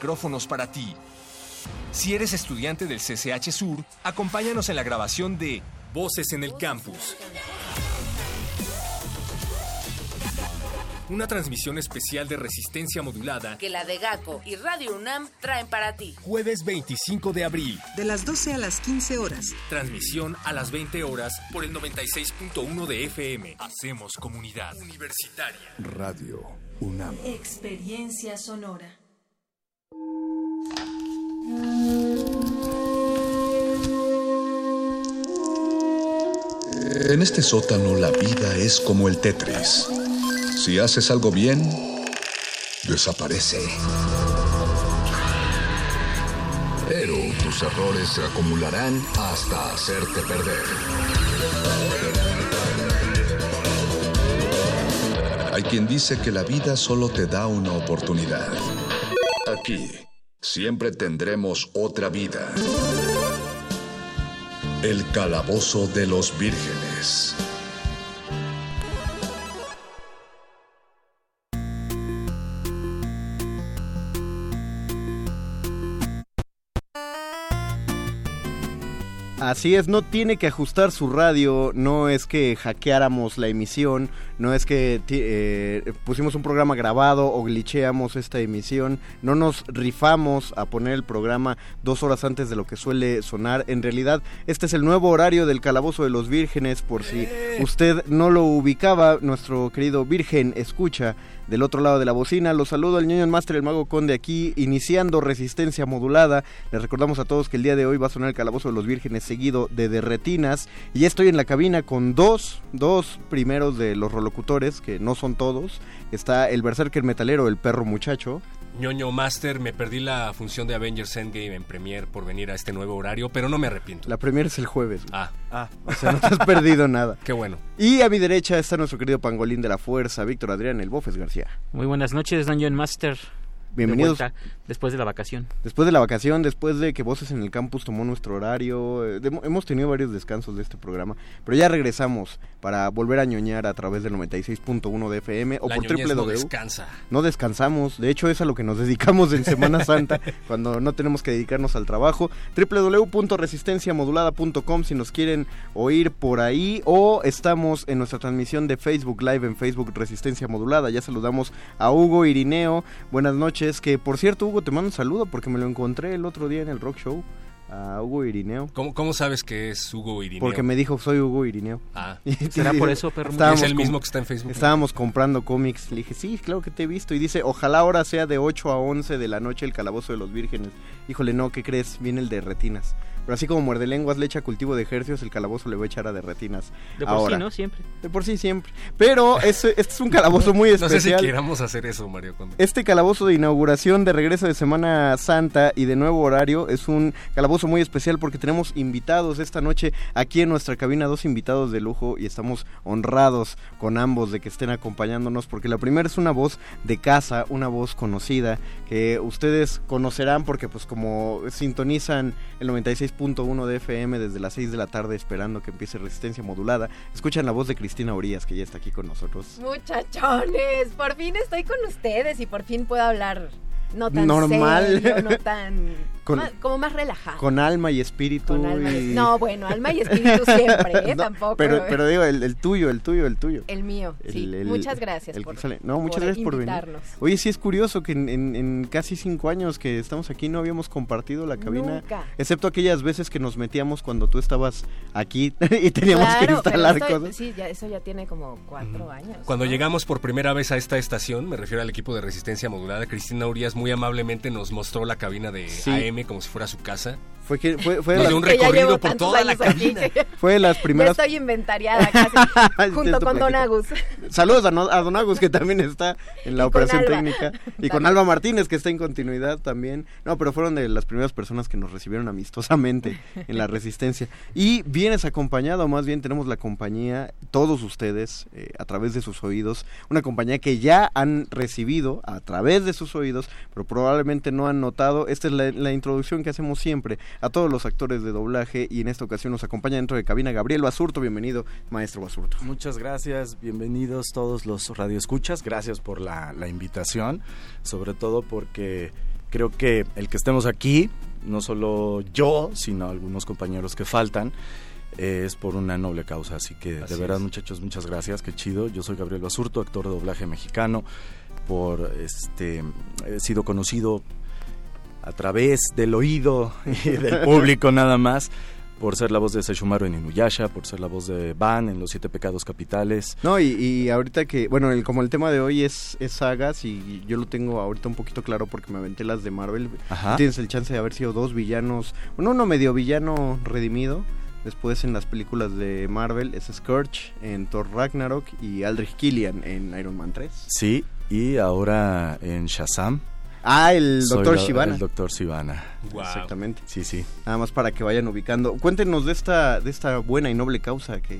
Micrófonos para ti. Si eres estudiante del CCH Sur, acompáñanos en la grabación de Voces en el Campus. Una transmisión especial de resistencia modulada que la de GACO y Radio UNAM traen para ti. jueves 25 de abril. De las 12 a las 15 horas. Transmisión a las 20 horas por el 96.1 de FM. Hacemos comunidad universitaria. Radio UNAM. Experiencia sonora. En este sótano la vida es como el Tetris. Si haces algo bien, desaparece. Pero tus errores se acumularán hasta hacerte perder. Hay quien dice que la vida solo te da una oportunidad. Aquí siempre tendremos otra vida. El calabozo de los vírgenes. Así es, no tiene que ajustar su radio, no es que hackeáramos la emisión, no es que eh, pusimos un programa grabado o glitcheamos esta emisión, no nos rifamos a poner el programa dos horas antes de lo que suele sonar. En realidad, este es el nuevo horario del Calabozo de los Vírgenes, por si usted no lo ubicaba, nuestro querido Virgen escucha del otro lado de la bocina. Los saludo al ñoño Master, el Mago Conde aquí, iniciando resistencia modulada. Les recordamos a todos que el día de hoy va a sonar el Calabozo de los Vírgenes seguido de Derretinas. Y estoy en la cabina con dos, dos primeros de los rolocutores, que no son todos. Está el Berserker Metalero, el perro muchacho. Ñoño Master, me perdí la función de Avengers Endgame en Premiere por venir a este nuevo horario, pero no me arrepiento. La primera es el jueves. güey. Ah, Ah, o sea, no te has perdido nada. qué bueno. Y a mi derecha está nuestro querido pangolín de la fuerza, Víctor Adrián, el Bofes García. Muy buenas noches, Dungeon Master. bienvenidos. De vuelta, después de la vacación. Después de la vacación, después de que Voces en el Campus tomó nuestro horario, eh, de- hemos tenido varios descansos de este programa, pero ya regresamos para volver a ñoñar a través del 96.1 de FM o La por ñoñez no descansa. No descansamos, de hecho es a lo que nos dedicamos en Semana Santa, cuando no tenemos que dedicarnos al trabajo. www.resistenciamodulada.com si nos quieren oír por ahí o estamos en nuestra transmisión de Facebook Live en Facebook Resistencia Modulada. Ya saludamos a Hugo Irineo. Buenas noches, que por cierto Hugo te mando un saludo porque me lo encontré el otro día en el Rock Show. A Hugo Irineo. ¿Cómo, cómo sabes que es Hugo Irineo? Porque me dijo, soy Hugo Irineo. Ah. ¿Será por eso, perro? Estábamos Es el mismo que está en Facebook. Estábamos comprando cómics. Le dije, sí, claro que te he visto. Y dice, ojalá ahora sea de 8 a 11 de la noche el Calabozo de los Vírgenes. Híjole, no, ¿qué crees? Viene el de retinas. Pero así como muerde lenguas le echa cultivo de ejercios, el calabozo le va a echar a de retinas. De por ahora. sí, ¿no? Siempre. De por sí, siempre. Pero este, este es un calabozo muy No sé si especial. queramos hacer eso, Mario. Cuando... Este calabozo de inauguración de regreso de Semana Santa y de nuevo horario es un calabozo muy especial porque tenemos invitados esta noche aquí en nuestra cabina, dos invitados de lujo y estamos honrados con ambos de que estén acompañándonos porque la primera es una voz de casa, una voz conocida que ustedes conocerán porque pues como sintonizan el 96.1 de FM desde las 6 de la tarde esperando que empiece resistencia modulada, escuchan la voz de Cristina Orías que ya está aquí con nosotros. Muchachones, por fin estoy con ustedes y por fin puedo hablar no tan Normal. serio, no tan Con- más- como más relajado. Con alma y espíritu. Con alma y- y- No, bueno, alma y espíritu siempre, ¿eh? No, Tampoco. Pero, ¿eh? pero digo, el, el tuyo, el tuyo, el tuyo. El mío, sí. El- Muchas gracias por, sale. No, muchas por gracias por venir. invitarnos. Oye, sí es curioso que en, en- en casi cinco años que estamos aquí no habíamos compartido la cabina. Nunca. Excepto aquellas veces que nos metíamos cuando tú estabas aquí y teníamos que Claro, instalar esto- cosas. Sí, ya, eso ya tiene como cuatro años. Cuando ¿no? llegamos por primera vez a esta estación, me refiero al equipo de resistencia modulada, Cristina Urias muy amablemente nos mostró la cabina de Sí. AM como si fuera su casa. Fue que fue, fue, un recorrido por toda la aquí cabina. fue de las ya primeras. estoy inventariada casi, junto con Don. Agus. Saludos a, No- a Don Agus, que también está en la Y operación técnica. Y con. Alba Martínez, que está en continuidad también. No, pero fueron de las primeras personas que nos recibieron amistosamente en la resistencia. Y vienes acompañado, más bien tenemos la compañía, todos ustedes, eh, a través de sus oídos. Una compañía que ya han recibido a través de sus oídos, pero probablemente no han notado. Esta es la, la introducción que hacemos siempre a todos los actores de doblaje. Y en esta ocasión nos acompaña dentro de cabina Gabriel Basurto. Bienvenido, maestro Basurto. Muchas gracias, bienvenidos todos los radioescuchas, gracias por la, la invitación, sobre todo porque creo que el que estemos aquí, no solo yo, sino algunos compañeros que faltan, eh, es por una noble causa, así que Así de verdad es. muchachos, muchas gracias, qué chido, yo soy Gabriel Basurto, actor de doblaje mexicano, por este, he sido conocido a través del oído y del público nada más, por ser la voz de Sesshomaru en Inuyasha, por ser la voz de Van en Los Siete Pecados Capitales. No, y, y ahorita que, bueno, el, como el tema de hoy es, es sagas y yo lo tengo ahorita un poquito claro porque me aventé las de Marvel. Ajá. Tienes el chance de haber sido dos villanos, bueno, uno medio villano redimido. Después en las películas de Marvel es Scourge en Thor Ragnarok y Aldrich Killian en Iron Man 3. Sí, y ahora en Shazam. Ah, el soy Doctor la- Shivana. El Doctor Shivana. Wow. Exactamente. Sí, sí. Nada más para que vayan ubicando. Cuéntenos de esta, de esta buena y noble causa que,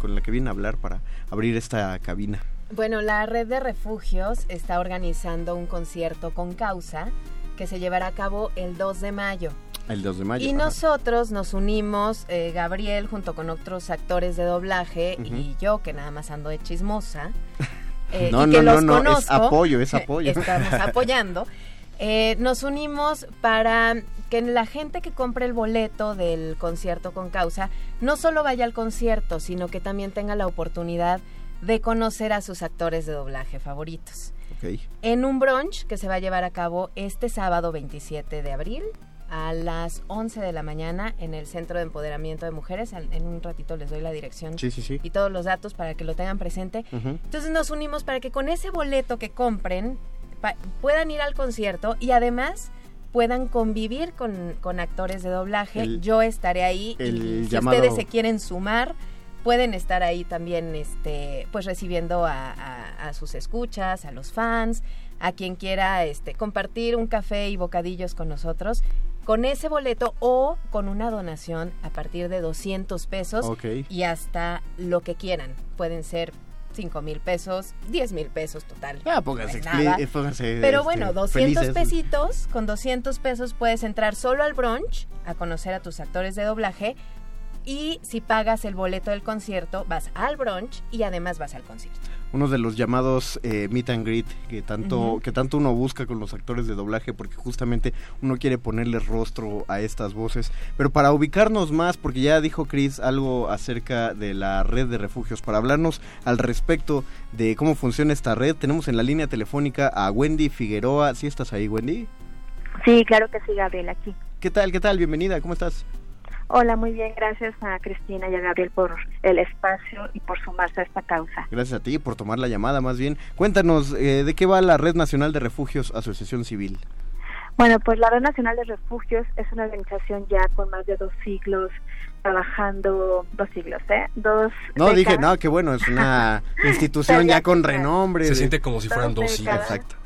con, la que vienen a hablar para abrir esta cabina. Bueno, la red de refugios está organizando un concierto con causa que se llevará a cabo el 2 de mayo. El 2 de mayo. Y ajá. nosotros nos unimos, eh, Gabriel junto con otros actores de doblaje y yo que nada más ando de chismosa. eh, No, y que no, no, los no, es apoyo, es apoyo. Estamos apoyando. Eh, nos unimos para que la gente que compre el boleto del concierto con causa no solo vaya al concierto, sino que también tenga la oportunidad de conocer a sus actores de doblaje favoritos. En un brunch que se va a llevar a cabo este sábado 27 de abril a las 11 de la mañana en el Centro de Empoderamiento de Mujeres. En, un ratito les doy la dirección Sí, sí, sí. y todos los datos para que lo tengan presente. Entonces nos unimos para que con ese boleto que compren puedan ir al concierto y además puedan convivir con, con actores de doblaje. El- Yo estaré ahí el y si llamado- ustedes se quieren sumar pueden estar ahí también este pues recibiendo a, a- a sus escuchas, a los fans, a quien quiera este compartir un café y bocadillos con nosotros con ese boleto o con una donación a partir de 200 pesos y hasta lo que quieran. Pueden ser 5 mil pesos, 10 mil pesos total. Ah, pónganse, no nada. Pero este, bueno, 200 felices. pesitos, con 200 pesos puedes entrar solo al brunch a conocer a tus actores de doblaje y si pagas el boleto del concierto, vas al brunch y además vas al concierto. Uno de los llamados eh, meet and greet que tanto, que tanto uno busca con los actores de doblaje porque justamente uno quiere ponerle rostro a estas voces. Pero para ubicarnos más, porque ya dijo Chris algo acerca de la red de refugios, para hablarnos al respecto de cómo funciona esta red, tenemos en la línea telefónica a Wendy Figueroa. ¿Sí estás ahí, Wendy? Sí, claro que sí, Gabriel, aquí. ¿Qué tal? ¿Qué tal? Bienvenida, ¿cómo estás? Hola, muy bien, gracias a Cristina y a Gabriel por el espacio y por sumarse a esta causa. Gracias a ti por tomar la llamada, más bien. Cuéntanos, eh, ¿de qué va la Red Nacional de Refugios Asociación Civil? Bueno, pues la Red Nacional de Refugios es una organización ya con más de dos siglos trabajando, dos siglos, ¿eh? Dos No, dije, no, que bueno, es una institución ya con renombre. Se de- siente como si fueran dos hijos. Exacto.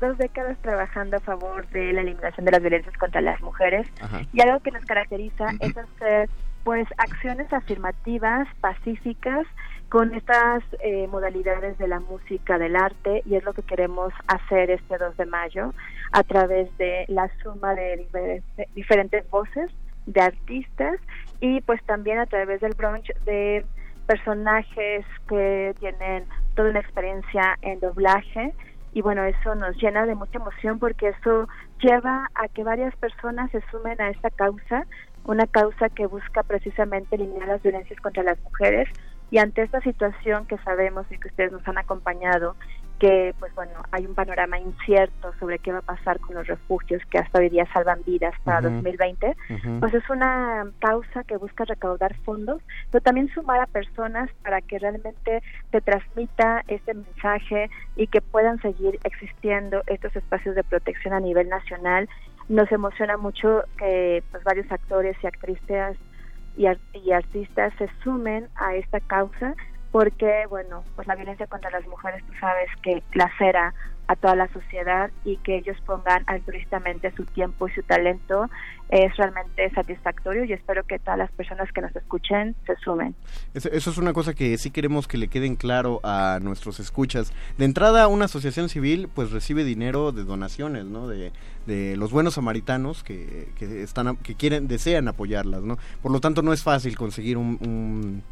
Dos décadas trabajando a favor de la eliminación de las violencias contra las mujeres Ajá. y algo que nos caracteriza es hacer pues acciones afirmativas, pacíficas con estas eh, modalidades de la música, del arte y es lo que queremos hacer este 2 de mayo a través de la suma de diferentes, diferentes voces de artistas y pues también a través del brunch de personajes que tienen toda una experiencia en doblaje y bueno, eso nos llena de mucha emoción porque eso lleva a que varias personas se sumen a esta causa, una causa que busca precisamente eliminar las violencias contra las mujeres. Y ante esta situación que sabemos y que ustedes nos han acompañado, que pues bueno, hay un panorama incierto sobre qué va a pasar con los refugios que hasta hoy día salvan vidas para Ujú. 2020, Ujú. pues es una causa que busca recaudar fondos, pero también sumar a personas para que realmente se transmita este mensaje y que puedan seguir existiendo estos espacios de protección a nivel nacional. Nos emociona mucho que pues varios actores y actrices y, ar- y artistas se sumen a esta causa porque bueno pues la violencia contra las mujeres tú sabes que lacera a toda la sociedad y que ellos pongan altruistamente su tiempo y su talento es realmente satisfactorio y espero que todas las personas que nos escuchen se sumen. Eso, eso es una cosa que sí queremos que le queden claro a nuestros escuchas. De entrada, una asociación civil pues recibe dinero de donaciones, ¿no? De, de los buenos samaritanos que, que están que quieren desean apoyarlas, ¿no? Por lo tanto, no es fácil conseguir un, un,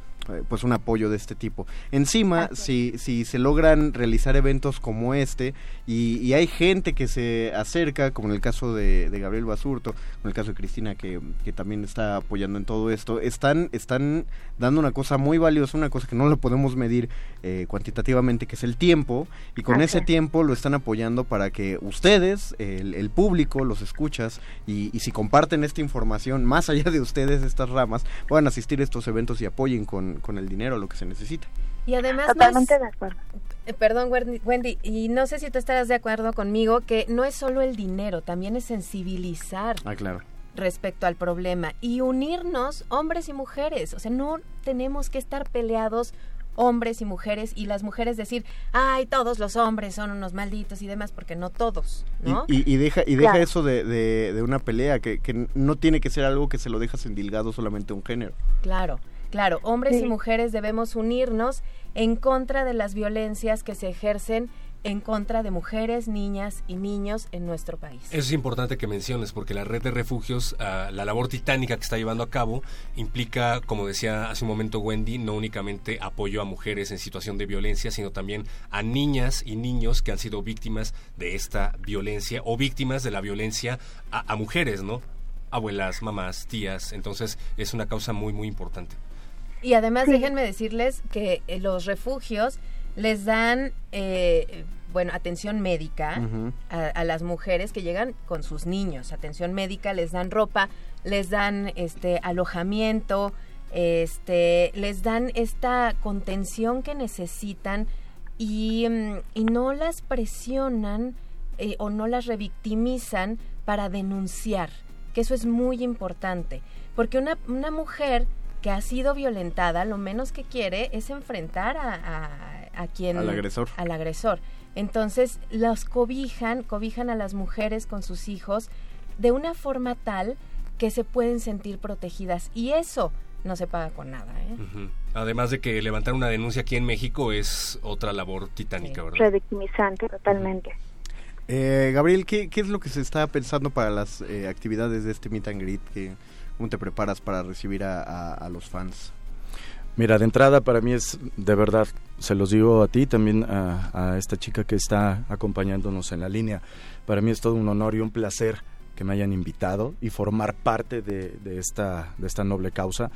pues un apoyo de este tipo. Encima, si, si se logran realizar eventos como este y, y hay gente que se acerca, como en el caso de, de Gabriel Basurto, en el caso de Cristina que, que también está apoyando en todo esto, están, están dando una cosa muy valiosa, una cosa que no lo podemos medir eh, cuantitativamente, que es el tiempo, y con ese es. tiempo lo están apoyando para que ustedes, el, el público, los escuchas, y, y si comparten esta información, más allá de ustedes, estas ramas, puedan asistir a estos eventos y apoyen con, con el dinero lo que se necesita. Y además Totalmente no es- de acuerdo. Eh, Perdón, Wendy- Wendy, y no sé si tú estarás de acuerdo conmigo que no es solo el dinero, también es sensibilizar Ah, claro. respecto al problema y unirnos hombres y mujeres. O sea, no tenemos que estar peleados hombres y mujeres y las mujeres decir, ay, todos los hombres son unos malditos y demás, porque no todos, ¿no? Y, y- y deja, y deja Claro. eso de, de- de una pelea, que, que no tiene que ser algo que se lo dejas endilgado solamente a un género. Claro, claro, hombres y mujeres debemos unirnos en contra de las violencias que se ejercen en contra de mujeres, niñas y niños en nuestro país. Eso es importante que menciones porque la red de refugios, ah, la labor titánica que está llevando a cabo, implica, como decía hace un momento Wendy, no únicamente apoyo a mujeres en situación de violencia, sino también a niñas y niños que han sido víctimas de esta violencia o víctimas de la violencia a, a mujeres, ¿no? Abuelas, mamás, tías. Entonces es una causa muy, muy importante. Y además déjenme decirles que eh, los refugios les dan, eh, bueno, atención médica a las mujeres que llegan con sus niños, atención médica, les dan ropa, les dan este alojamiento, este, les dan esta contención que necesitan y, mm, y no las presionan eh, o no las revictimizan para denunciar, que eso es muy importante, porque una, una mujer que ha sido violentada, lo menos que quiere es enfrentar a, a- a quien... Al agresor. Al agresor. Entonces, las cobijan, cobijan a las mujeres con sus hijos de una forma tal que se pueden sentir protegidas. Y eso no se paga con nada. ¿eh? Ujú. Además de que levantar una denuncia aquí en México es otra labor titánica, ¿verdad? Revictimizante, totalmente. Eh, Gabriel, ¿qué, ¿qué es lo que se está pensando para las eh, actividades de este Meet and Greet? ¿Qué- ¿Cómo te preparas para recibir a, los fans? Mira, de entrada para mí es de verdad, se los digo a ti, también a, esta chica que está acompañándonos en la línea. Para mí es todo un honor y un placer que me hayan invitado y formar parte de, esta, de esta noble causa,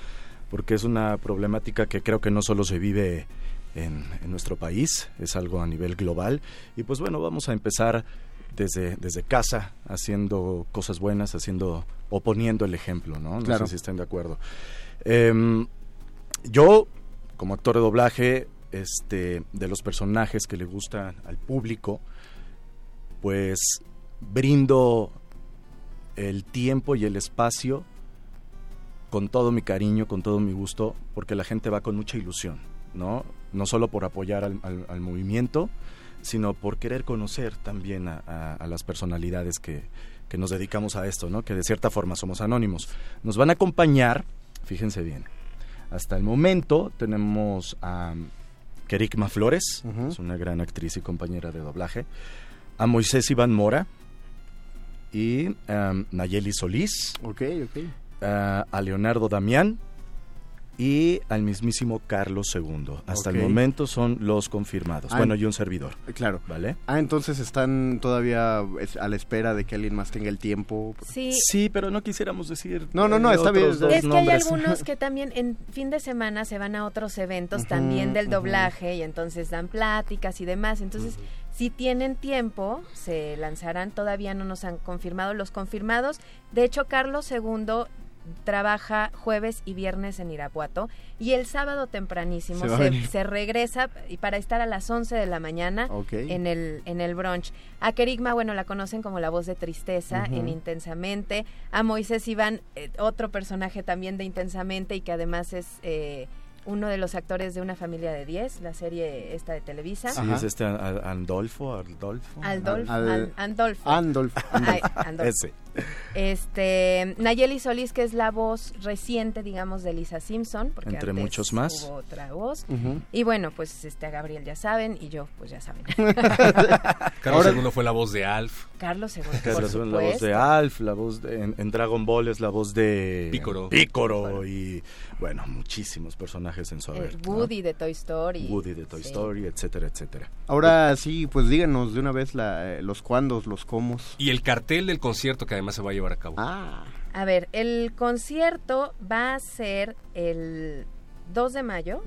porque es una problemática que creo que no solo se vive en nuestro país, es algo a nivel global. Y pues bueno, vamos a empezar desde, desde casa, haciendo cosas buenas, haciendo o poniendo el ejemplo, ¿no? No Claro. sé si estén de acuerdo. Em, yo, como actor de doblaje, este, de los personajes que le gustan al público, pues brindo el tiempo y el espacio con todo mi cariño, con todo mi gusto, porque la gente va con mucha ilusión, ¿no? No solo por apoyar al, al- al movimiento, sino por querer conocer también a, a- a las personalidades que, que nos dedicamos a esto, ¿no? Que de cierta forma somos anónimos. Nos van a acompañar, fíjense bien, hasta el momento tenemos a Kerigma Flores, es una gran actriz y compañera de doblaje, a Moisés Iván Mora y um, Nayeli Solís, a Leonardo Damián y al mismísimo Carlos II. Hasta Ok. el momento son los confirmados. Ah, bueno, y un servidor. Claro. ¿Vale? Ah, entonces están todavía a la espera de que alguien más tenga el tiempo. Sí. Sí, pero no quisiéramos decir. No, no, no, eh, está bien. Es que hay algunos que también en fin de semana se van a otros eventos Ujú, también del doblaje y entonces dan pláticas y demás. Entonces, si tienen tiempo, se lanzarán. Todavía no nos han confirmado los confirmados. De hecho, Carlos II trabaja jueves y viernes en Irapuato y el sábado tempranísimo Se regresa y para estar a las 11 de la mañana en el en el brunch. A Kerigma, bueno, la conocen como la voz de tristeza en Intensamente. A Moisés Iván, eh, otro personaje también de Intensamente y que además es eh, uno de los actores de Una familia de 10, la serie esta de Televisa. Sí, es este Andolfo. Aldolfo, Andolfo. Andolfo. Ay, Andolfo. Ese. Este, Nayeli Solís, que es la voz reciente, digamos, de Lisa Simpson, porque Entre antes muchos más. hubo otra voz. Y bueno, pues este a Gabriel ya saben y yo pues ya saben. Carlos Ahora- II fue la voz de Alf. Carlos II, por Carlos II, la voz de. Alf, la voz de- en, en Dragon Ball es la voz de Pícoro. Pícoro y bueno, muchísimos personajes en su haber. ¿no? Woody de Toy Story. Woody de Toy Sí. Story, etcétera, etcétera. Ahora sí, pues díganos de una vez la, eh, los cuándos, los comos. Y el cartel del concierto que además se va a llevar a cabo. Ah, A ver, el concierto va a ser el 2 de mayo.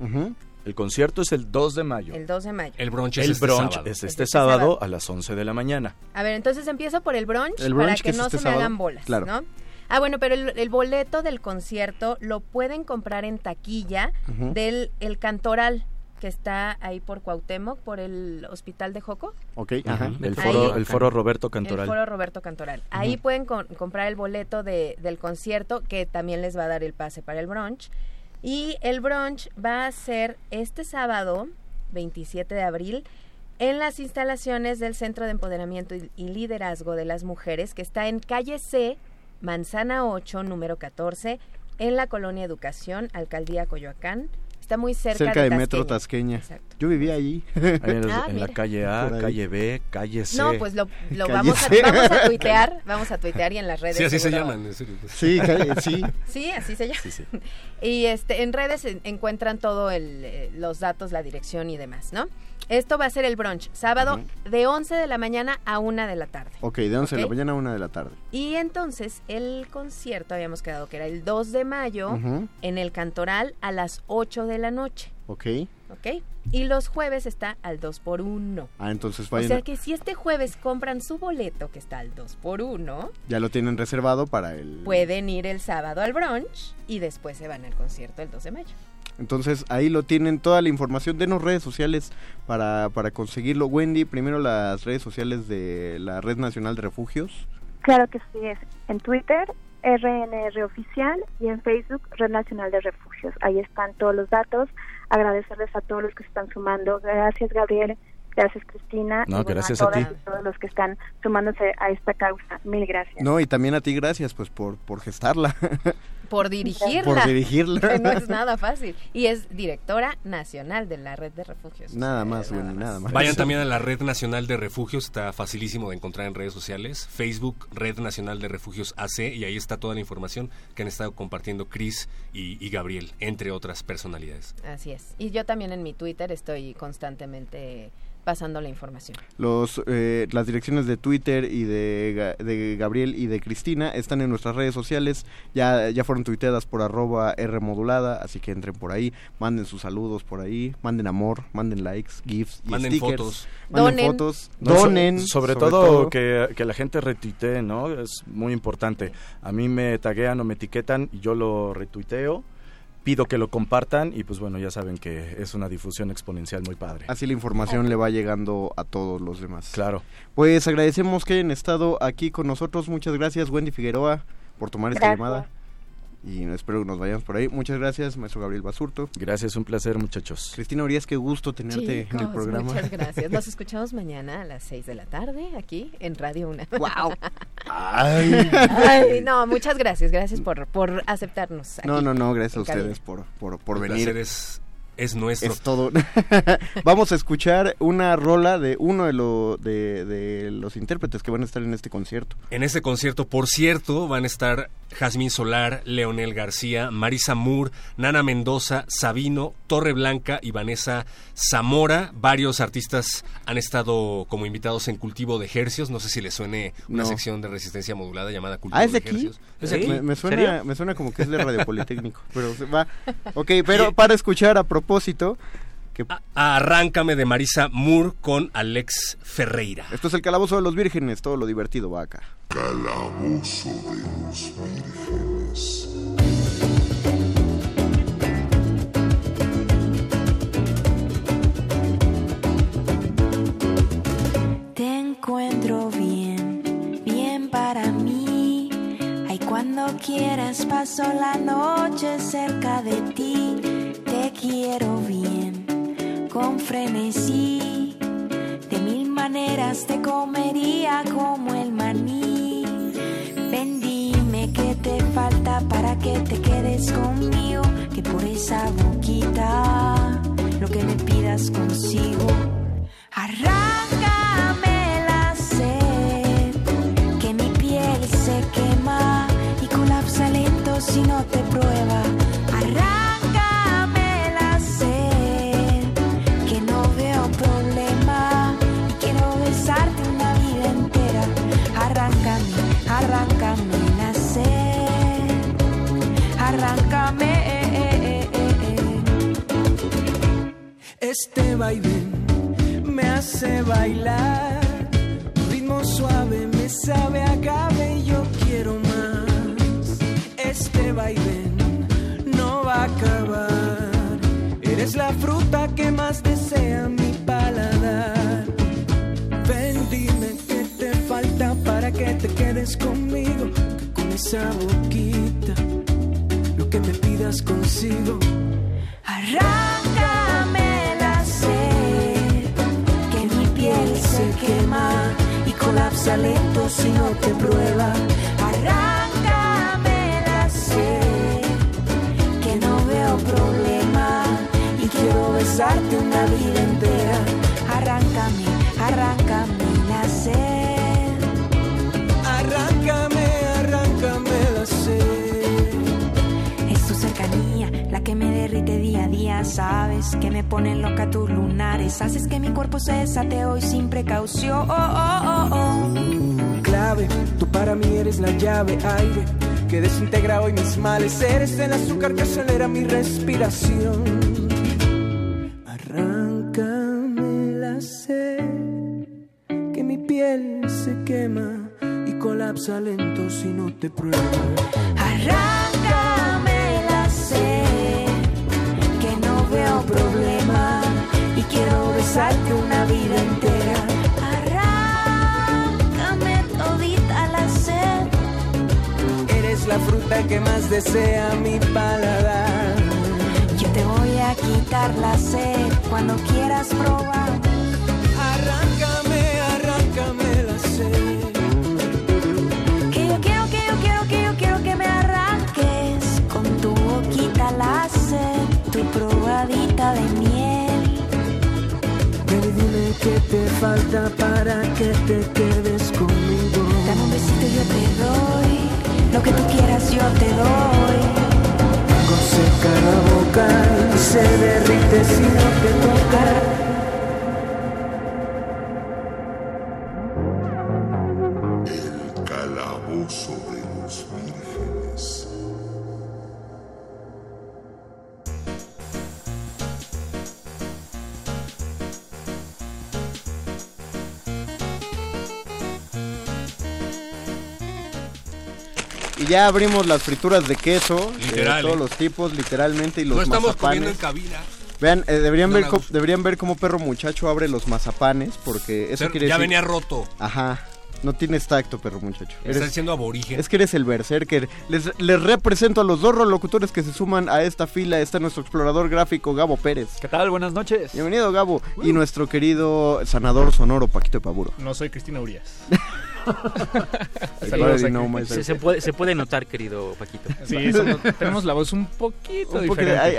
El concierto es el 2 de mayo. El 2 de mayo. El brunch es El este brunch sábado. es Es este este sábado, sábado. a las 11 de la mañana. A ver, entonces empiezo por el brunch, El para que no este se me hagan bolas, Claro. ¿no? Ah, bueno, pero el, el boleto del concierto lo pueden comprar en taquilla del el Cantoral, que está ahí por Cuauhtémoc, por el Hospital de Joco. Ok, ajá. El Ahí- foro, el foro Roberto El Cantoral. foro Roberto Cantoral. Ahí pueden con- comprar el boleto de, del concierto, que también les va a dar el pase para el brunch. Y el brunch va a ser este sábado, 27 de abril, en las instalaciones del Centro de Empoderamiento y, y Liderazgo de las Mujeres, que está en calle C, Manzana 8, número 14, en la Colonia Educación, Alcaldía Coyoacán. Está muy cerca, Cerca de, de Metro Tasqueña. Exacto. Yo vivía allí. Ahí en, Ah, en la calle A, calle B, calle C. No, pues lo, vamos, a, vamos a tuitear, vamos a tuitear y en las redes. Sí, así se llaman. en serio. sí, sí. Sí, así se llama. Sí, sí. Y este, en redes en- encuentran todo el, eh, los datos, la dirección y demás, ¿no? Esto va a ser el brunch, sábado de 11 de la mañana a 1 de la tarde. Ok, de 11 de la mañana a 1 de la tarde. Y entonces el concierto habíamos quedado que era el 2 de mayo en el Cantoral a las 8 de la noche, Ok. ¿ok? Y los jueves está al 2 por 1 Ah, entonces O vayan. sea que si este jueves compran su boleto que está al 2 por 1 Ya lo tienen reservado para el. pueden ir el sábado al brunch y después se van al concierto el 2 de mayo. Entonces ahí lo tienen toda la información. Denos redes sociales para, para conseguirlo. Wendy, primero las redes sociales de la Red Nacional de Refugios. Claro que sí, es en Twitter, RNR Oficial, y en Facebook, Red Nacional de Refugios. Ahí están todos los datos. Agradecerles a todos los que se están sumando. Gracias, Gabriel. Gracias, Cristina. No, y bueno, gracias a todas ti. y todos los que están sumándose a esta causa. Mil gracias. No, y también a ti gracias pues por, por gestarla. Por dirigirla. Por dirigirla. Que no es nada fácil. Y es directora nacional de la Red de Refugios. nada más, Wendy, nada más. Vayan también a la Red Nacional de Refugios, está facilísimo de encontrar en redes sociales. Facebook, Red Nacional de Refugios AC, y ahí está toda la información que han estado compartiendo Chris y, y Gabriel, entre otras personalidades. Así es. Y yo también en mi Twitter estoy constantemente pasando la información. Los, eh, las direcciones de Twitter y de, de Gabriel y de Cristina están en nuestras redes sociales. Ya, ya fueron tuiteadas por arroba R modulada, así que entren por ahí, manden sus saludos por ahí, manden amor, manden likes, gifs y Manden stickers. fotos. Manden Donen. fotos. So- Donen. sobre, todo, Que, que la gente retuitee, ¿no? Es muy importante. A mí me taguean o me etiquetan y yo lo retuiteo. Pido que lo compartan y pues bueno, ya saben que es una difusión exponencial muy padre. Así la información le va llegando a todos los demás. Claro. Pues agradecemos que hayan estado aquí con nosotros. Muchas gracias, Wendy Figueroa, por tomar esta Gracias. llamada. Y espero que nos vayamos por ahí. Muchas gracias, maestro Gabriel Basurto. Gracias, un placer, muchachos. Cristina Urias, qué gusto tenerte en el programa. Muchas gracias. Nos escuchamos mañana a las 6 de la tarde aquí en Radio Una. ¡Wow! Ay. Ay, no, muchas gracias. Gracias por, por aceptarnos. Aquí No, no, no, gracias a ustedes por, por, por venir. placer es, es nuestro. Es todo. Vamos a escuchar una rola de uno de, lo, de, de los intérpretes que van a estar en este concierto. En este concierto, por cierto, van a estar Jazmín Solar, Leonel García, Marisa Moore, Nana Mendoza, Sabino, Torre Blanca y Vanessa Zamora. Varios artistas han estado como invitados en Cultivo de Hercios. No sé si les suene una No. sección de resistencia modulada llamada Cultivo Ah, ¿es de de aquí? Me, suena, me suena como que es de Radio Politécnico. pero se va. Ok, pero para escuchar a propósito, que A- Arráncame de Marisa Moore con Alex Ferreira. esto es el calabozo de los vírgenes, todo lo divertido va acá. Calabozo de los vírgenes. Te encuentro bien, cuando quieras paso la noche cerca de ti. Te quiero bien, con frenesí. De mil maneras te comería como el maní. Ven, dime qué te falta para que te quedes conmigo. Que por esa boquita lo que me pidas consigo. Si no te prueba. Arráncame la sed, que no veo problema y quiero besarte una vida entera. Arráncame, arráncame la sed, arráncame. eh, eh, eh, eh. Este vaivén me hace bailar. Ritmo suave me sabe a yo quiero más. Este vaivén no va a acabar. Eres la fruta que más desea mi paladar. Ven, dime qué te falta para que te quedes conmigo. Con esa boquita lo que me pidas consigo. Arráncame la sed, que mi piel se quema y colapsa lento si no te prueba. Besarte una vida entera. Arráncame, arráncame la sed. Arráncame, arráncame la sed. Es tu cercanía la que me derrite día a día. Sabes que me ponen loca tus lunares. Haces que mi cuerpo se desate hoy sin precaución. Oh, oh, oh, oh. Clave, tú para mí eres la llave, aire que desintegra hoy mis males. Eres el azúcar que acelera mi respiración. Piel se quema y colapsa lento si no te pruebo. Arráncame la sed, que no veo problema y quiero besarte una vida entera. Arráncame todita la sed. Eres la fruta que más desea mi paladar. Yo te voy a quitar la sed cuando quieras probar. De miel. Baby, dime qué te falta para que te quedes conmigo. Dame un besito, yo te doy. Lo que tú quieras, yo te doy. Con seca la boca y se derrite si no te toca. Ya abrimos las frituras de queso, de Literal, todos ¿eh? los tipos, literalmente, y los No estamos mazapanes. comiendo en cabina. Vean, eh, deberían, No ver gusta. deberían ver cómo perro muchacho abre los mazapanes, porque eso Pero quiere ya decir... venía roto. Ajá, no tienes tacto, perro muchacho. Estás siendo aborigen. Es que eres el berserker. Les, les represento a los dos locutores que se suman a esta fila. Está nuestro explorador gráfico, Gabo Pérez. ¿Qué tal? Buenas noches. Bienvenido, Gabo. Y nuestro querido sanador sonoro, Paquito de Paburo. No soy Cristina Urias. Saludos. Se, se puede, se puede notar, querido Paquito. Sí, tenemos la voz un poquito Un poquito- diferente.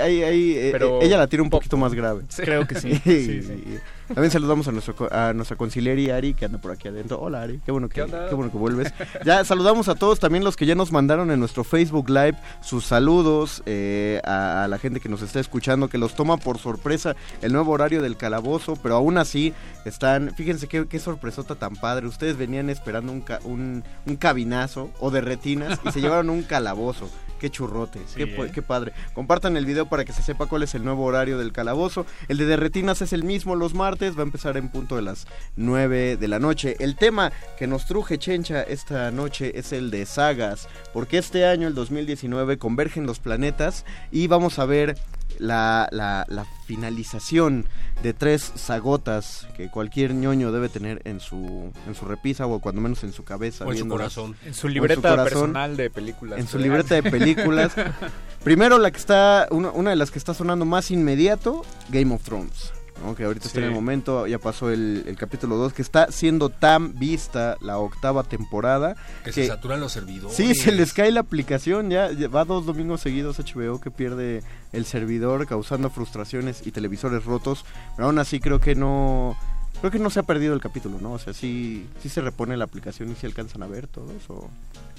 eh, pero ella la tiene un poquito más grave. Creo que sí, sí, sí. También saludamos a, nuestro, a nuestra conciliary Ari, que anda por aquí adentro. Hola Ari, qué bueno que, ¿Qué qué bueno que vuelves. Ya saludamos a todos, también los que ya nos mandaron en nuestro Facebook Live sus saludos, eh, a, a la gente que nos está escuchando, que los toma por sorpresa el nuevo horario del calabozo, pero aún así están, fíjense qué, qué sorpresota tan padre. Ustedes venían esperando un, ca- un, un cabinazo o de retinas y se llevaron un calabozo. Qué churrote, Sí, qué, ¿eh? qué padre. Compartan el video para que se sepa cuál es el nuevo horario del calabozo. El de Derretinas es el mismo los martes, va a empezar en punto de las 9 de la noche. El tema que nos truje Chencha esta noche es el de sagas, porque este año, el 2019, convergen los planetas y vamos a ver la, la- la finalización de tres sagotas que cualquier ñoño debe tener en su, en su repisa o cuando menos en su cabeza. O en su corazón. En su libreta corazón. personal de películas. En su libreta de películas. Primero la que está, una, una de las que está sonando más inmediato, Game of Thrones. ¿No? Que ahorita está en el momento, ya pasó el, el capítulo 2, que está siendo tan vista la octava temporada. Que se saturan los servidores. Sí, se les cae la aplicación, ya, va dos domingos seguidos HBO que pierde el servidor causando frustraciones y televisores rotos, pero aún así creo que no creo que no se ha perdido el capítulo, ¿no? O sea, sí sí se repone la aplicación y se alcanzan a ver todos o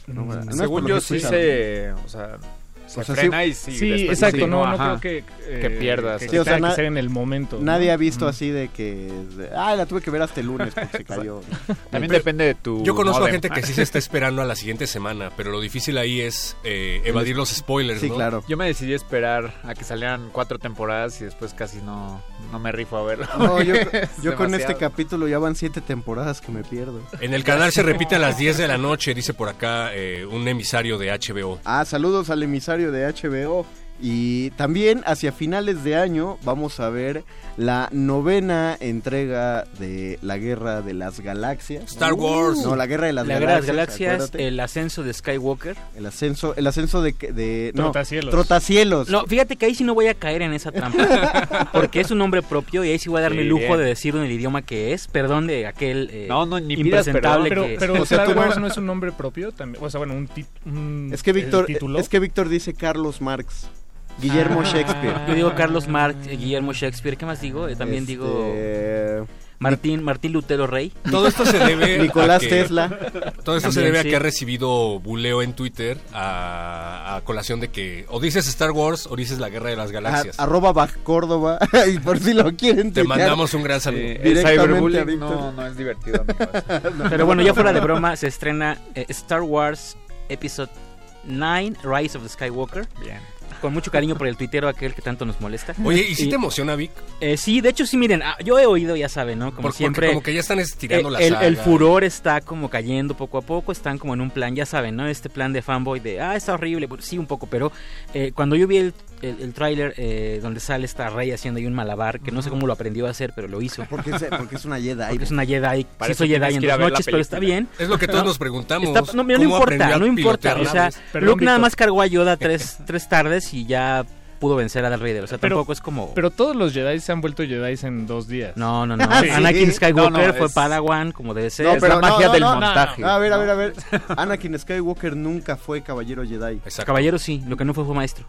no, Mm, Según yo sí se, o sea, se O sea, frena sí- y sí, Sí, después exacto, no, no ajá. creo que, eh, que pierdas. que Sí, o sea, que ser en el momento. ¿no? Nadie ha visto así de que de, ah, la tuve que ver hasta el lunes porque se cayó. También Pero depende de tu Yo conozco a gente que sí se está esperando a la siguiente semana, pero lo difícil ahí es eh, evadir los spoilers, Sí, ¿no? claro. Yo me decidí esperar a que salieran cuatro temporadas y después casi no, no me rifo a verlo. No, yo, yo con este capítulo ya van siete temporadas que me pierdo. En el canal se repite a las 10 de la noche, dice por acá eh, un emisario de HBO. Ah, saludos al emisario de HBO. Y también hacia finales de año vamos a ver la novena entrega de la Guerra de las Galaxias. Star Wars. No, la Guerra de las La Guerra de las Galaxias. Galaxias, acuérdate. el ascenso de Skywalker. El ascenso, el ascenso de, que- de no, Trotacielos. Trotacielos. No, fíjate que ahí sí no voy a caer en esa trampa. porque es un nombre propio y ahí sí voy a darme el Sí, lujo bien. de decirlo en el idioma que es. Perdón de aquel eh, No, no, ni impresentable Pero, que... pero O sea, Star Wars no es un nombre propio también. O sea, bueno, un, tit- un- Es que Víctor, título. es que Víctor dice Carlos Marx, Guillermo Ah, Shakespeare. Yo digo Carlos Marx, eh, Guillermo Shakespeare. ¿Qué más digo? Eh, también Este, digo Martín, Martín Lutero Rey. Todo esto se debe Nicolás a que- Tesla. Todo esto se debe a que ha recibido buleo en Twitter a, a colación de que o dices Star Wars o dices la Guerra de las Galaxias. A- arroba Baj Córdoba. y por si lo quieren Te tuitear. mandamos un gran saludo. Sí, el Directamente no, no es divertido, amigos. Pero bueno, ya fuera de broma, se estrena eh, Star Wars Episode 9, Rise of the Skywalker. Bien. Con mucho cariño por el tuitero aquel que tanto nos molesta. Oye, ¿y si te emociona, Vic? Eh, sí, de hecho sí, miren, ah, yo he oído, ya saben, ¿no? Como Porque- siempre... como que ya están estirando eh, la el, saga. el furor está como cayendo poco a poco, están como en un plan, ya saben, ¿no? Este plan de fanboy de, ah, está horrible, sí, un poco, pero eh, cuando yo vi el, el, el tráiler eh, donde sale esta rey haciendo ahí un malabar, que no sé cómo lo aprendió a hacer, pero lo hizo. Porque es, porque es una Jedi. Porque es una Jedi, Para sí soy Jedi en dos noches, pero está bien. Es lo que todos ¿no? nos preguntamos. Está- no, no ¿Cómo aprendió importa, no importa. O sea? Perdón, Luke nada más cargó a Yoda tres, tres tardes y ya pudo vencer a Darth Vader. O sea, Pero- tampoco es como... Pero todos los Jedi se han vuelto Jedi en dos días. No, no, no. Sí. Anakin Skywalker No, no, fue es- Padawan, como debe ser. No, Es pero la magia no, del no, no, montaje. no, a ver, a ver, a ver. Anakin Skywalker nunca fue caballero Jedi. Exacto. Caballero sí, lo que no fue fue maestro.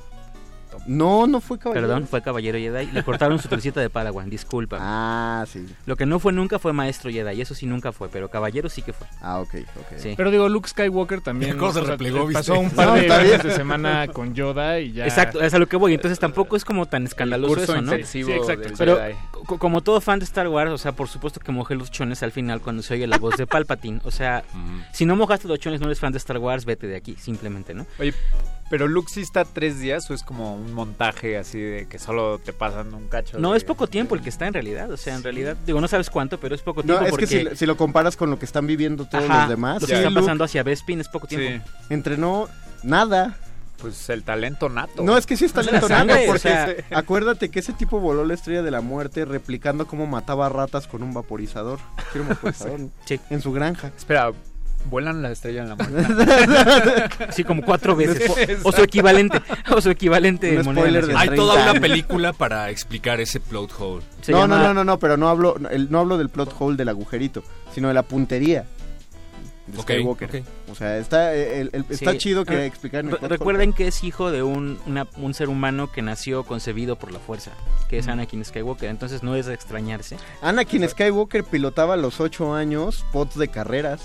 No, no fue Caballero. Perdón, fue Caballero Jedi. Le cortaron su trencita de Padawan, disculpa. Ah, sí. Lo que no fue nunca fue Maestro Jedi, eso sí nunca fue, pero Caballero sí que fue. Ah, ok, ok. Sí. Pero digo, Luke Skywalker también ¿Cómo se o sea, replegó, viste? pasó un par No, de fines de semana con Yoda y ya... Exacto, es a lo que voy. Entonces tampoco es como tan escandaloso curso eso, ¿no? Sí, exacto. Pero como todo fan de Star Wars, o sea, por supuesto que mojé los chones al final cuando se oye la voz de Palpatine. O sea, si no mojaste los chones, no eres fan de Star Wars, vete de aquí, simplemente, ¿no? Oye, pero Luke sí está tres días o es como un montaje así de que solo te pasan un cacho. No, de- es poco tiempo el que está en realidad. O sea, en realidad, digo, no sabes cuánto, pero es poco No, tiempo. es porque... que si, si lo comparas con lo que están viviendo todos Ajá, los demás, Lo que sí, está Luke pasando hacia Bespin es poco tiempo. Sí, entrenó nada. pues el talento nato. No, es que sí está La lento sangre, porque o sea- acuérdate que ese tipo voló la estrella de la muerte replicando cómo mataba ratas con un vaporizador. Sí, un vaporizador, ¿no? Sí. En su granja. Espera, vuelan la estrella en la muerte. Sí, como cuatro veces. O, o su equivalente. O su equivalente spoiler de. Hay toda 30 una película para explicar ese plot hole. Se no, llama- no, no, no, no, pero no hablo, el- no hablo del plot hole del agujerito, sino de la puntería. De Ok, Skywalker. ok. O sea, está, el- el- está Sí. chido que Ah, explicar en el re- plot hole. Recuerden que es hijo de un, una- un ser humano que nació concebido por la fuerza, que es Anakin Skywalker. Entonces no es de extrañarse. Anakin Skywalker pilotaba a los 8 años pods de carreras.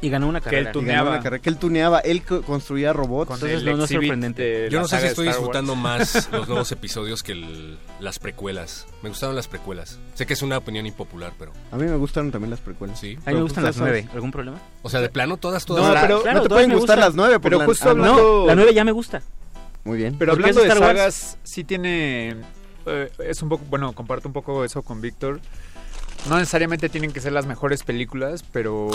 Y ganó una Que carrera. él Y ganó Tuneaba. una carrera que él tuneaba, él co- construía robots. Con Entonces no- no es sorprendente. de Yo la no sé si estoy disfrutando más los nuevos episodios que el- las precuelas. Me gustaron las precuelas. Sé que es una opinión impopular, pero A mí me gustaron también las precuelas. sí. A mí me gustan las nueve. ¿Algún problema? O sea, de plano todas, todas. No, la- pero claro, no te pueden gustar las 9. Pero justo Ah, hablando- No, la nueve ya me gusta. Muy bien. Pero hablando de sagas, sí tiene... eh, es un poco... Bueno, comparto un poco eso con Víctor. No necesariamente tienen que ser las mejores películas, pero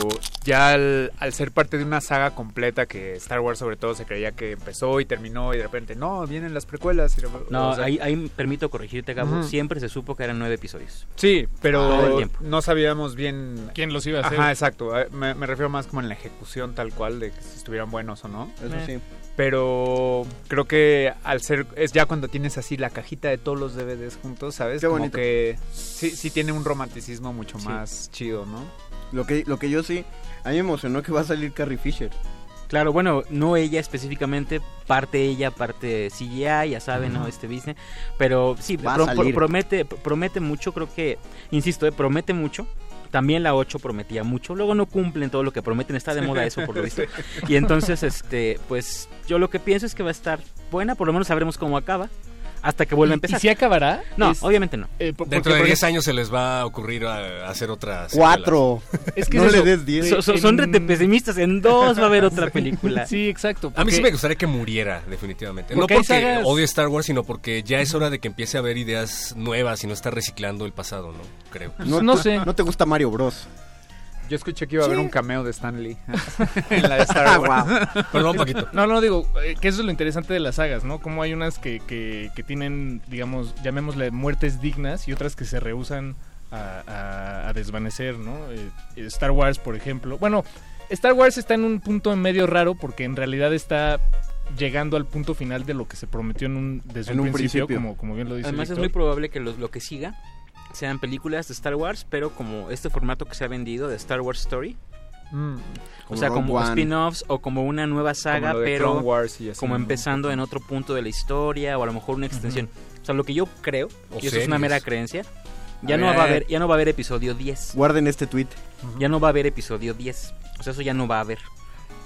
ya al, al ser parte de una saga completa que Star Wars sobre todo se creía que empezó y terminó y de repente, no, vienen las precuelas. y- No, o sea, ahí, ahí permito corregirte, Gabo. Siempre se supo que eran nueve episodios. Sí, pero no sabíamos bien... ¿Quién los iba a hacer? Ajá, exacto. Me, me refiero más como en la ejecución tal cual de que si estuvieran buenos o no. Eso Eh. sí. Pero creo que al ser es ya cuando tienes así la cajita de todos los DVDs juntos, ¿sabes? Qué Como bonito. que sí, sí tiene un romanticismo mucho Sí. más chido, ¿no? Lo que, lo que yo sí, a mí me emocionó que va a salir Carrie Fisher. Claro, bueno, no ella específicamente, parte ella, parte CGI, ya saben, ¿no? Este business. Pero sí, Va a pro- salir. promete, promete mucho, creo que, insisto, eh, promete mucho. También la 8 prometía mucho. Luego no cumplen todo lo que prometen. Está de moda eso, por lo visto. Y entonces, este, pues, yo lo que pienso es que va a estar buena. Por lo menos sabremos cómo acaba. Hasta que vuelva a ¿Y- empezar. ¿Y si acabará? No, Es- obviamente no. eh, por- Dentro porque, de por 10 años se les va a ocurrir a, a hacer otras. Cuatro. Es que no es le des 10. So- so- son en- rete pesimistas. En dos va a haber otra película. Sí, exacto. A mí sí me gustaría que muriera, definitivamente. No Porque sagas- odie Star Wars, sino porque ya es hora de que empiece a haber ideas nuevas y no estar reciclando el pasado, ¿no? Creo. No, sé. ¿No te gusta Mario Bros? Yo escuché que iba a haber un cameo de Stan Lee en la de Ah, Star Wars. Perdón, Paquito. No, no, digo, eh, que eso es lo interesante de las sagas, ¿no? Como hay unas que, que, que tienen, digamos, llamémosle muertes dignas y otras que se rehusan a, a- a desvanecer, ¿no? Eh, Star Wars, por ejemplo. Bueno, Star Wars está en un punto en medio raro porque en realidad está llegando al punto final de lo que se prometió en un, desde En un, un principio, principio. Como, como bien lo dice Además es muy probable que los- lo que siga sean películas de Star Wars, pero como este formato que se ha vendido de Star Wars Story. Mm, o sea, Rogue como spin-offs o como una nueva saga, como pero Clone Wars y así, como ¿no? empezando en otro punto de la historia o a lo mejor una extensión. O sea, lo que yo creo, O y eso es una mera creencia, ya A no va a haber ya no va a haber episodio 10. Guarden este tweet. Ya no va a haber episodio 10. O sea, eso ya no va a haber.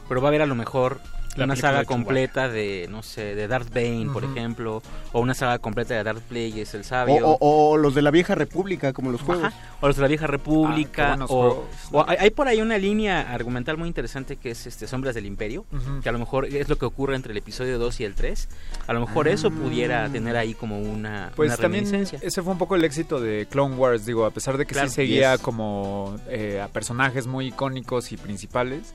Pero va a haber a lo mejor una saga completa de, no sé, de Darth Bane, por ejemplo, o una saga completa de Darth Plagueis, el O, sabio. o- o los de la vieja república, como los juegos. Ajá, O los de la vieja Ah, república. buenos o juegos, o hay, hay por ahí una línea argumental muy interesante que es este Sombras del Imperio. Que a lo mejor es lo que ocurre entre el episodio 2 y el 3. A lo mejor eso pudiera tener ahí como una, Pues una también reminiscencia. ese fue un poco el éxito de Clone Wars, digo, a pesar de que Claro. sí seguía Yes. como eh, a personajes muy icónicos y principales,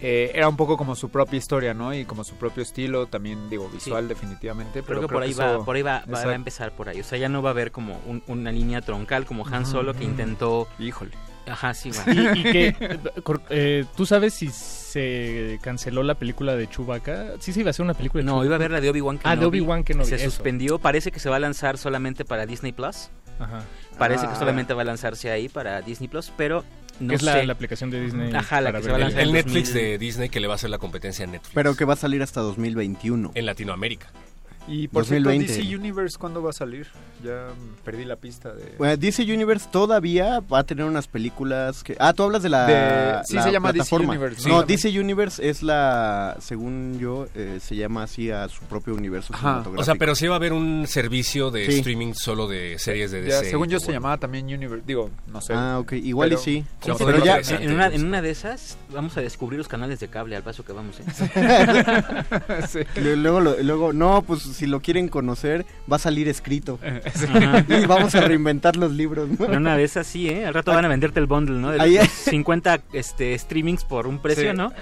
eh, era un poco como su propia historia, ¿no? Y como su propio estilo, también digo, visual definitivamente. Creo pero que por ahí, va, eso- por ahí va, va- va a empezar por ahí. O sea, ya no va a haber como un- una línea troncal como Han Solo que ujú. intentó... Híjole. Ajá, sí, güey. Y, y que, eh, eh, ¿tú sabes si se canceló la película de Chewbacca? Sí se iba a hacer una película de No, Chewbacca. iba a haber la de Obi-Wan Ah, de Kenobi. Obi-Wan Kenobi, Se eso. suspendió. Parece que se va a lanzar solamente para Disney Plus. Ajá. Parece Ah. que solamente va a lanzarse ahí para Disney Plus, pero no es sé. la, la aplicación de Disney. Ajá, la que se va a lanzar El en Netflix 2000. de Disney que le va a hacer la competencia a Netflix. Pero que va a salir hasta 2021. En Latinoamérica. Y por 2020. cierto, DC Universe, ¿cuándo va a salir? Ya perdí la pista de... Bueno, DC Universe todavía va a tener unas películas que... Ah, tú hablas de la, De- sí, la se llama DC. Universe, No, ¿no? DC Universe es la, según yo, eh, se llama así a su propio universo cinematográfico. O sea, pero sí va a haber un servicio de Sí. streaming solo de series de Ya, DC. según yo se Bueno. llamaba también Universe, digo, no sé. Ah, ok, igual y sí. Sí, Sí, pero pero ya- en, una, en una de esas vamos a descubrir los canales de cable al paso que vamos. ¿eh? Le- Luego, lo- luego, no, pues si lo quieren conocer, va a salir escrito. Y vamos a reinventar los libros. una de esas sí, ¿eh? Al rato van a venderte el bundle, ¿no? De Ahí- los 50 este, streamings por un precio, Sí, ¿no?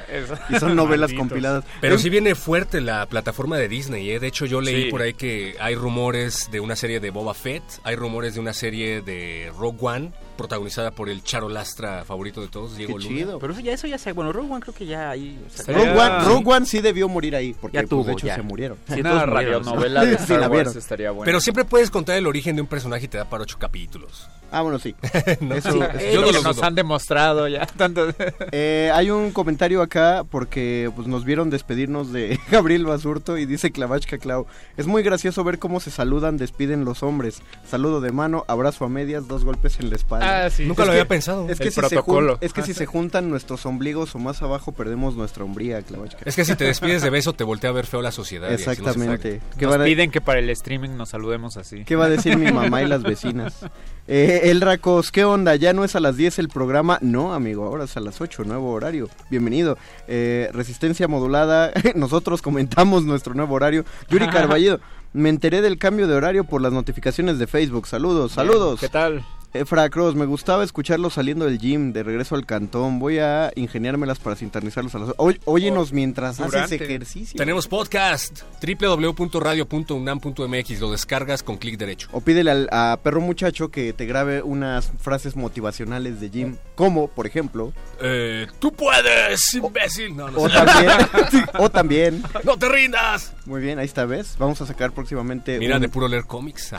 Y son novelas Malditos. compiladas. Pero Eh, sí viene fuerte la plataforma de Disney, ¿eh? De hecho, yo leí Sí. por ahí que hay rumores de una serie de Boba Fett, hay rumores de una serie de Rogue One, protagonizada por el Charo Lastra favorito de todos, Diego Luna. Pero eso ya, eso ya se... Bueno, Rogue One creo que ya ahí... o sea, Rogue, ya- One, Rogue One sí debió morir ahí, porque Ya pues, tuvo, de hecho ya. se murieron. Sí, Una radionovela de Sí, Star la Wars vieron. estaría buena. Pero siempre puedes contar el origen de un personaje y te da para ocho capítulos. Ah, bueno, sí. No, Eso- sí, eso- yo no lo nos han demostrado ya. Tanto... Eh, hay un comentario acá porque pues nos vieron despedirnos de Gabriel Basurto y dice Clavachka Clau. Es muy gracioso ver cómo se saludan, despiden los hombres. Saludo de mano, abrazo a medias, dos golpes en la espalda. Ah, sí. Nunca Es lo que- había pensado. Es que, El si se, protocolo. jun- es que si se juntan nuestros ombligos o más abajo perdemos nuestra hombría, Clavachka. Es que si te despides de beso te voltea a ver feo la sociedad. se Exactamente. ¿Qué Nos a- piden que para el streaming nos saludemos así. qué va a decir mi mamá y las vecinas? Eh, el Racos, ¿qué onda? ¿Ya no es a las 10 el programa? No, amigo, ahora es a las 8, nuevo horario. Bienvenido. Eh, resistencia modulada, nosotros comentamos nuestro nuevo horario. Yuri Carballido, me enteré del cambio de horario por las notificaciones de Facebook. Saludos, saludos. ¿Qué tal? Efra Cross, me gustaba escucharlo saliendo del gym, de regreso al cantón. Voy a ingeniármelas para sintonizarlos a las... Oy- óyenos mientras haces ejercicio. Tenemos podcast www.radio.unam.mx, lo descargas con clic derecho. O pídele al, a Perro Muchacho que te grabe unas frases motivacionales de gym, como, por ejemplo, Eh, tú puedes, imbécil. No, no o sé. también, o también, ¡No te rindas! muy bien, ahí está, ¿ves? Vamos a sacar próximamente... Mira, un- de puro leer cómics.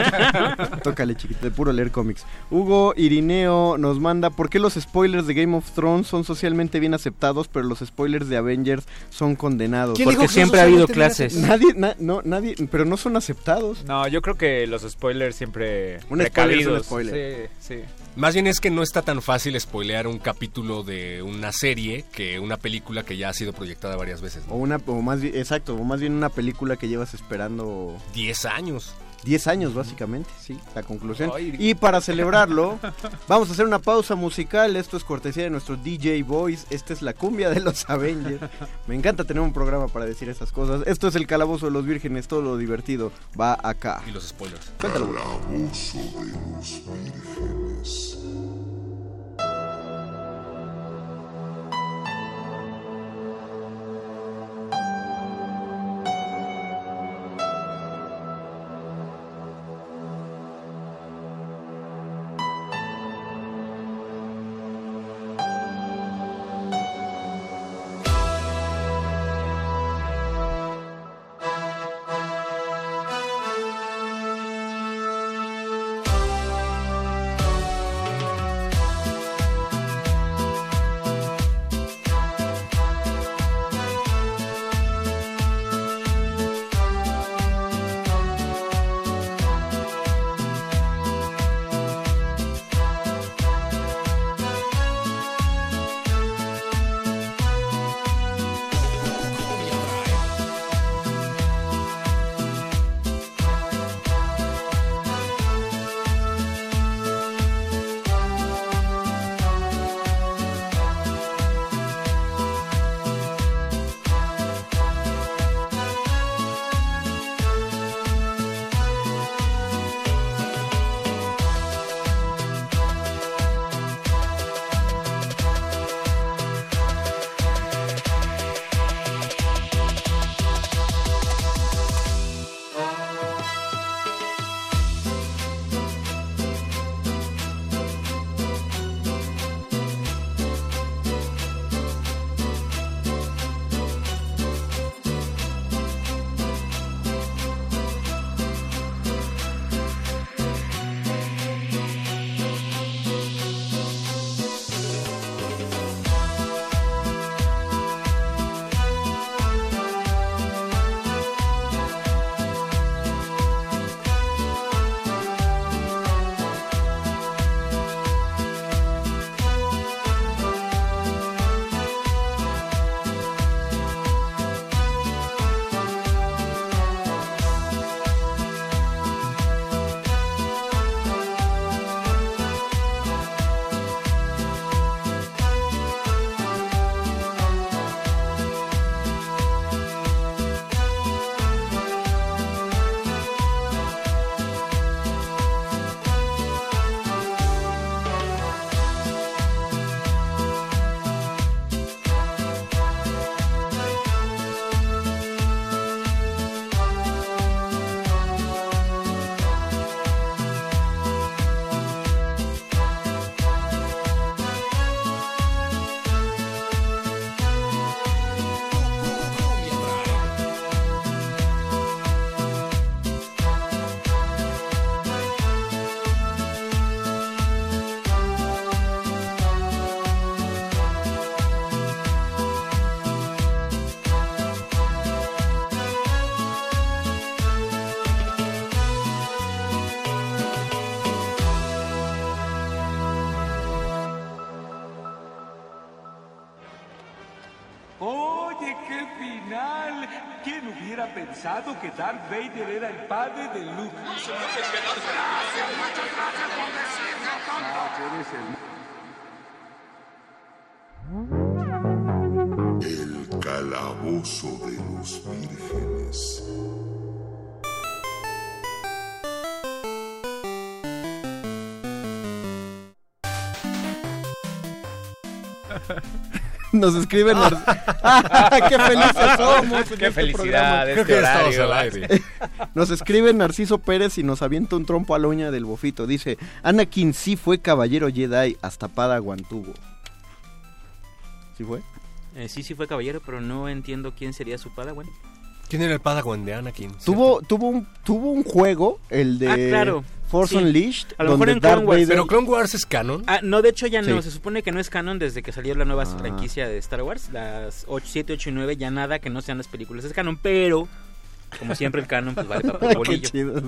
Tócale, chiquito, de puro leer cómics. Hugo Irineo nos manda, ¿por qué los spoilers de Game of Thrones son socialmente bien aceptados, pero los spoilers de Avengers son condenados? ¿Quién dijo Porque que siempre ha habido clases. Nadie, na- no, nadie, pero no son aceptados. No, yo creo que los spoilers siempre Un spoiler es un spoiler. Sí, sí. Más bien es que no está tan fácil spoilear un capítulo de una serie que una película que ya ha sido proyectada varias veces. O una, o más exacto, o más bien una película que llevas esperando 10 años. 10 años básicamente, sí, la conclusión. Y para celebrarlo, vamos a hacer una pausa musical. Esto es cortesía de nuestro DJ Boys. Esta es la cumbia de los Avengers. Me encanta tener un programa para decir esas cosas. Esto es el calabozo de los vírgenes, todo lo divertido va acá. Y los spoilers. Cuéntalo. Calabozo de los vírgenes. Pensado que Darth Vader era el padre de Luke? Gracias, muchas gracias por El calabozo de los vírgenes. Nos escriben. ¡Ah, ¡Qué felices somos! Qué este felicidad este Creo que al aire. Nos escribe Narciso Pérez y nos avienta un trompo a la uña del bofito. Dice: Anakin sí fue caballero Jedi hasta Padawan tuvo. ¿Sí fue? Eh, sí, sí fue caballero, pero no entiendo quién sería su padawan. ¿Quién era el Padawan de Anakin? Tuvo, tuvo, un, tuvo un juego, el de Ah, claro. Force Sí. Unleashed. A lo mejor donde en Clone Wars. Vader- Pero Clone Wars es canon. Ah, no, de hecho ya no. Sí. Se supone que no es canon desde que salió la nueva Ah. franquicia de Star Wars. Las 8, 7, 8 y 9, ya nada que no sean las películas es canon, pero como siempre el canon pues vale para puro Qué bolillo. chidos.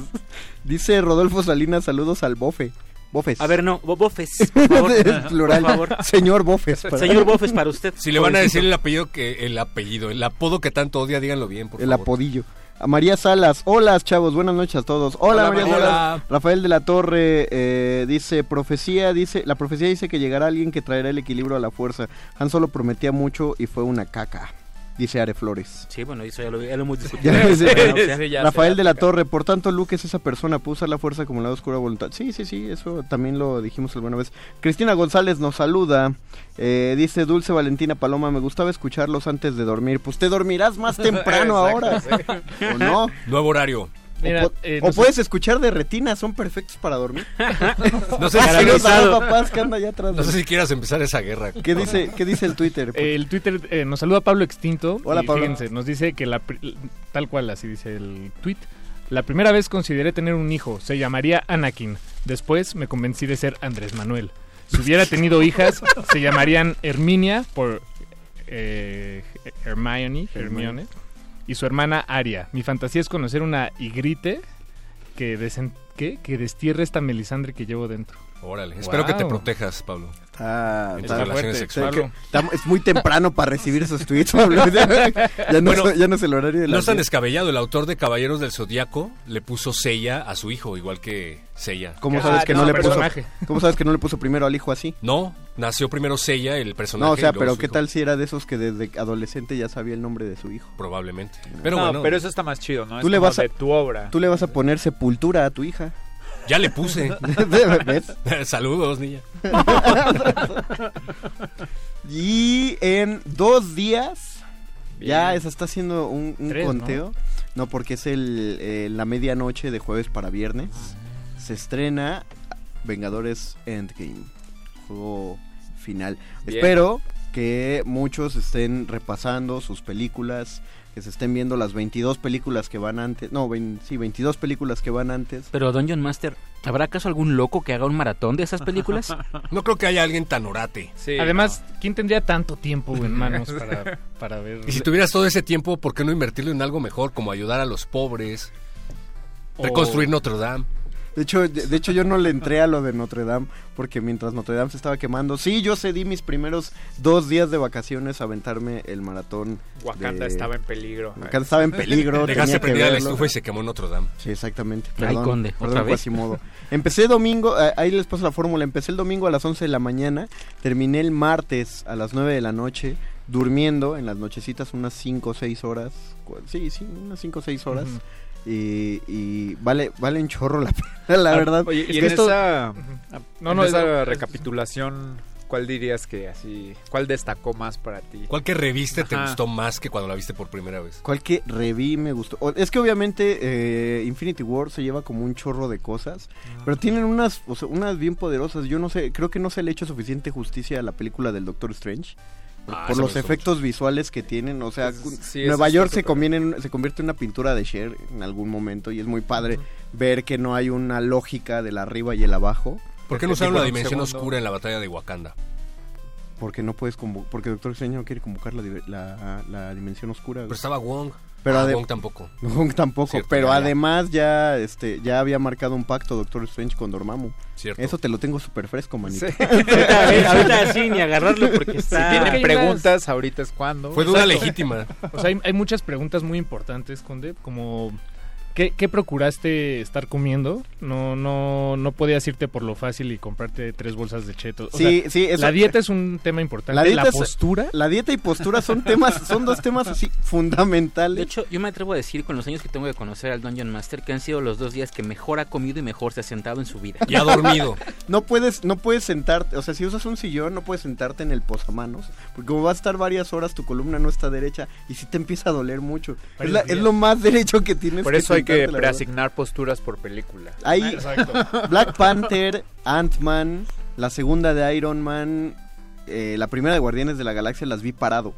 Dice Rodolfo Salinas, saludos al bofe. Bofes. A ver, no, bo- bofes, por favor. Es plural. Por favor. Señor Bofes. para- Señor Bofes para usted. Si le van a decir el apellido que el apellido, el apodo que tanto odia, díganlo bien, por El favor. apodillo. A María Salas, hola chavos, buenas noches a todos. Hola, Hola, María María. Salas. Rafael de la Torre eh, dice, profecía, dice, la profecía dice que llegará alguien que traerá el equilibrio a la fuerza. Han Solo prometía mucho y fue una caca. Dice Are Flores. Sí, bueno, eso ya lo, ya lo hemos discutido. Ya, dice, Bueno, o sea, Sí, ya Rafael de la Torre, por tanto Luke es esa persona, puede usar la fuerza como la oscura voluntad. Sí, sí, sí, eso también lo dijimos alguna vez. Cristina González nos saluda, eh, dice Dulce Valentina Paloma, me gustaba escucharlos antes de dormir. Pues te dormirás más temprano ahora, ¿o no? Nuevo horario. Mira, o, po- eh, o puedes escuchar de retina, son perfectos para dormir. No sé, Ah, papás que anda allá atrás. no sé si quieras empezar esa guerra. ¿Qué dice, ¿Qué dice el Twitter? El Twitter eh, nos saluda Pablo Extinto. Hola, y Pablo. Fíjense, nos dice que la tal cual, así dice el tweet. La primera vez consideré tener un hijo, se llamaría Anakin. Después me convencí de ser Andrés Manuel. Si hubiera tenido hijas, se llamarían Herminia por eh, Hermione, Hermione y su hermana Aria. Mi fantasía es conocer una igrite que, desen- que destierre esta melisandre que llevo dentro. Órale, espero que te protejas, Pablo. Está, En está fuerte. está- es muy temprano para recibir esos tweets, Pablo. Ya, ya no, Bueno, es- ya no es el horario de No la es tan descabellado. El autor de Caballeros del Zodíaco le puso Seiya a su hijo, igual que Seiya. ¿Cómo Ah, sabes que no, no, le puso? ¿Cómo sabes que no le puso primero al hijo así? No, nació primero Seiya, el personaje. No, o sea, pero ¿qué hijo. tal si era de esos que desde adolescente ya sabía el nombre de su hijo? Probablemente. Pero no, bueno, pero eso está más chido, ¿no? Tú Es le vas a- de tu obra. Tú le vas a poner sepultura a tu hija. Ya le puse. Saludos, niña. Y en dos días ya se está haciendo un, un Tres, ¿no? conteo. ¿no? porque es el, eh, la medianoche de jueves para viernes. Se estrena Vengadores Endgame. Juego final. Bien. Espero que muchos estén repasando sus películas, que se estén viendo las 22 películas que van antes. No, vein- sí, 22 películas que van antes. Pero Dungeon Master, ¿habrá acaso algún loco que haga un maratón de esas películas? No creo que haya alguien tan orate. Sí, Además, ¿quién tendría tanto tiempo en manos para, para ver? Y si tuvieras todo ese tiempo, ¿por qué no invertirlo en algo mejor, como ayudar a los pobres, O- reconstruir Notre Dame? De hecho, de de hecho yo no le entré a lo de Notre Dame porque mientras Notre Dame se estaba quemando, sí, yo cedí mis primeros dos días de vacaciones a aventarme el maratón. Wakanda de- estaba en peligro. Wakanda estaba en peligro. Dejaste prendida la estufa y se quemó Notre Dame. Sí, exactamente. Ay, Perdón, conde, perdón, ¿otra vez? Quasimodo. Empecé domingo, eh, ahí les paso la fórmula. Empecé el domingo a las 11 de la mañana, terminé el martes a las 9 de la noche, durmiendo en las nochecitas unas 5 o 6 horas. Sí, sí, unas 5 o 6 horas. Y, y vale, vale un chorro la pena, la Ah, verdad. Oye, Es y que en esto- esa, No, en no, esa es- recapitulación, ¿cuál dirías que así, cuál destacó más para ti? ¿Cuál que reviste te gustó más que cuando la viste por primera vez? ¿Cuál que reví me gustó? Es que obviamente eh, Infinity War se lleva como un chorro de cosas, Ah. pero tienen unas, o sea, unas bien poderosas. Yo no sé, creo que no se le ha hecho suficiente justicia a la película del Doctor Strange. Por, Ah, por los efectos visuales que tienen, o sea, Pues, sí, Nueva York se, conviene en- se convierte en una pintura de Cher en algún momento y es muy padre ver que no hay una lógica del arriba y el abajo. ¿Por qué no Porque usaron la dimensión segundo- oscura en la batalla de Wakanda? Porque no puedes convo- porque Doctor Strange no quiere convocar la, diver- la, la dimensión oscura. Pero estaba Wong. Pero Ah, Wong tampoco. Wong tampoco, Cierto, pero ya, ya. además ya este ya había marcado un pacto Doctor Strange con Dormammu. Cierto. Eso te lo tengo súper fresco, manito. Sí. Ahorita, sí, ni agarrarlo porque Si está... tienen hay preguntas, ahorita es cuando. Fue duda Exacto. legítima. O sea, hay, hay muchas preguntas muy importantes, Conde, como ¿qué, qué procuraste estar comiendo? No, no, no podías irte por lo fácil y comprarte tres bolsas de chetos. O Sí, sea, sí, eso- La dieta es un tema importante. La, dieta es- postura. La dieta y postura son temas, son dos temas así fundamentales. De hecho, yo me atrevo a decir con los años que tengo de conocer al Dungeon Master que han sido los dos días que mejor ha comido y mejor se ha sentado en su vida. Y ha dormido. No puedes, no puedes sentarte, o sea, si usas un sillón, no puedes sentarte en el posamanos, porque como vas a estar varias horas, tu columna no está derecha y si te empieza a doler mucho. Es, la- lo más derecho que tienes. Por eso hay que la verdad. preasignar posturas por película. Hay Black Panther, Ant-Man, la segunda de Iron Man, eh, la primera de Guardianes de la Galaxia las vi parado.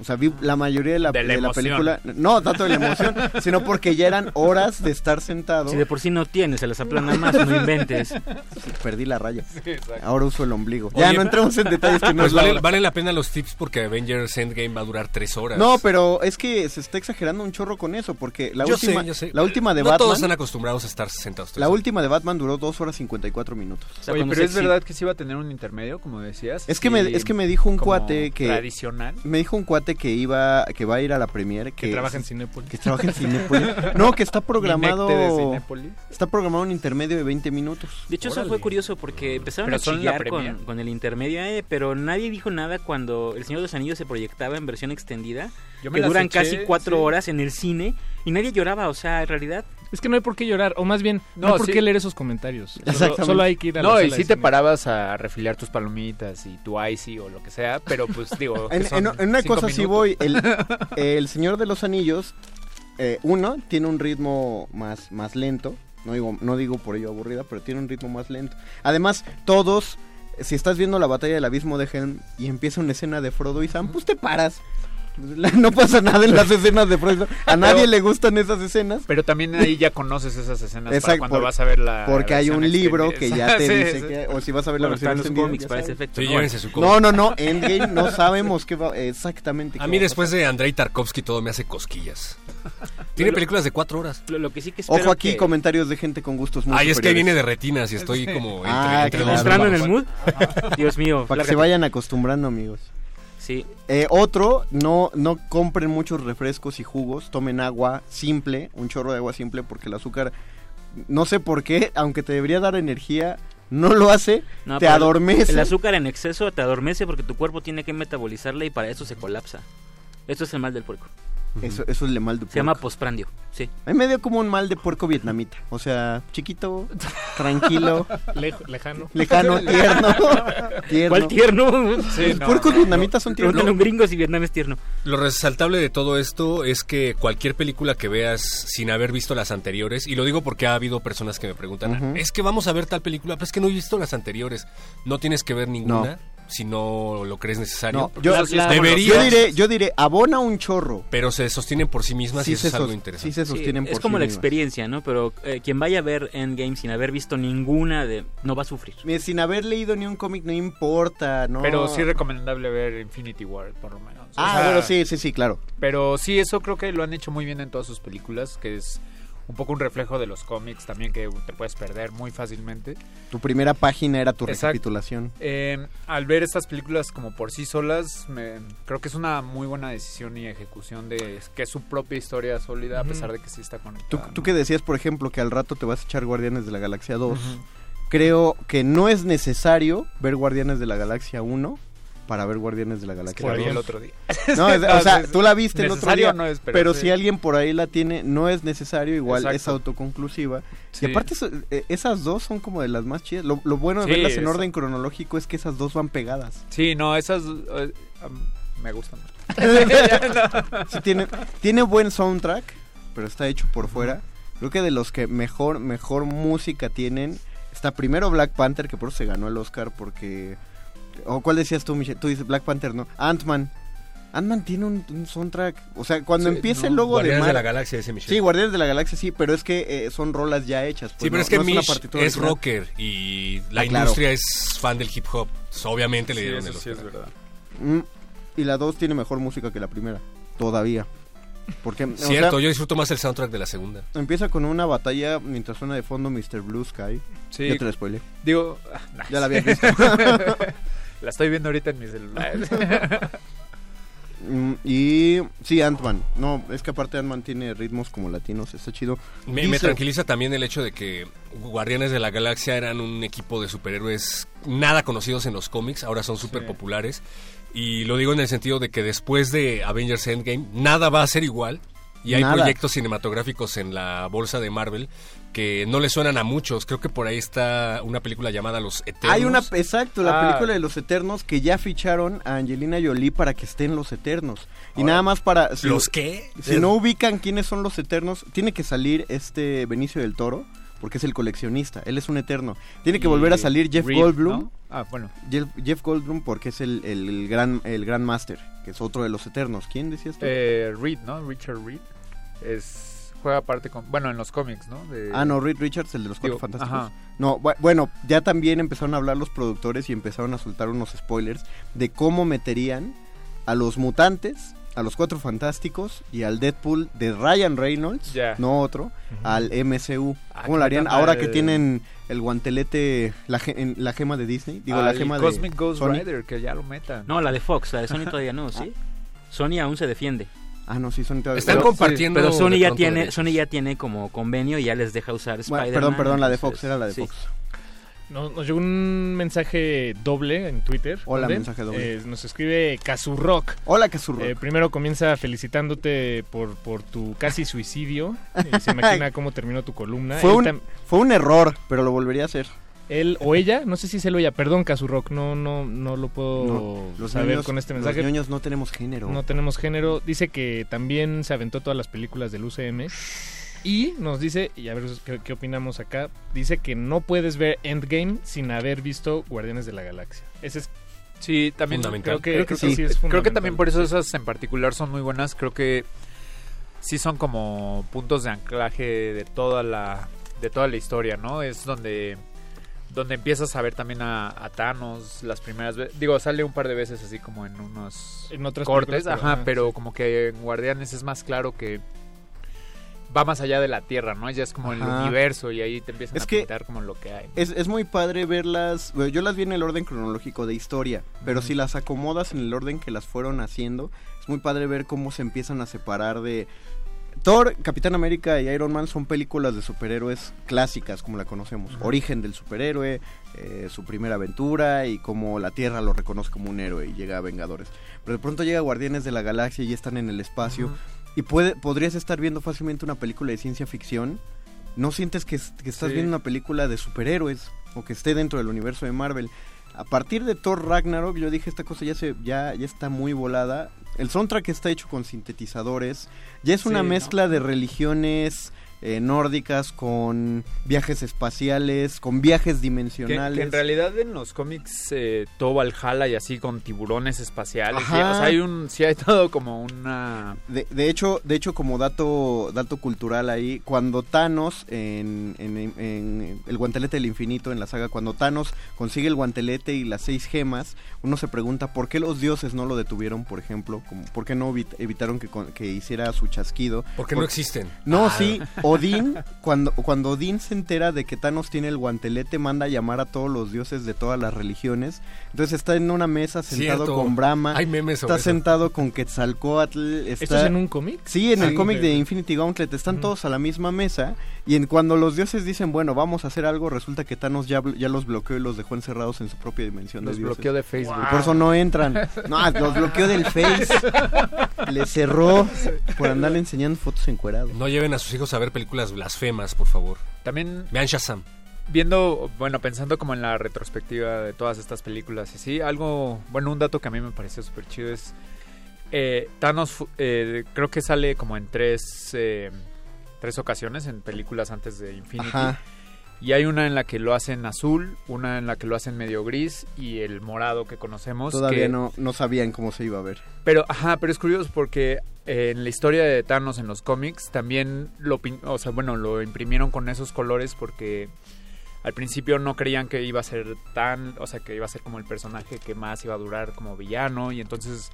O sea, vi la mayoría de la, De la de la emoción. película. No, tanto de la emoción, sino porque ya eran horas de estar sentado. Si de por sí no tienes, se las aplana más, no inventes. Sí, perdí la raya. Sí. Ahora uso el ombligo. ya no entremos en detalles que no Pues la vale, vale la pena los tips porque Avengers Endgame va a durar tres horas. No, pero es que se está exagerando un chorro con eso, porque la yo última, sé, yo sé. la última de no Batman, todos están acostumbrados a estar sentados. la última de Batman duró 2 horas 54 minutos. Oye, pero es verdad que sí iba a tener un intermedio, como decías. Es que me es que me dijo un cuate que tradicional. Me dijo un cuate que iba que va a ir a la premiere que, trabaja en Cinépolis. Que trabaja en Cinépolis. No, que está programado de Cinépolis. Está programado un intermedio de 20 minutos. De hecho, eso fue curioso porque empezaron Pero a chillar con, premier. con el intermedio, eh, pero nadie dijo nada cuando El Señor de los Anillos se proyectaba en versión extendida, Yo me que duran eché, casi cuatro sí. horas en el cine y nadie lloraba, o sea, en realidad... Es que no hay por qué llorar, o más bien, no, No, hay por sí. qué leer esos comentarios. Solo, Exactamente. solo hay que ir a la No, y sala sí te parabas a refiliar tus palomitas y tu icy o lo que sea, pero pues digo. que En, son en- en una cinco cosa sí voy. El, el Señor de los Anillos, eh, uno, tiene un ritmo más, más lento. No digo, no digo por ello aburrida, pero tiene un ritmo más lento. Además, todos, si estás viendo la batalla del abismo de Helm y empieza una escena de Frodo y Sam, pues te paras. No pasa nada en las escenas de Frodo. A nadie le gustan esas escenas. Pero también ahí ya conoces esas escenas para cuando por- vas a ver la. Porque hay un libro que ya te Sí, dice sí. que, o si vas a ver la versión los extendida, cómics para ese efecto. Sí, ¿no? su. No, no, no, Endgame no sabemos qué va, exactamente qué A mí va después pasar. de Andrei Tarkovsky todo me hace cosquillas. Tiene Lo- películas de cuatro horas. Lo, lo que sí que espero Ojo aquí, que- comentarios de gente con gustos muy Ay, es que viene de retinas y estoy como entre, Ah, entre claro. dos. Entrando en el mood. Dios mío. Para que se vayan acostumbrando, amigos. Sí. Eh, otro, no, no compren muchos refrescos y jugos, tomen agua simple, un chorro de agua simple, porque el azúcar, no sé por qué, aunque te debería dar energía, no lo hace, No, te adormece. El azúcar en exceso te adormece porque tu cuerpo tiene que metabolizarla y para eso se colapsa. Esto es el mal del puerco. Eso, eso es el mal de Se llama puerco. posprandio, sí. A mí me dio como un mal de puerco vietnamita. O sea, chiquito, tranquilo, Lejo- lejano. lejano, tierno. tierno. ¿Cuál tierno? Los puercos vietnamitas son tiernos. Pregúntale a un gringo si Vietnam es tierno. Lo resaltable de todo esto es que cualquier película que veas sin haber visto las anteriores, y lo digo porque ha habido personas que me preguntan, es que vamos a ver tal película, pero es que no he visto las anteriores. No tienes que ver ninguna si no lo crees necesario. No, yo, Deberías, yo diré, yo diré, abona un chorro. pero se sostienen por sí mismas Sí y eso es algo interesante. sí se sostienen es por como sí la mismas. experiencia, ¿no? Pero eh, quien vaya a ver Endgame sin haber visto ninguna de... no va a sufrir. Sin haber leído ni un cómic no importa, ¿no? Pero sí recomendable ver Infinity War, por lo menos. O Ah, sea, bueno, sí, sí, sí, claro. Pero sí, eso creo que lo han hecho muy bien en todas sus películas, que es un poco un reflejo de los cómics también que te puedes perder muy fácilmente. Tu primera página era tu Exacto. recapitulación. Eh, al ver estas películas como por sí solas, me- creo que es una muy buena decisión y ejecución de que es su propia historia sólida, a pesar de que sí está Tú, conectada. tú que decías, por ejemplo, que al rato te vas a echar Guardianes de la Galaxia 2. Ujú. Creo que no es necesario ver Guardianes de la Galaxia 1 para ver Guardianes de la Galaxia la vi 2. el otro día. No, es- o sea, tú la viste el otro día. no es, pero pero sí. si alguien por ahí la tiene, no es necesario, igual Exacto. es autoconclusiva. Sí. Y aparte, eh, esas dos son como de las más chidas. Lo, lo bueno de Sí, verlas en orden cronológico es que esas dos van pegadas. Sí, no, esas um, me gustan. Sí, tiene, tiene buen soundtrack, pero está hecho por fuera. Creo que de los que mejor, mejor música tienen, está primero Black Panther, que por eso se ganó el Oscar, porque... ¿O cuál decías tú, Michelle? Tú dices Black Panther, ¿no? Ant-Man. Ant-Man tiene un, un soundtrack, o sea, cuando Sí, empieza no, el logo Guardianes de de Mar- la Galaxia, dice Michelle. Sí, Guardianes de la Galaxia sí, pero es que eh, son rolas ya hechas. pues, Sí, pero no- es que no Mish es rocker y la Ah, claro. industria es fan del hip hop. Obviamente le Sí, dieron eso el sí Oscar. es verdad. Mm, y la 2 tiene mejor música que la primera, todavía. Porque, o Cierto, sea, yo disfruto más el soundtrack de la segunda. Empieza con una batalla mientras suena de fondo Mr. Blue Sky. Sí. Ya te la spoilé. Digo, Ya la habías visto. la estoy viendo ahorita en mi celular. Mm, y sí, Ant-Man. No, es que aparte Ant-Man tiene ritmos como latinos, está chido. Me, tranquiliza también el hecho de que Guardianes de la Galaxia eran un equipo de superhéroes nada conocidos en los cómics, ahora son súper populares. Y lo digo en el sentido de que después de Avengers Endgame, nada va a ser igual. Y hay Nada. proyectos cinematográficos en la bolsa de Marvel que no le suenan a muchos. Creo que por ahí está una película llamada Los Eternos. Hay una, exacto, la Ah. película de los Eternos que ya ficharon a Angelina Jolie para que esté en los Eternos. Y Ahora, nada más para... si- ¿los qué? Si no ubican quiénes son los Eternos, tiene que salir este Benicio del Toro, porque es el coleccionista, él es un Eterno. Tiene que volver a salir Jeff Reed, Goldblum. ¿no? Ah, bueno. Jeff, Jeff Goldblum porque es el, el, el gran, el gran Master, que es otro de los Eternos. ¿Quién decías tú? Eh, Reed, ¿no? Richard Reed. Es, juega parte con... Bueno, en los cómics, ¿no? De- Ah, no, Reed Richards, el de los Cuatro Digo, Fantásticos. ajá. No, bu- bueno, ya también empezaron a hablar los productores y empezaron a soltar unos spoilers de cómo meterían a los mutantes, a los Cuatro Fantásticos y al Deadpool de Ryan Reynolds, Ya. no otro, al MCU. Ah, ¿Cómo lo harían? Ahora que tienen el guantelete, la, ge- en- la gema de Disney, digo, la gema Cosmic de Ghost Sony. Rider, que ya lo metan. No, la de Fox, la de Sony todavía no, ¿sí? Sony aún se defiende. Ah, no, sí, Sony todavía- Están pero- compartiendo Pero Sony ya tiene. Sony ya tiene como convenio y ya les deja usar Bueno, Spider-Man. perdón, perdón, la de entonces, Fox, era la de sí. Fox. Nos, nos llegó un mensaje doble en Twitter. Hola, donde, mensaje doble. eh, nos escribe Kazurrock. Hola, Kazurrock. Eh, primero comienza felicitándote por, por tu casi suicidio. Y se imagina cómo terminó tu columna. Fue un, fue un error, pero lo volvería a hacer. Él o ella, no sé si es él o ella, perdón, Kazurrock, no, no, no lo puedo No, los saber con este los mensaje. ñoños no tenemos género. No tenemos género. Dice que también se aventó todas las películas del UCM. Y nos dice, y a ver qué, qué opinamos acá, dice que no puedes ver Endgame sin haber visto Guardianes de la Galaxia. Ese es Sí, también Fundamental. creo que, Creo que sí. es Creo que también por eso esas en particular son muy buenas. Creo que sí son como puntos de anclaje de toda la de toda la historia, ¿no? Es donde donde empiezas a ver también a, a Thanos las primeras veces. Digo, sale un par de veces así como en unos En otras cortes, pero, ajá, pero sí. como que en Guardianes es más claro que va más allá de la Tierra, ¿no? Ya es como el universo y ahí te empiezan Es a pintar como lo que hay. Es, es muy padre verlas. bueno, Yo las vi en el orden cronológico de historia, pero si las acomodas en el orden que las fueron haciendo, es muy padre ver cómo se empiezan a separar de. Thor, Capitán América y Iron Man son películas de superhéroes clásicas, como la conocemos. Origen del superhéroe, eh, su primera aventura y cómo la Tierra lo reconoce como un héroe y llega a Vengadores. Pero de pronto llega Guardianes de la Galaxia y ya están en el espacio. Y puede, podrías estar viendo fácilmente una película de ciencia ficción. No sientes que, es- que estás Sí. viendo una película de superhéroes o que esté dentro del universo de Marvel. A partir de Thor Ragnarok, yo dije, esta cosa ya, se, ya, ya está muy volada. El soundtrack está hecho con sintetizadores. Ya es una Sí, ¿no? mezcla de religiones eh, nórdicas con viajes espaciales, con viajes dimensionales. que en realidad en los cómics eh, todo Valhalla y así con tiburones espaciales. y- o sea, hay un, sí hay todo como una... De, de hecho, de hecho como dato dato cultural ahí, cuando Thanos en, en- en el guantelete del infinito en la saga, cuando Thanos consigue el guantelete y las seis gemas, uno se pregunta por qué los dioses no lo detuvieron, por ejemplo, como, por qué no evit- evitaron que, que hiciera su chasquido. Porque no existen. No, Ah. sí, Odín, cuando, cuando Odín se entera de que Thanos tiene el guantelete, manda a llamar a todos los dioses de todas las religiones. Entonces está en una mesa sentado Cierto. con Brahma. Hay memes sobre Está eso. sentado con Quetzalcoatl. Está... ¿Esto es en un cómic? Sí, en el Sí. cómic de Infinity Gauntlet están todos a la misma mesa y en cuando los dioses dicen, bueno, vamos a hacer algo, resulta que Thanos ya, ya los bloqueó y los dejó encerrados en su propia dimensión Los de bloqueó de Facebook. Y por eso no entran. No, los bloqueó del Face. Le cerró por andarle enseñando fotos encuerados. No lleven a sus hijos a ver películas blasfemas, por favor. También Vean Shazam. viendo, bueno, pensando como en la retrospectiva de todas estas películas y sí, algo, bueno, un dato que a mí me pareció súper chido es eh, Thanos, eh, creo que sale como en tres, eh, tres ocasiones en películas antes de Infinity. Ajá. Y hay una en la que lo hacen azul, una en la que lo hacen medio gris y el morado que conocemos. Todavía que- no, no sabían cómo se iba a ver. Pero, ajá, pero es curioso porque eh, en la historia de Thanos en los cómics también lo, o sea, bueno, lo imprimieron con esos colores porque al principio no creían que iba a ser tan, o sea, que iba a ser como el personaje que más iba a durar como villano y entonces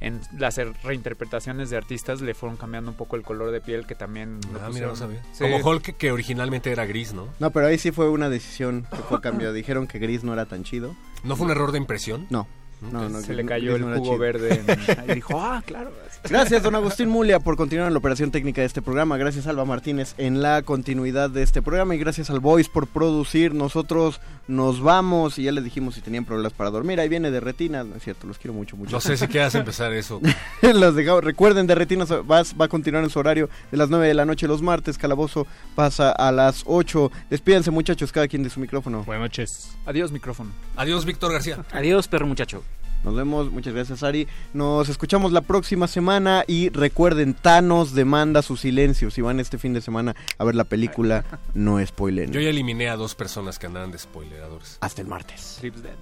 en las er- reinterpretaciones de artistas le fueron cambiando un poco el color de piel que también lo Ah, mira, no sabía. Sí. Como Hulk, que originalmente era gris, ¿no? No, pero ahí sí fue una decisión que fue cambio. Dijeron que gris no era tan chido. ¿No fue un error de impresión? No. No, no, Se le cayó el jugo verde en- y dijo, ah, claro. Gracias, don Agustín Mulia, por continuar en la operación técnica de este programa. Gracias, Alba Martínez, en la continuidad de este programa. Y gracias al Voice por producir. Nosotros nos vamos y ya les dijimos si tenían problemas para dormir. Ahí viene de retinas. No es cierto, los quiero mucho, mucho. No sé si quieras empezar eso. los dejamos. Recuerden, de retinas va, va a continuar en su horario de las 9 de la noche los martes. Calabozo pasa a las 8. Despídense, muchachos, cada quien de su micrófono. Buenas noches. Adiós, micrófono. Adiós, Víctor García. Adiós, perro muchacho. Nos vemos, muchas gracias Ari. Nos escuchamos la próxima semana y recuerden, Thanos demanda su silencio. Si van este fin de semana a ver la película, no spoilen. Yo ya eliminé a dos personas que andaban de spoileradores. Hasta el martes. Trips Dead.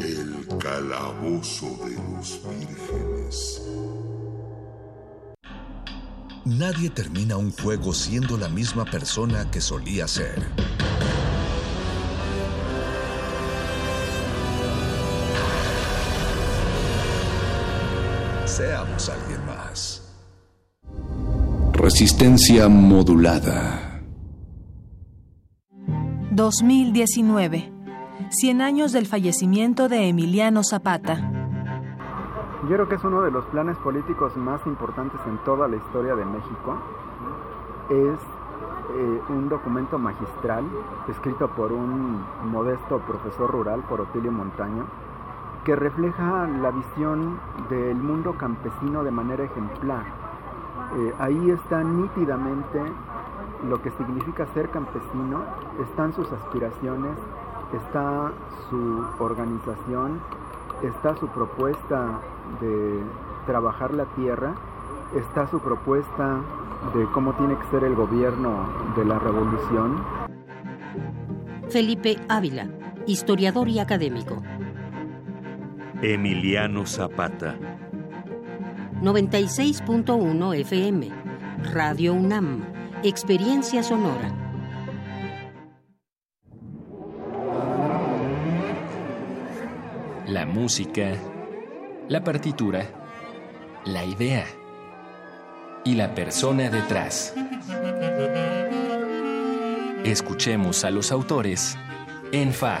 El calabozo de los vírgenes. Nadie termina un juego siendo la misma persona que solía ser. Seamos alguien más. Resistencia modulada. 2019. 100 años del fallecimiento de Emiliano Zapata. Yo creo que es uno de los planes políticos más importantes en toda la historia de México. Es eh, un documento magistral escrito por un modesto profesor rural, por Otilio Montaño, que refleja la visión del mundo campesino de manera ejemplar. Eh, ahí está nítidamente lo que significa ser campesino, están sus aspiraciones, está su organización, está su propuesta de trabajar la tierra, está su propuesta de cómo tiene que ser el gobierno de la revolución. Felipe Ávila, historiador y académico. Emiliano Zapata. 96.1 FM. Radio UNAM. Experiencia sonora. La música, la partitura, la idea y la persona detrás. Escuchemos a los autores en Fa,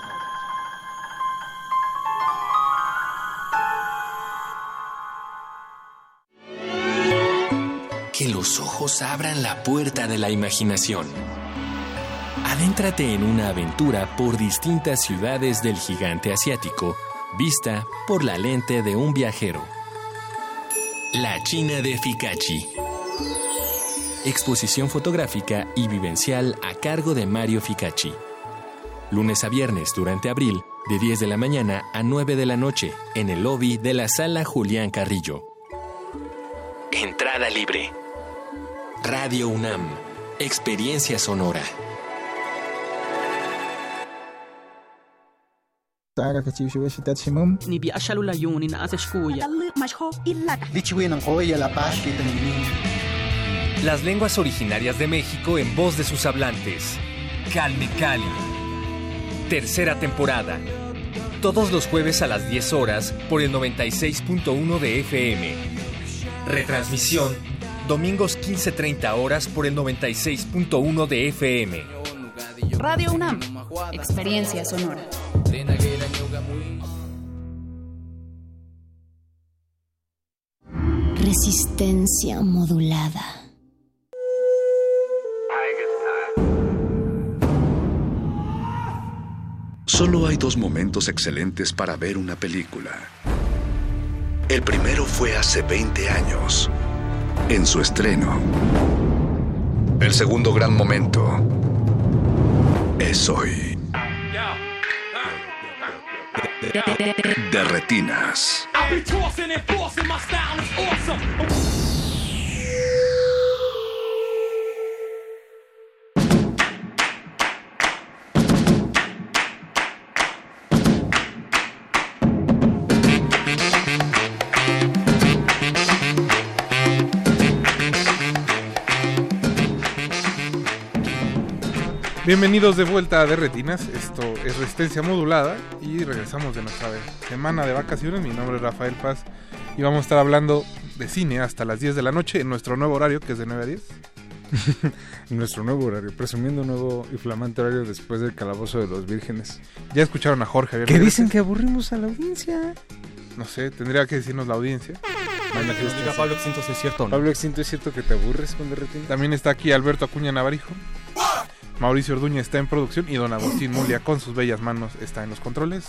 Los ojos abran la puerta de la imaginación. Adéntrate en una aventura por distintas ciudades del gigante asiático, vista por la lente de un viajero. La China de Fikachi. Exposición fotográfica y vivencial a cargo de Mario Ficacci. Lunes a viernes durante abril, de 10 de la mañana a 9 de la noche, en el lobby de la sala Julián Carrillo. Entrada libre. Radio UNAM. Experiencia sonora. Las lenguas originarias de México en voz de sus hablantes. Calme Cali. Tercera temporada. Todos los jueves a las 10 horas por el 96.1 de FM. Retransmisión. Domingos 15.30 horas por el 96.1 de FM. Radio UNAM. Experiencia sonora. Resistencia modulada. Solo hay dos momentos excelentes para ver una película. El primero fue hace 20 años, en su estreno. El segundo gran momento es hoy. De Bienvenidos de vuelta a De Retinas, esto es Resistencia Modulada y regresamos de nuestra semana de vacaciones. Mi nombre es Rafael Paz y vamos a estar hablando de cine hasta las 10 de la noche en nuestro nuevo horario que es de 9 a 10. Nuestro nuevo horario, presumiendo un nuevo y flamante horario después del calabozo de los vírgenes. Ya escucharon a Jorge. Que dicen que aburrimos a la audiencia. No sé, tendría que decirnos la audiencia. Bueno, que diga Pablo Extinto si es cierto Pablo Extinto, ¿es cierto que te aburres con De Retinas? También está aquí Alberto Acuña Navarijo. Mauricio Orduña está en producción y don Agustín Mulia con sus bellas manos está en los controles.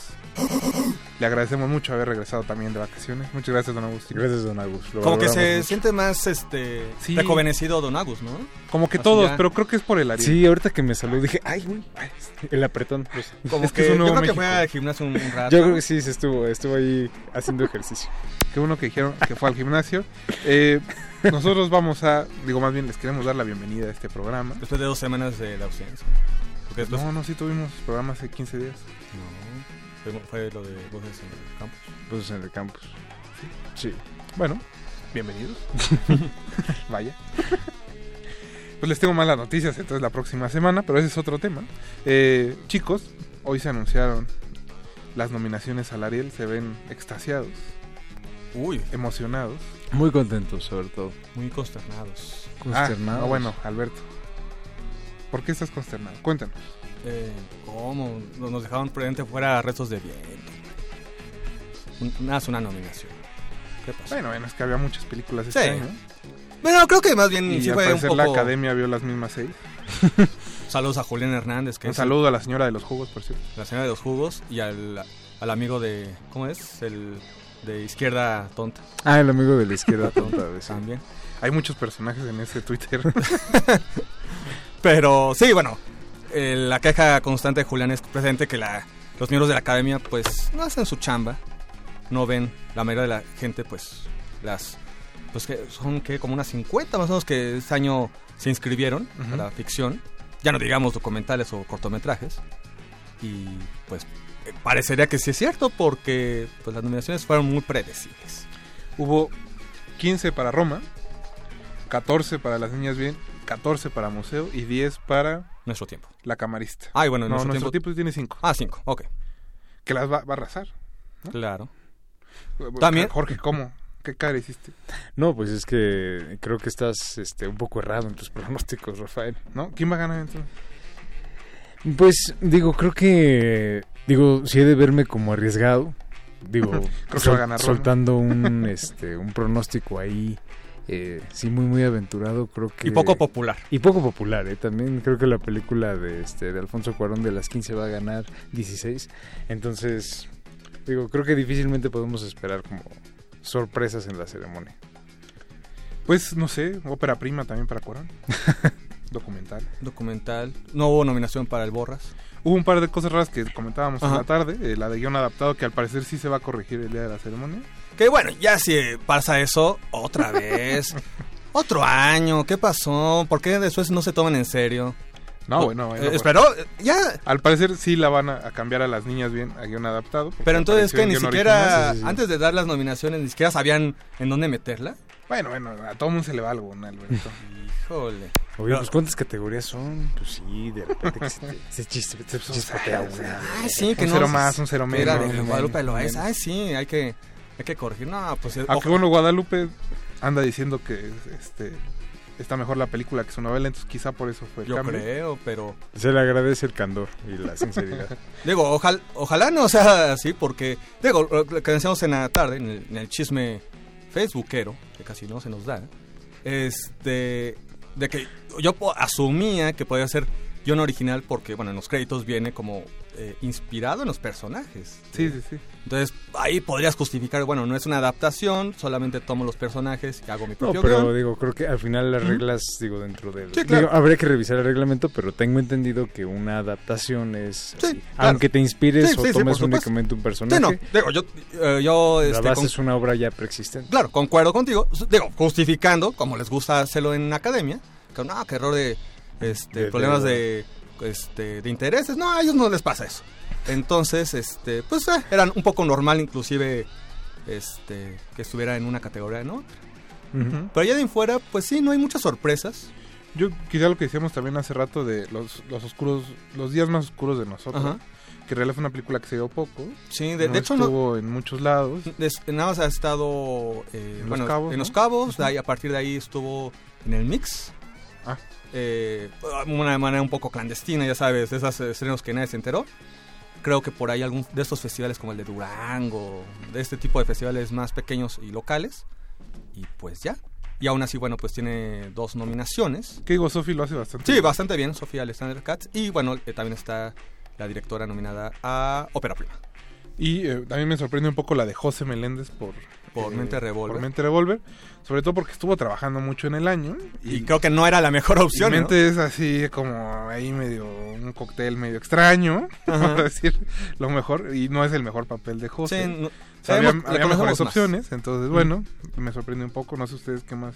Le agradecemos mucho haber regresado también de vacaciones. Muchas gracias, don Agustín. Gracias, don Agus. Lo Como que se mucho. siente más este Sí. rejuvenecido Don Agus, ¿no? Como que Así todos, ya. pero creo que es por el área. Sí, ahorita que me saludó dije, ay, güey, ay, el apretón. pues. Como que, yo creo que fue al gimnasio un, un rato. Yo creo que sí, se estuvo, estuvo ahí haciendo ejercicio. Qué bueno que dijeron que fue al gimnasio. Eh, nosotros vamos a, digo más bien, les queremos dar la bienvenida a este programa. Después de dos semanas de la ausencia. Porque después- No, no, sí tuvimos programa hace 15 días. No, fue, fue lo de voces en el campus. Voces en el campus. Sí. Bueno, bienvenidos. Vaya. Pues les tengo malas noticias entonces la próxima semana, pero ese es otro tema. Eh, chicos, hoy se anunciaron las nominaciones al Ariel, se ven extasiados. Uy. Emocionados. Muy contentos, sobre todo. Muy consternados. Ah, Consternados. no, bueno, Alberto. ¿Por qué estás consternado? Cuéntanos. Eh, ¿Cómo? Nos dejaron frente fuera restos de viento. Un- Nada, es una nominación. ¿Qué pasó? Bueno, bueno, es que había muchas películas este Sí. año. Bueno, creo que más bien Y sí al fue un parecer poco... la academia vio las mismas seis. Saludos a Julián Hernández. Que Un saludo a la señora de los jugos, por cierto. La señora de los jugos y al, al amigo de... ¿Cómo es? El de izquierda tonta. Ah, el amigo de la izquierda tonta. sí. También. Hay muchos personajes en ese Twitter. Pero sí, bueno, eh, la queja constante de Julián es presente que la, los miembros de la academia pues no hacen su chamba, no ven, la mayoría de la gente pues las, pues que son que como unas 50 más o menos que este año se inscribieron a la ficción, ya no digamos documentales o cortometrajes, y pues parecería que sí es cierto porque pues las nominaciones fueron muy predecibles. Hubo 15 para Roma, 14 para Las Niñas Bien, 14 para Museo y 10 para... Nuestro tiempo. La Camarista. Ah, y bueno, no, nuestro nuestro tiempo- tiempo, tiene 5. Ah, 5, ok. Que las va, va a arrasar. Claro. También. También- Jorge, ¿cómo? ¿Qué cara hiciste? No, pues es que creo que estás este, un poco errado en tus pronósticos, Rafael. ¿No? ¿Quién va a ganar entonces? Pues digo, creo que digo, si he de verme como arriesgado, digo, Creo que va a ganar soltando un este un pronóstico ahí eh, sí muy muy aventurado, creo que Y poco popular. Y poco popular, eh, también creo que la película de este de Alfonso Cuarón de las 15 va a ganar 16. Entonces, digo, creo que difícilmente podemos esperar como sorpresas en la ceremonia. Pues no sé, ópera prima también para Cuarón. Documental. Documental. No hubo nominación para el Borras. Hubo un par de cosas raras que comentábamos en la tarde. eh, la de guion adaptado que al parecer sí se va a corregir el día de la ceremonia. Que bueno, ya si pasa eso, otra vez. Otro año, ¿qué pasó? ¿Por qué después no se toman en serio? No, bueno, bueno. eh, pues- Esperó, ya. Al parecer sí la van a, a cambiar a las niñas bien a guion adaptado. Pero entonces que ni siquiera, original. Sí, sí, sí. antes de dar las nominaciones, ni siquiera sabían en dónde meterla. Bueno, bueno, a todo mundo se le va algo, ¿no, Alberto? Híjole. Oye, pues ¿cuántas categorías son? Pues sí, de repente que se, te- se chis- se chispotea una. Ay, sí, que Un no. cero más, un cero Era menos. de Guadalupe lo es. Ay, sí, hay que, hay que corregir. No, pues. Aunque ojo- bueno, Guadalupe anda diciendo que este está mejor la película que su novela, entonces quizá por eso fue el Yo cambio. creo, pero. Se le agradece el candor y la sinceridad. Digo, ojalá, ojalá no sea así, porque, digo, lo que decíamos en la tarde, en el, en el chisme facebookero, que casi no se nos da, este, de que yo asumía que podía ser guion original porque, bueno, en los créditos viene como eh, inspirado en los personajes. Sí, sí, sí. Entonces, ahí podrías justificar, bueno, no es una adaptación, solamente tomo los personajes y hago mi No, propio pero guion. digo, creo que al final las reglas, digo, dentro del... Sí, claro. digo, habría que revisar el reglamento, pero tengo entendido que una adaptación es... así. claro. Aunque te inspires Sí, o sí, sí, tomes únicamente un Sí, personaje, no, digo, yo, eh, yo, la este, base con- es una obra ya preexistente. Claro, concuerdo contigo. Digo, justificando, como les gusta hacerlo en academia, que no, que error de, este, De- problemas de- de, este, de intereses. No, a ellos no les pasa eso. Entonces, este, pues eh, eran un poco normal inclusive este, que estuviera en una categoría en otra. Pero allá de fuera, pues sí, no hay muchas sorpresas. Yo quizá lo que decíamos también hace rato de los, los oscuros, los días más oscuros de nosotros. Ajá. Que en realidad fue una película que se dio poco. Sí, de, No de hecho no- estuvo en muchos lados. Des- nada más ha estado eh, En Los Cabos, en ¿no? Los Cabos, de ahí- a partir de ahí estuvo en el Mix. Ah. Eh, una manera un poco clandestina, ya sabes, de esos estrenos que nadie se enteró. Creo que por ahí algún de estos festivales como el de Durango, de este tipo de festivales más pequeños y locales. Y pues ya. Y aún así, bueno, pues tiene dos nominaciones. Que digo, Sofi lo hace bastante Sí, bien. bastante bien, Sofía Alexander Katz. Y bueno, eh, también está la directora nominada a Ópera Prima. Y eh, también me sorprende un poco la de José Meléndez por... Por Mente Revolver. Por Mente Revolver. Sobre todo porque estuvo trabajando mucho en el año. Y creo que no era la mejor opción, Y ¿no? Mente es así como ahí medio... Un cóctel medio extraño, Ajá. por decir lo mejor. Y no es el mejor papel de José. Sí, no- O sea, había había mejores más. opciones. Entonces, Mm. bueno, me sorprende un poco. No sé ustedes qué más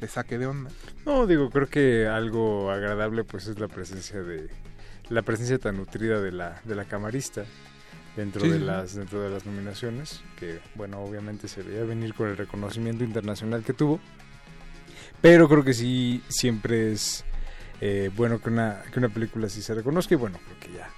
le saque de onda. No, digo, creo que algo agradable pues es la presencia de la presencia tan nutrida de la de la camarista dentro Sí, de sí, sí. las dentro de las nominaciones, que bueno, obviamente se veía venir con el reconocimiento internacional que tuvo. Pero creo que sí siempre es eh, bueno que una que una película así se reconozca y bueno, creo que ya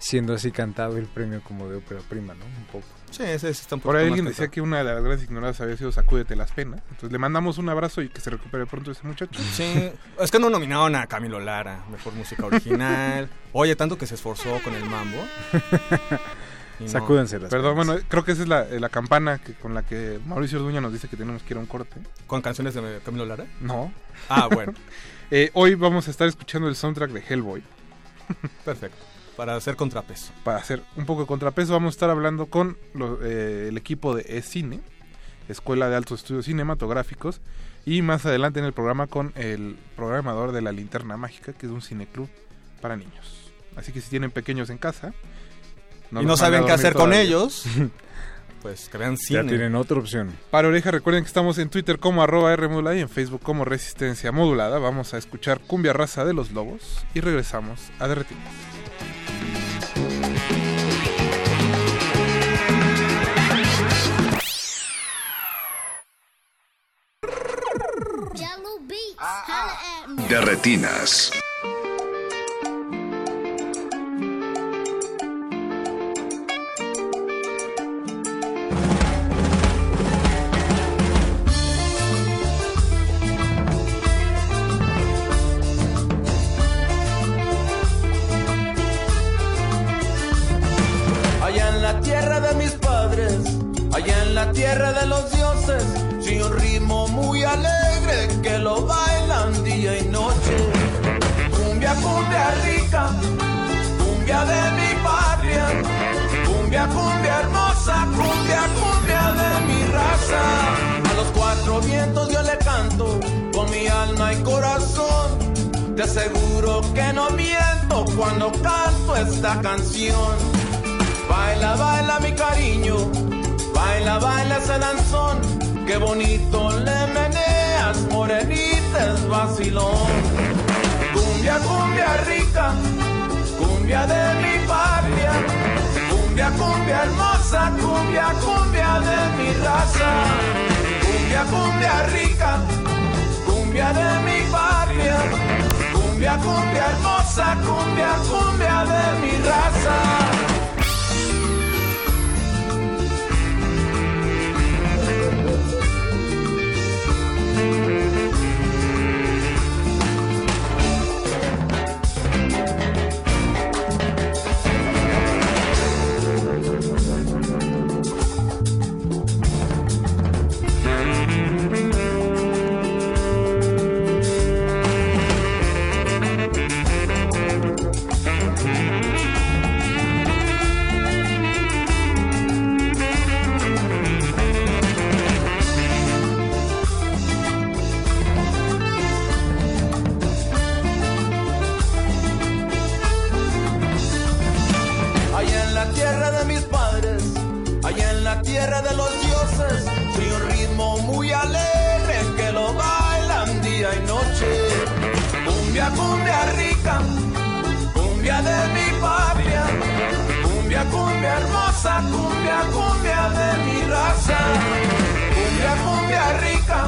siendo así cantado el premio como de ópera prima, ¿no? Un poco. Sí, ese está un Por poquito ahí alguien decía que una de las grandes ignoradas había sido Sacúdete las penas. Entonces le mandamos un abrazo y que se recupere pronto ese muchacho. Sí, es que no nominaron a Camilo Lara, mejor música original. Oye, tanto que se esforzó con el mambo. Sacúdense las Perdón, bueno, creo que esa es la, eh, la campana que, con la que Mauricio Orduña nos dice que tenemos que ir a un corte. ¿Con canciones de Camilo Lara? No. Ah, bueno. Eh, hoy vamos a estar escuchando el soundtrack de Hellboy. Perfecto. Para hacer contrapeso. Para hacer un poco de contrapeso, vamos a estar hablando con lo- eh, el equipo de E-Cine, Escuela de Altos Estudios Cinematográficos, y más adelante en el programa con el programador de La Linterna Mágica, que es un cineclub para niños. Así que si tienen pequeños en casa y los no saben qué hacer con ellos, pues que vean cine. Ya tienen otra opción. Para oreja, recuerden que estamos en Twitter como arroba R modulada y en Facebook como Resistencia Modulada. Vamos a escuchar Cumbia Raza de los Lobos y regresamos a Derretidos. De retinas. Tierra de los dioses, sí un ritmo muy alegre que lo bailan día y noche. Cumbia, cumbia rica, cumbia de mi patria, cumbia, cumbia hermosa, cumbia, cumbia de mi raza. A los cuatro vientos yo le canto con mi alma y corazón. Te aseguro que no miento cuando canto esta canción. Baila, baila mi cariño, baila, baila ese danzón, qué bonito le meneas, morenita es vacilón. Cumbia, cumbia rica, cumbia de mi patria, cumbia, cumbia hermosa, cumbia, cumbia de mi raza. Cumbia, cumbia rica, cumbia de mi patria, cumbia, cumbia hermosa, cumbia, cumbia de mi raza. De los dioses, y un ritmo muy alegre que lo bailan día y noche. Cumbia, cumbia rica, cumbia de mi patria, cumbia, cumbia hermosa, cumbia, cumbia de mi raza. Cumbia, cumbia rica,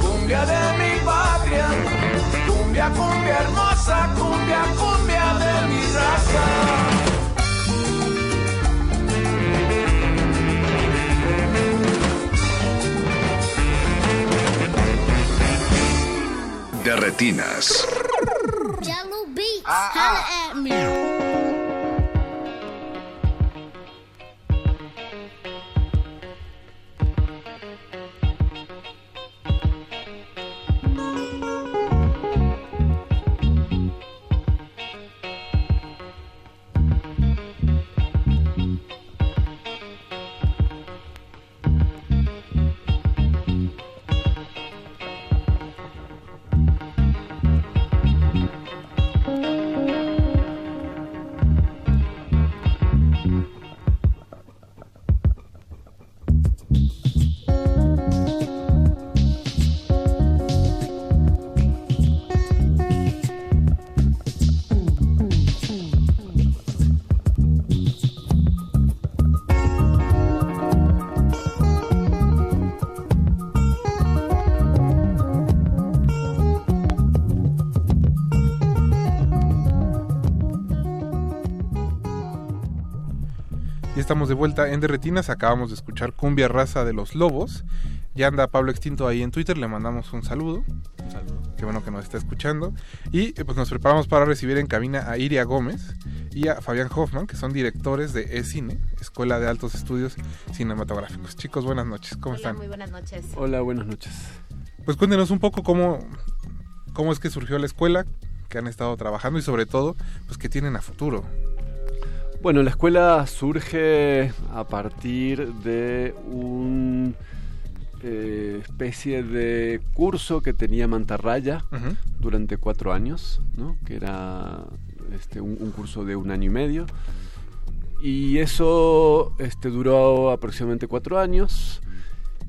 cumbia de mi patria, cumbia, cumbia hermosa, cumbia, cumbia de mi raza. De retinas. Jello Beats, holla at estamos de vuelta en Derretinas. Acabamos de escuchar Cumbia Raza de los Lobos. Ya anda Pablo Extinto ahí en Twitter. Le mandamos un saludo. Un saludo. Qué bueno que nos está escuchando. Y eh, pues nos preparamos para recibir en cabina a Iria Gómez y a Fabián Hoffman, que son directores de E-Cine, Escuela de Altos Estudios Cinematográficos. Chicos, buenas noches. ¿Cómo Hola, están? muy buenas noches. Hola, buenas noches. Pues cuéntenos un poco cómo, cómo es que surgió la escuela, que han estado trabajando y sobre todo, pues qué tienen a futuro. Bueno, la escuela surge a partir de un eh, especie de curso que tenía Mantarraya durante cuatro años, ¿no? que era este, un, un curso de un año y medio. Y eso este, duró aproximadamente cuatro años.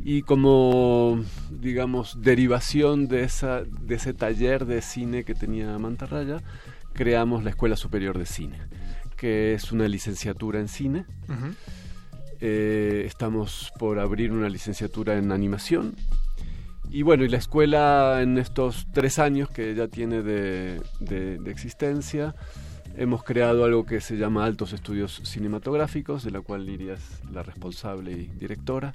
Y como, digamos, derivación de, esa, de ese taller de cine que tenía Mantarraya, creamos la Escuela Superior de Cine, que es una licenciatura en cine. Eh, estamos por abrir una licenciatura en animación. Y bueno, y la escuela en estos tres años que ya tiene de, de- de existencia, hemos creado algo que se llama Altos Estudios Cinematográficos, de la cual Liria es la responsable y directora.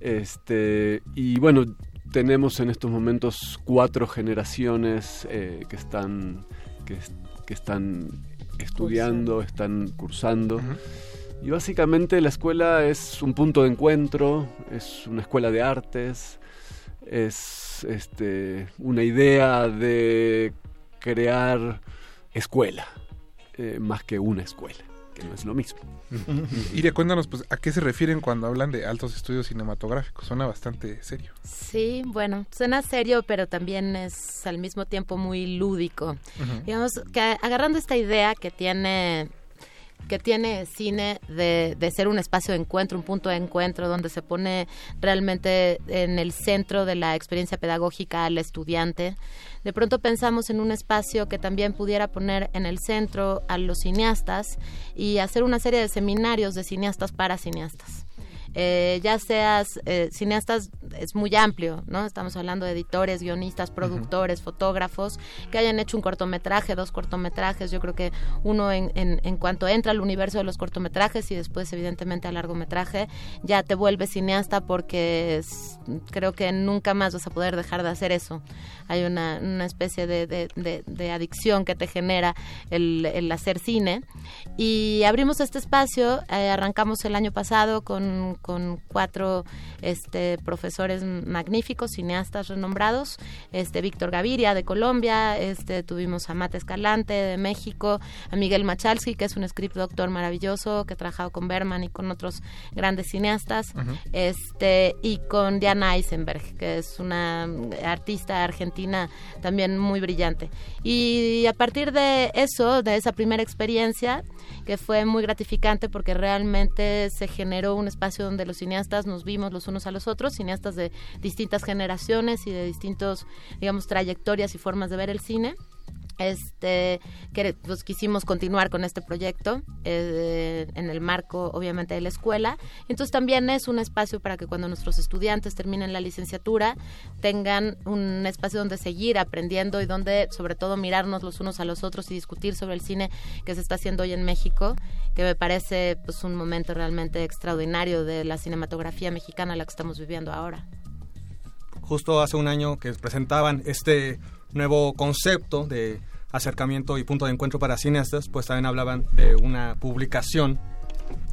Este, y bueno, tenemos en estos momentos cuatro generaciones eh, que están que, es- que están estudiando, están cursando. Y básicamente la escuela es un punto de encuentro, es una escuela de artes, es este, una idea de crear escuela, eh, más que una escuela, que no es lo mismo. Iria, cuéntanos, pues, ¿a qué se refieren cuando hablan de altos estudios cinematográficos? Suena bastante serio. Sí, bueno, suena serio, pero también es al mismo tiempo muy lúdico. Digamos que agarrando esta idea que tiene que tiene cine de, ser un espacio de encuentro, un punto de encuentro donde se pone realmente en el centro de la experiencia pedagógica al estudiante. De pronto pensamos en un espacio que también pudiera poner en el centro a los cineastas y hacer una serie de seminarios de cineastas para cineastas. Eh, ya seas eh, cineastas, es muy amplio, ¿no? Estamos hablando de editores, guionistas, productores, fotógrafos, que hayan hecho un cortometraje, dos cortometrajes. Yo creo que uno en, en, en cuanto entra al universo de los cortometrajes y después evidentemente al largometraje, ya te vuelves cineasta porque es- creo que nunca más vas a poder dejar de hacer eso. Hay una, una especie de, de- de- de adicción que te genera el, el hacer cine. Y abrimos este espacio, eh, arrancamos el año pasado con, con cuatro este, profesores magníficos, cineastas renombrados, este Víctor Gaviria de Colombia, este tuvimos a Mate Escalante de México, a Miguel Machalski, que es un script doctor maravilloso, que ha trabajado con Berman y con otros grandes cineastas, este y con Diana Eisenberg, que es una artista argentina también muy brillante. Y a partir de eso, de esa primera experiencia, que fue muy gratificante porque realmente se generó un espacio donde los cineastas nos vimos los unos a los otros, cineastas de distintas generaciones y de distintos, digamos, trayectorias y formas de ver el cine este que pues quisimos continuar con este proyecto eh, en el marco obviamente de la escuela. Entonces también es un espacio para que cuando nuestros estudiantes terminen la licenciatura tengan un espacio donde seguir aprendiendo y donde sobre todo mirarnos los unos a los otros y discutir sobre el cine que se está haciendo hoy en México que me parece pues un momento realmente extraordinario de la cinematografía mexicana la que estamos viviendo ahora. Justo hace un año que presentaban este nuevo concepto de acercamiento y punto de encuentro para cineastas, pues también hablaban de una publicación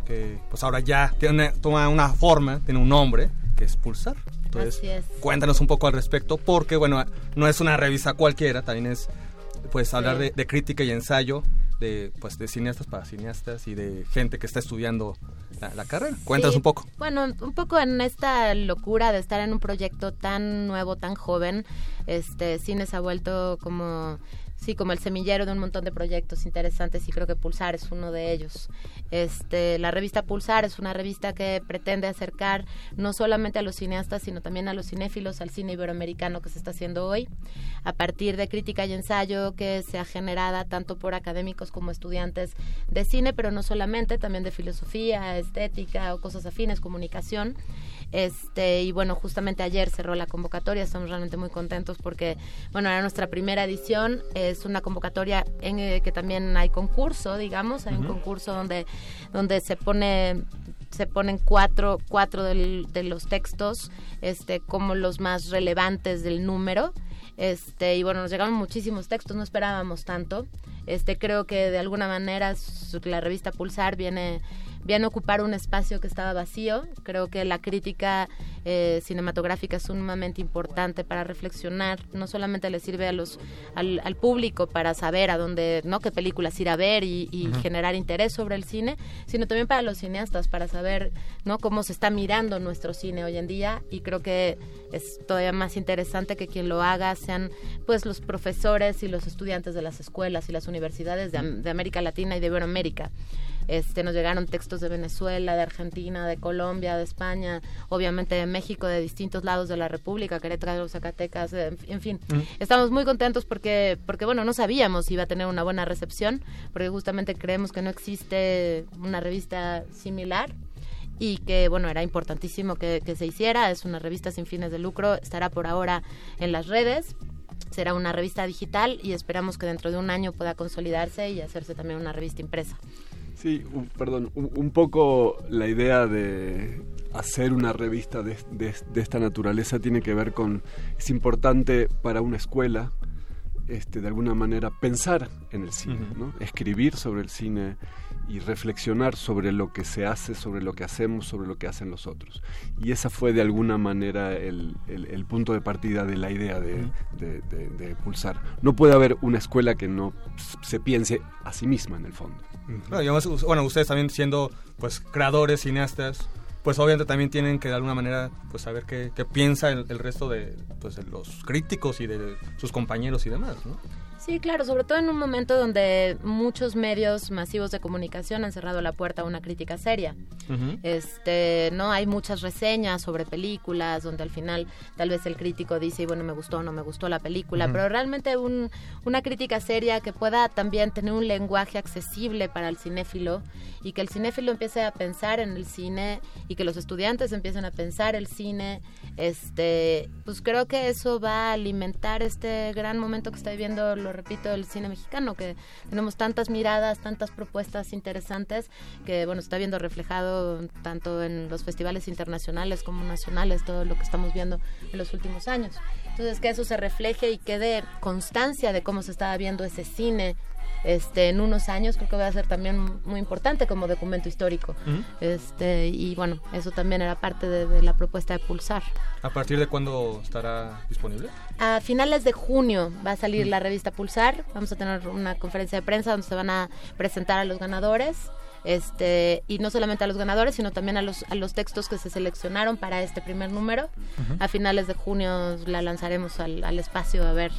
que pues ahora ya tiene, toma una forma, tiene un nombre, que es Pulsar. Entonces, Así es. cuéntanos un poco al respecto, porque bueno, no es una revista cualquiera, también es pues hablar de, de crítica y ensayo de pues de cineastas para cineastas y de gente que está estudiando la, la carrera. Cuéntanos Sí, un poco. Bueno, un poco en esta locura de estar en un proyecto tan nuevo, tan joven, este cine se ha vuelto como sí, como el semillero de un montón de proyectos interesantes y creo que Pulsar es uno de ellos. Este, la revista Pulsar es una revista que pretende acercar no solamente a los cineastas, sino también a los cinéfilos al cine iberoamericano que se está haciendo hoy, a partir de crítica y ensayo que se ha generada tanto por académicos como estudiantes de cine, pero no solamente, también de filosofía, estética o cosas afines, comunicación. Este, y bueno, justamente ayer cerró la convocatoria, estamos realmente muy contentos porque, bueno, era nuestra primera edición, es una convocatoria en eh, que también hay concurso, digamos, hay un concurso donde, donde se pone se ponen cuatro, cuatro del- de los textos este, como los más relevantes del número. Este, y bueno, nos llegaron muchísimos textos, no esperábamos tanto. Este, creo que de alguna manera la revista Pulsar viene, viene a ocupar un espacio que estaba vacío. Creo que la crítica eh, cinematográfica es sumamente importante para reflexionar. No solamente le sirve a los, al, al público para saber a dónde, ¿no? qué películas ir a ver y, generar interés sobre el cine, sino también para los cineastas, para saber ¿no? cómo se está mirando nuestro cine hoy en día. Y creo que es todavía más interesante que quien lo haga sean pues los profesores y los estudiantes de las escuelas y las universidades de, de América Latina y de Iberoamérica. Este, nos llegaron textos de Venezuela, de Argentina, de Colombia, de España, obviamente de México, de distintos lados de la República, Querétaro, Zacatecas, en, en fin. Mm. Estamos muy contentos porque, porque, bueno, no sabíamos si iba a tener una buena recepción, porque justamente creemos que no existe una revista similar y que bueno era importantísimo que, que se hiciera es una revista sin fines de lucro estará por ahora en las redes será una revista digital y esperamos que dentro de un año pueda consolidarse y hacerse también una revista impresa Sí, u- perdón, un, un poco la idea de hacer una revista de, de- de esta naturaleza tiene que ver con, es importante para una escuela, este, de alguna manera, pensar en el cine, ¿no? escribir sobre el cine y reflexionar sobre lo que se hace, sobre lo que hacemos, sobre lo que hacen los otros. Y esa fue de alguna manera el, el- el punto de partida de la idea de, de- de- de Pulsar. No puede haber una escuela que no se piense a sí misma en el fondo. Bueno, ustedes también siendo pues creadores, cineastas, pues obviamente también tienen que de alguna manera pues saber qué, qué piensa el, el resto de, pues, de los críticos y de sus compañeros y demás, ¿no? Sí, claro, sobre todo en un momento donde muchos medios masivos de comunicación han cerrado la puerta a una crítica seria. Este, no hay muchas reseñas sobre películas donde al final tal vez el crítico dice, bueno, me gustó o no me gustó la película, pero realmente un- una crítica seria que pueda también tener un lenguaje accesible para el cinéfilo y que el cinéfilo empiece a pensar en el cine y que los estudiantes empiecen a pensar el cine, este, pues creo que eso va a alimentar este gran momento que está viviendo, repito, el cine mexicano, que tenemos tantas miradas, tantas propuestas interesantes que bueno, está viendo reflejado tanto en los festivales internacionales como nacionales, todo lo que estamos viendo en los últimos años. Entonces, que eso se refleje y quede constancia de cómo se estaba viendo ese cine este, en unos años, creo que va a ser también muy importante como documento histórico. Este, y bueno, eso también era parte de, de la propuesta de Pulsar. ¿A partir de cuándo estará disponible? A finales de junio va a salir Mm. la revista Pulsar. Vamos a tener una conferencia de prensa donde se van a presentar a los ganadores. Este, y no solamente a los ganadores, sino también a los, a los textos que se seleccionaron para este primer número. A finales de junio la lanzaremos al, al espacio a ver,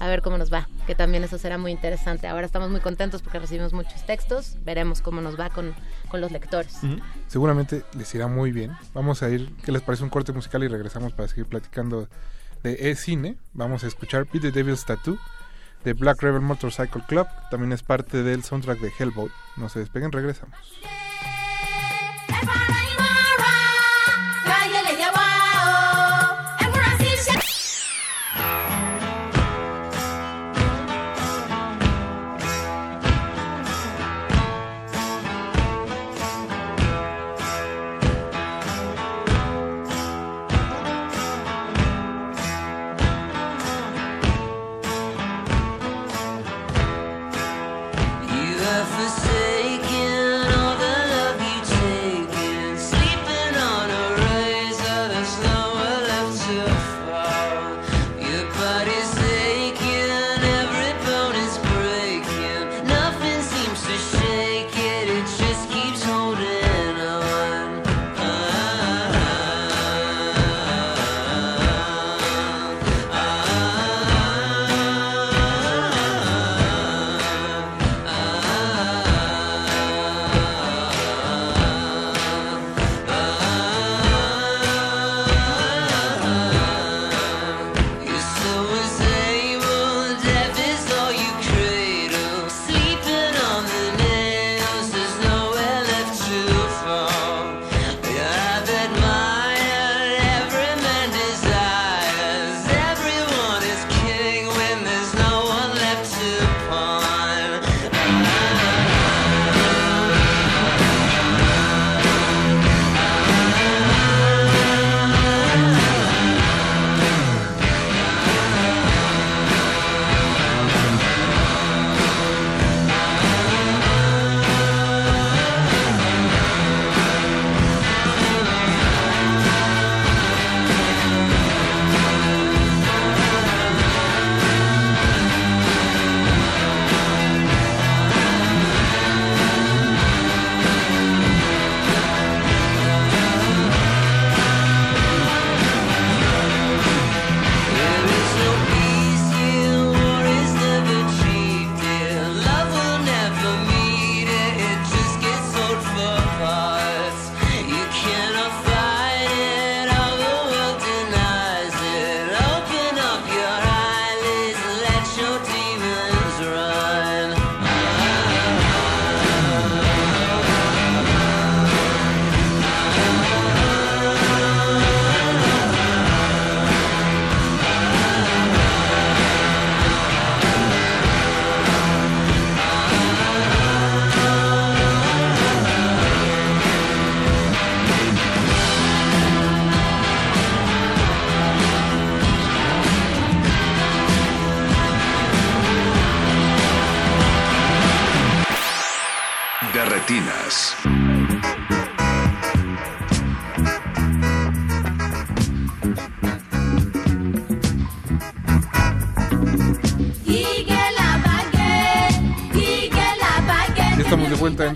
a ver cómo nos va, que también eso será muy interesante. Ahora estamos muy contentos porque recibimos muchos textos, veremos cómo nos va con, con los lectores. Seguramente les irá muy bien. Vamos a ir, ¿qué les parece un corte musical y regresamos para seguir platicando de e-cine? Vamos a escuchar Beat the Devil's Tattoo de Black Rebel Motorcycle Club. También es parte del soundtrack de Hellboy. No se despeguen, regresamos.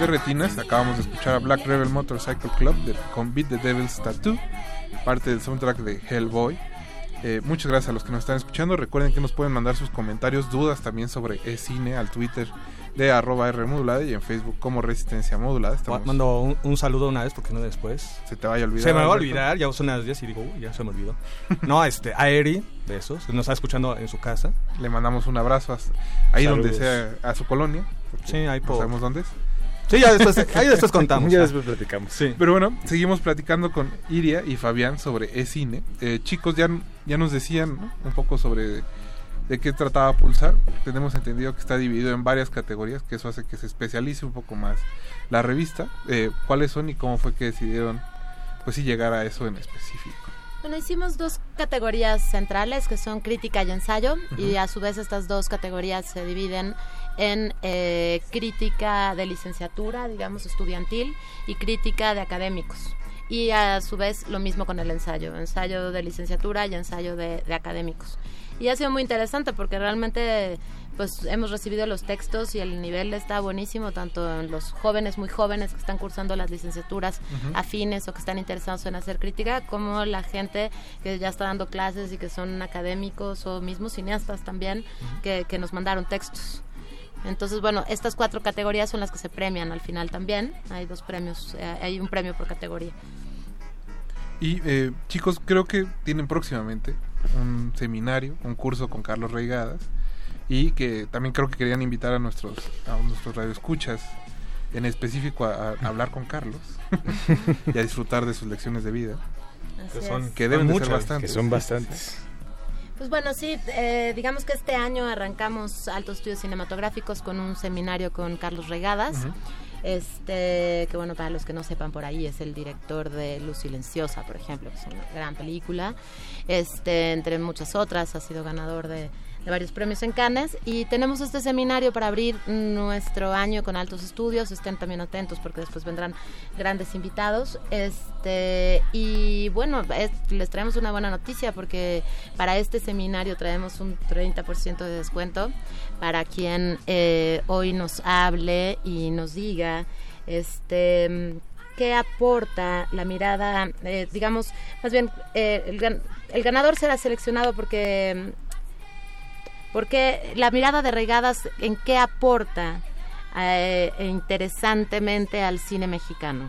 De Derretinas. Acabamos de escuchar a Black Rebel Motorcycle Club de, con Beat the Devil's Tattoo, parte del soundtrack de Hellboy. Eh, muchas gracias a los que nos están escuchando. Recuerden que nos pueden mandar sus comentarios, dudas también sobre e-cine al Twitter de arroba R modulada y en Facebook como Resistencia Modulada. Estamos- Mando un, un saludo una vez porque no después. Se te vaya a olvidar. Se me va a olvidar, ya son las 10 y digo, "Uy, ya se me olvidó. No, este, a Eri, besos, nos está escuchando en su casa. Le mandamos un abrazo hasta ahí donde sea, a su colonia. Sí, ahí no por- sabemos dónde es. Sí, ya después, ahí después contamos. Ya Ah. después platicamos. Sí. Pero bueno, seguimos platicando con Iria y Fabián sobre e-cine. Eh, chicos, ya, ya nos decían ¿no? un poco sobre de qué trataba Pulsar. Tenemos entendido que está dividido en varias categorías, que eso hace que se especialice un poco más la revista. Eh, ¿Cuáles son y cómo fue que decidieron pues sí llegar a eso en específico? Bueno, hicimos dos categorías centrales que son crítica y ensayo y Ujú. a su vez estas dos categorías se dividen en eh, crítica de licenciatura, digamos, estudiantil y crítica de académicos. Y a su vez lo mismo con el ensayo, ensayo de licenciatura y ensayo de, de académicos. Y ha sido muy interesante porque realmente pues hemos recibido los textos y el nivel está buenísimo, tanto en los jóvenes, muy jóvenes que están cursando las licenciaturas Ujú. afines o que están interesados en hacer crítica, como la gente que ya está dando clases y que son académicos o mismos cineastas también, que, que nos mandaron textos. Entonces, bueno, estas cuatro categorías son las que se premian al final también. Hay dos premios, eh, hay un premio por categoría. Y eh, chicos, creo que tienen próximamente un seminario, un curso con Carlos Reigadas y que también creo que querían invitar a nuestros a nuestros radioescuchas en específico a, a hablar con Carlos y a disfrutar de sus lecciones de vida. Así Que son- es. que deben son de ser muchas. bastantes. Que son bastantes. Pues bueno, sí, eh, digamos que este año arrancamos Altos Estudios Cinematográficos con un seminario con Carlos Regadas. Este, que bueno, para los que no sepan por ahí, es el director de Luz Silenciosa, por ejemplo, que es una gran película. Este, entre muchas otras, ha sido ganador de, de varios premios en Cannes. Y tenemos este seminario para abrir nuestro año con altos estudios. Estén también atentos porque después vendrán grandes invitados. Este, y bueno, es- les traemos una buena noticia porque para este seminario traemos un 30% de descuento para quien eh, hoy nos hable y nos diga este qué aporta la mirada, eh, digamos, más bien, eh, el ganador será seleccionado porque porque la mirada de regadas en qué aporta eh, interesantemente al cine mexicano.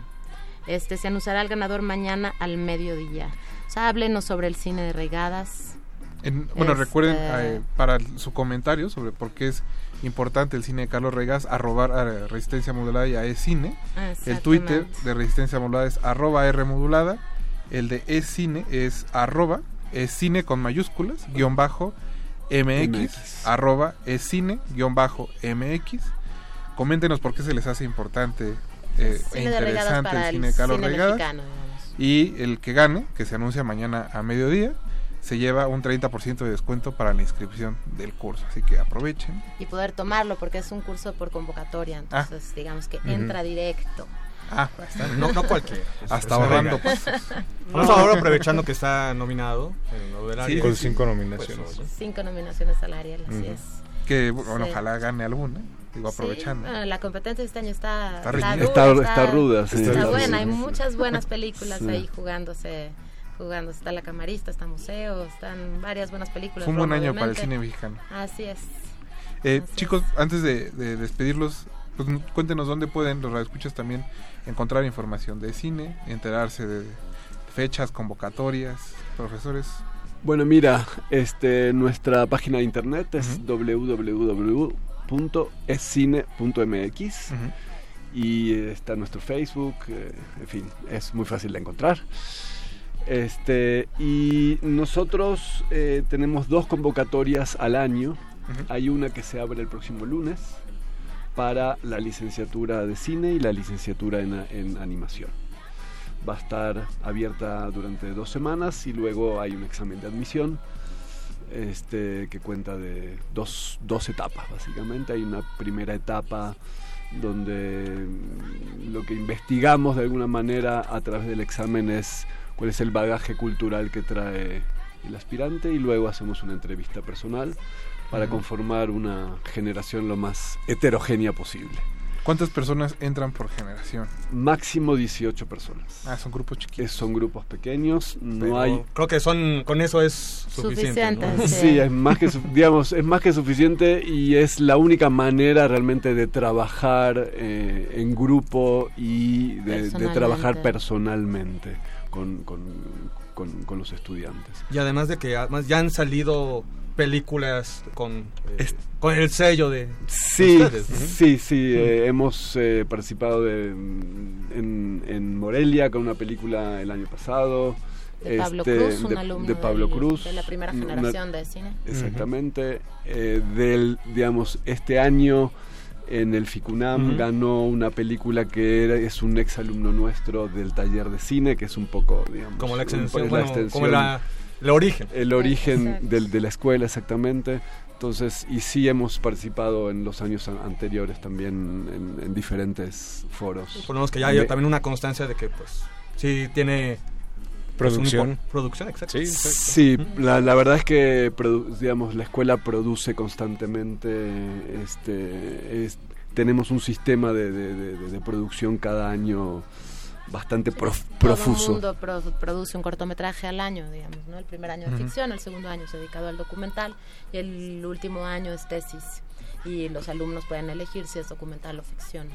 Este se anunciará el ganador mañana al mediodía. O sea, háblenos sobre el cine de regadas. En- bueno, Este- recuerden eh, para su comentario sobre por qué es importante el cine de Carlos Regas, arrobar a Resistencia Modulada y a E-Cine. El Twitter de Resistencia Modulada es arroba R Modulada. El de E-Cine es arroba E-Cine con mayúsculas, guion bajo MX, MX. arroba E-Cine, guion bajo MX. Coméntenos por qué se les hace importante eh, e interesante para el el cine de Carlos Regadas. Y el que gane, que se anuncia mañana a mediodía, se lleva un 30% de descuento para la inscripción del curso. Así que aprovechen. Y poder tomarlo porque es un curso por convocatoria, entonces digamos que entra directo. Ah, No, no cualquiera. Es- Hasta es ahorrando pasos. Vamos ahora aprovechando que está nominado en Sí, con cinco nominaciones. Pues, Cinco nominaciones salariales, así Ujú. es. Que bueno, Sí. ojalá gane alguna. Digo, Sí, aprovechando. bueno, la competencia de este año está, Está está, dura, Está- está ruda, sí. Está Está buena, ruda. hay muchas buenas películas Sí. ahí jugándose. Jugándose. Está La Camarista, está Museo, están varias buenas películas. Fue un buen año para el cine mexicano. Así es. Eh, Así chicos, antes de, de despedirlos, pues, cuéntenos dónde pueden los radioescuchas también encontrar información de cine, enterarse de fechas, convocatorias, profesores. Bueno, mira, este, nuestra página de internet es www.escine.mx y está nuestro Facebook, eh, en fin, es muy fácil de encontrar. Este, y nosotros eh, tenemos dos convocatorias al año. Hay una que se abre el próximo lunes para la licenciatura de cine y la licenciatura en, animación. Va a estar abierta durante dos semanas y luego hay un examen de admisión este, que cuenta de dos, dos etapas básicamente. Hay una primera etapa donde mm, lo que investigamos de alguna manera a través del examen es cuál es el bagaje cultural que trae el aspirante y luego hacemos una entrevista personal para conformar una generación lo más heterogénea posible. ¿Cuántas personas entran por generación? Máximo 18 personas. Ah, son grupos chiquitos. son grupos pequeños, no Pero hay Creo que son con eso es suficiente. ¿no? Sí, es más que digamos es más que suficiente y es la única manera realmente de trabajar eh, en grupo y de, de trabajar personalmente con, con, con- con los estudiantes. Y además de que además ya han salido películas con, eh, con el sello de Sí, ustedes, ¿no? sí, sí. eh, hemos eh, participado de, en, en Morelia con una película el año pasado. De Pablo este, Cruz, un de- alumno de Pablo del- Cruz. de la primera una- generación de cine. Exactamente. eh, del, digamos, este año en el FICUNAM ganó una película que era- es un ex alumno nuestro del taller de cine, que es un poco, digamos... Como la un- extensión, como la- el origen. El origen del, de la escuela, exactamente. Entonces, y sí hemos participado en los años an- anteriores también en, en diferentes foros. Lo menos que ya hay Me- también una constancia de que pues sí tiene Producción. Es un impor- producción, exacto. Sí, exacto. Sí, la, la verdad es que digamos la escuela produce constantemente, este, es- tenemos un sistema de, de- de- de- de producción cada año bastante prof- Todo el profuso. mundo pro- produce un cortometraje al año, digamos, ¿no? El primer año de Ujú. ficción, el segundo año es dedicado al documental y el último año es tesis. Y los alumnos pueden elegir si es documental o ficción.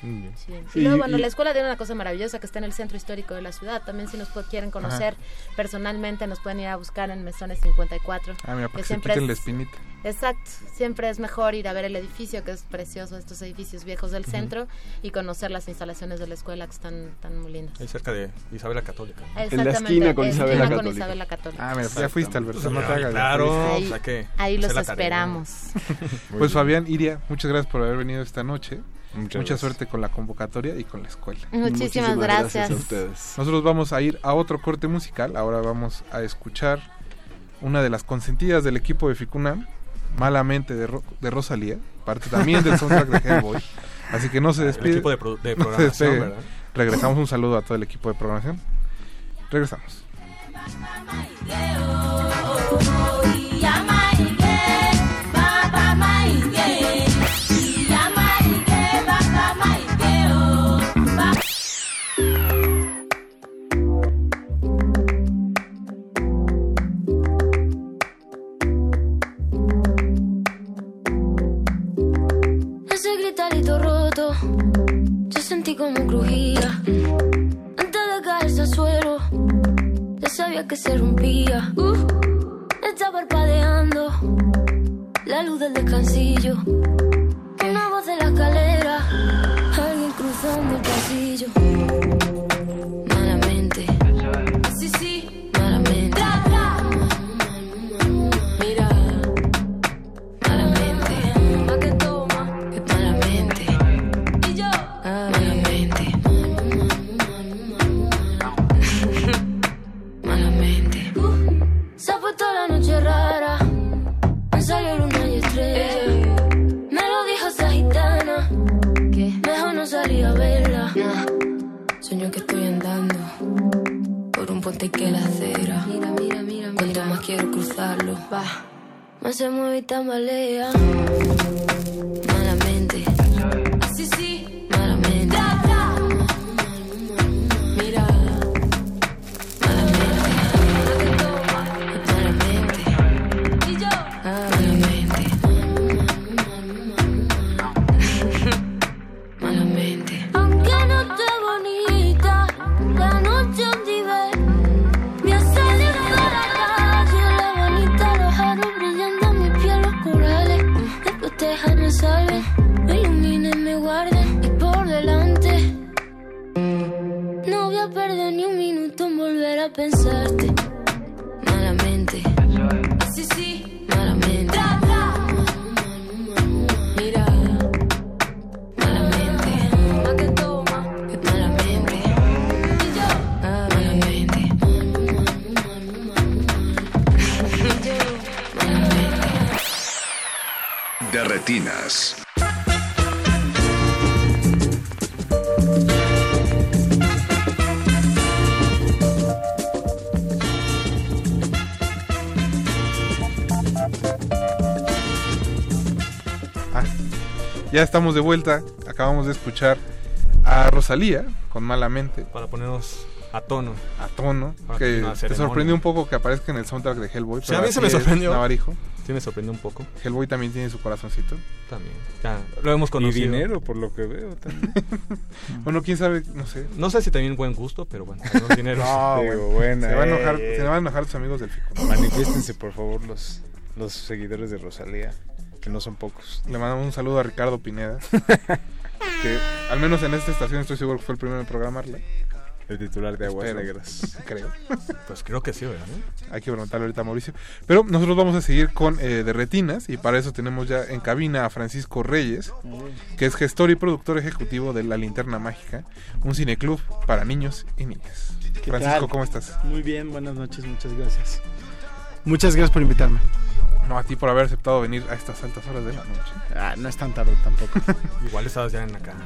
Sí. Y Y- luego, bueno, y- la escuela tiene una cosa maravillosa que está en el centro histórico de la ciudad. También si nos quieren conocer personalmente, nos pueden ir a buscar en Mesones 54. Ah, mira, para que que se siempre quiten la es- espinita. Exacto, siempre es mejor ir a ver el edificio, que es precioso, estos edificios viejos del Ujú. centro, y conocer las instalaciones de la escuela que están tan muy lindas. Ahí cerca de Isabela Católica. Exactamente, esquina con esquina Isabela con Católica. Isabela Católica. Ah, mira, ya fuiste, Alberto. Pues, no te hagas. claro. Ahí, o sea que ahí hacer los la esperamos. Pues Fabián, Iria, muchas gracias por haber venido esta noche. Muchas Mucha gracias. suerte con la convocatoria y con la escuela. Muchísimas Muchísimas gracias. gracias. a ustedes. Nosotros vamos a ir a otro corte musical. Ahora vamos a escuchar una de las consentidas del equipo de Ficunam, Malamente de, Ro- de Rosalía, parte también del soundtrack de Hellboy. Así que no se El despide. equipo de pro- de programación. ¿verdad? Regresamos un saludo a todo el equipo de programación. Regresamos. Gritarito roto, yo sentí como crujía. Antes de caerse al suelo, ya sabía que se rompía. Uh, está parpadeando la luz del descansillo. Una voz de la escalera, alguien cruzando el pasillo. Noche rara, me salió luna y estrella. Me lo dijo esa gitana, que mejor no salir a verla. Sueño que estoy andando por un puente que la acera. Mira, mira, mira, Cuanto más quiero cruzarlo, va. Más se mueve y tambalea. Ya estamos de vuelta. Acabamos de escuchar a Rosalía con Malamente. Para ponernos a tono. A tono. Para Que te sorprendió un poco que aparezca en el soundtrack de Hellboy. Sí, a mí se me sorprendió. Navarijo. Sí, me sorprendió un poco. Hellboy también tiene su corazoncito. También. Ya, lo hemos conocido. Y dinero, por lo que veo también. Bueno, quién sabe, no sé. No sé si también buen gusto, pero bueno, tenemos dinero. No, Digo, bueno, buena, se, va a enojar, eh. se van a enojar tus amigos del FICO. Manifiéstense, por favor, los, los seguidores de Rosalía, que no son pocos. Le mandamos un saludo a Ricardo Pineda. que al menos en esta estación estoy seguro que fue el primero en programarla. El titular de Aguas Espero, Negras. Creo. Pues creo que sí, ¿verdad? Hay que preguntarle ahorita a Mauricio. Pero nosotros vamos a seguir con eh, de retinas y para eso tenemos ya en cabina a Francisco Reyes, que es gestor y productor ejecutivo de La Linterna Mágica, un cineclub para niños y niñas. ¿Qué Francisco, tal? ¿cómo estás? Muy bien, buenas noches, muchas gracias. Muchas gracias por invitarme. No, a ti por haber aceptado venir a estas altas horas de la noche. Ah, no es tan tarde tampoco. Igual estabas ya en la cama.